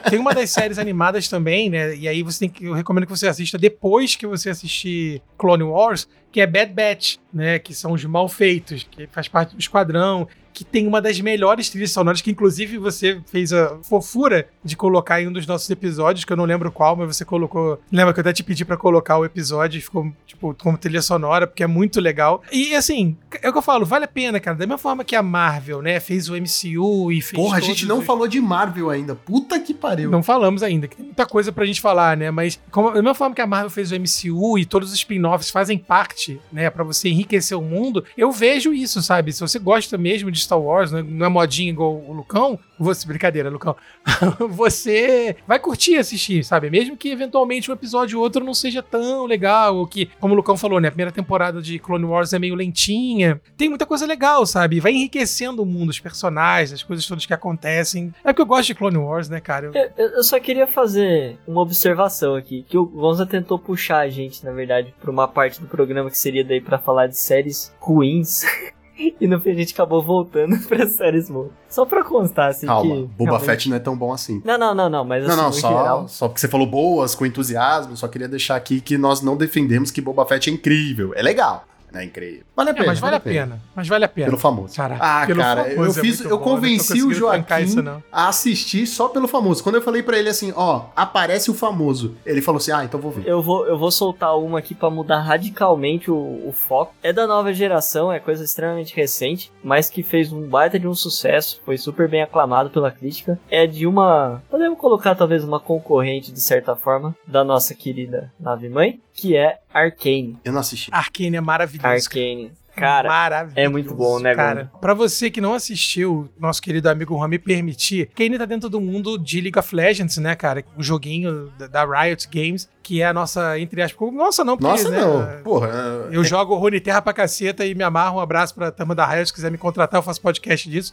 Tem uma das séries animadas também, né? E aí você tem que. Eu recomendo que você assista depois que você assistir Clone Wars, que é Bad Batch, né? Que são os mal feitos, que faz parte do esquadrão. Que tem uma das melhores trilhas sonoras, que inclusive você fez a fofura de colocar em um dos nossos episódios, que eu não lembro qual, mas você colocou. Lembra que eu até te pedi pra colocar o episódio e ficou, tipo, como trilha sonora, porque é muito legal. E assim, é o que eu falo, vale a pena, cara. Da mesma forma que a Marvel, né, fez o MCU e fez. Porra, a gente não os- falou de Marvel ainda. Puta que pariu. não falamos ainda, que tem muita coisa pra gente falar, né? Mas como, da mesma forma que a Marvel fez o MCU e todos os spin-offs fazem parte, né, Pra você enriquecer o mundo, eu vejo isso, sabe? Se você gosta mesmo de Star Wars, né, não é modinha igual o Lucão, você, brincadeira, Lucão, você vai curtir assistir, sabe? Mesmo que eventualmente um episódio ou outro não seja tão legal, ou que, como o Lucão falou, né, a primeira temporada de Clone Wars é meio lentinha, tem muita coisa legal, sabe? Vai enriquecendo o mundo, os personagens, as coisas todas que acontecem. É porque eu gosto de Clone Wars, né, cara? Eu- Eu, eu- só queria fazer uma observação aqui, que o Gonza tentou puxar a gente, na verdade, pra uma parte do programa que seria daí pra falar de séries ruins. E no fim a gente acabou voltando pra séries boas. Só pra constar, assim, Calma, que... Boba realmente- Fett não é tão bom assim. Não, não, não, não, mas Não, assim, não, no só, geral... só porque você falou boas, com entusiasmo, só queria deixar aqui que nós não defendemos que Boba Fett é incrível. É legal, não é incrível. Vale a É, pena. mas vale a pena. Mas vale a pena. Pelo famoso. Cara, ah, pelo cara, famoso eu é fiz, muito eu bom, eu convenci o Joaquim isso, a assistir só pelo famoso. Quando eu falei pra ele assim, ó, aparece o famoso, ele falou assim, ah, então vou ver. Eu vou, eu vou soltar uma aqui pra mudar radicalmente o, o foco. É da nova geração, é coisa extremamente recente, mas que fez um baita de um sucesso, foi super bem aclamado pela crítica. É de uma, podemos colocar talvez uma concorrente de certa forma da nossa querida nave mãe, que é Arcane. Eu não assisti. Arcane é maravilhoso. Arcane. Cara, Maravilhoso, é muito bom, né, cara? Pra você que não assistiu, nosso querido amigo Juan me permitir, Kane tá dentro do mundo de League of Legends, né, cara? O joguinho da Riot Games, que é a nossa, entre aspas, nossa não, porque, Nossa, né, não. Porra, Eu jogo Rune Terra pra caceta e me amarro. Um abraço pra Tama da Riot. Se quiser me contratar, eu faço podcast disso.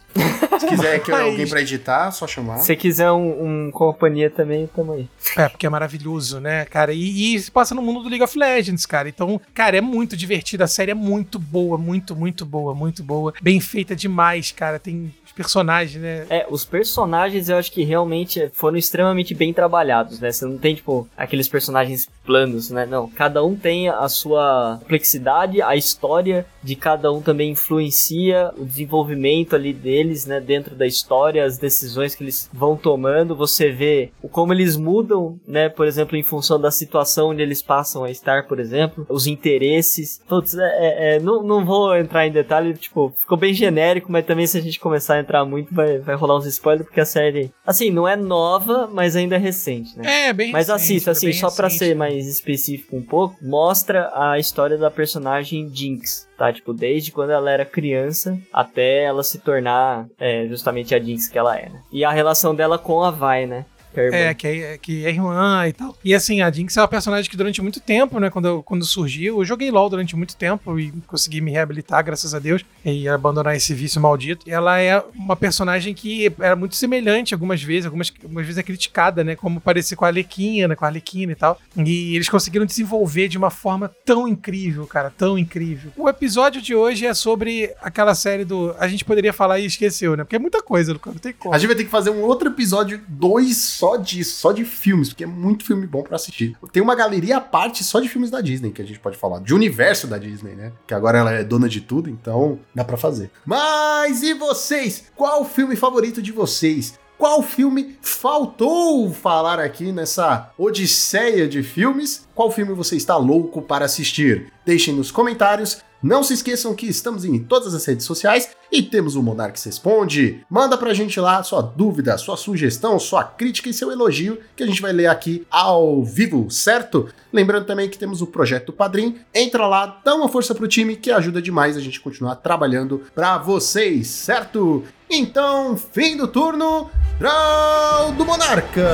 se quiser que Mas- alguém pra editar, só chamar. se você quiser um, um companhia também, tamo aí. É, porque é maravilhoso, né, cara? E, e se passa no mundo do League of Legends, cara. Então, cara, é muito divertido. A série é muito boa. muito, muito boa, muito boa. Bem feita demais, cara. Tem personagens, né? É, os personagens eu acho que realmente foram extremamente bem trabalhados, né? Você não tem, tipo, aqueles personagens planos, né? Não, cada um tem a sua complexidade, a história de cada um também influencia o desenvolvimento ali deles, né? Dentro da história, as decisões que eles vão tomando, você vê como eles mudam, né? Por exemplo, em função da situação onde eles passam a estar, por exemplo, os interesses. É, é, é, não, não vou entrar em detalhe, tipo, ficou bem genérico, mas também se a gente começar a entrar muito, vai, vai rolar uns spoilers, porque a série, assim, não é nova, mas ainda é recente, né? É, bem Mas recente, assista, é assim, só pra recente. ser mais específico um pouco, mostra a história da personagem Jinx, tá? Tipo, desde quando ela era criança até ela se tornar é, justamente a Jinx que ela é, né? E a relação dela com a Vi, né? Que a irmã. É, que é, que é irmã e tal. E assim, a Jinx é uma personagem que durante muito tempo, né, quando, eu- quando surgiu, eu joguei LoL durante muito tempo e consegui me reabilitar, graças a Deus, e abandonar esse vício maldito. E ela é uma personagem que era muito semelhante algumas vezes, algumas, algumas vezes é criticada, né, como parecer com a Alequina, né, com a Arlequina e tal. E eles conseguiram desenvolver de uma forma tão incrível, cara, tão incrível. O episódio de hoje é sobre aquela série do... A gente poderia falar e esqueceu, né, porque é muita coisa, Lucas, não tem como. A gente vai ter que fazer um outro episódio, dois só disso, só de filmes, porque é muito filme bom pra assistir. Tem uma galeria à parte só de filmes da Disney que a gente pode falar, de universo da Disney, né? Que agora ela é dona de tudo, então dá pra fazer. Mas e vocês? Qual o filme favorito de vocês? Qual filme faltou falar aqui nessa odisseia de filmes? Qual filme você está louco para assistir? Deixem nos comentários. Não se esqueçam que estamos em todas as redes sociais e temos o Monarques Responde. Manda pra gente lá sua dúvida, sua sugestão, sua crítica e seu elogio que a gente vai ler aqui ao vivo, certo? Lembrando também que temos o projeto Padrim. Entra lá, dá uma força pro time que ajuda demais a gente continuar trabalhando pra vocês, certo? Então, fim do turno, Draw do Monarca!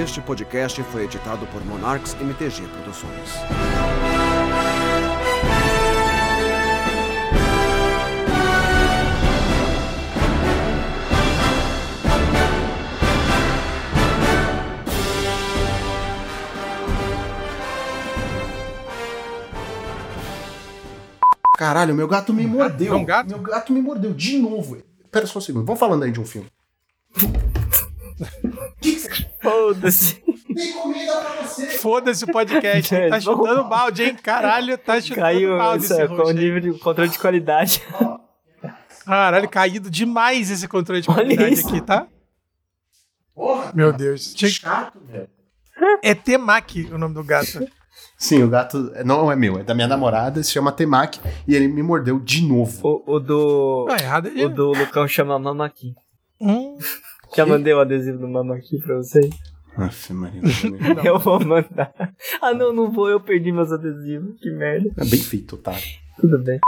Este podcast foi editado por Monarchs MTG Produções. Caralho, meu gato me mordeu. Um gato? Meu gato me mordeu de novo. Pera só um segundo, vamos falando aí de um filme. Foda-se. Tem comida pra você! Foda-se o podcast, hein? tá chutando balde, hein? Caralho, tá chutando Caiu balde essa, esse com o nível de controle de qualidade. Caralho, caído demais esse controle de Olha qualidade isso. aqui, tá? Porra, Meu Deus. Tinha- chato, velho. É Temaki o nome do gato. Sim, o gato não é meu, é da minha namorada, se chama Temaki, e ele me mordeu de novo. O, o do. Tá errado. O do Lucão chama Mamaki. Hum, Já mandei o adesivo do Mamaki pra vocês. Aff, Maria. Eu vou mandar. Ah, não, não vou, eu perdi meus adesivos. Que merda. É bem feito, tá? Tudo bem.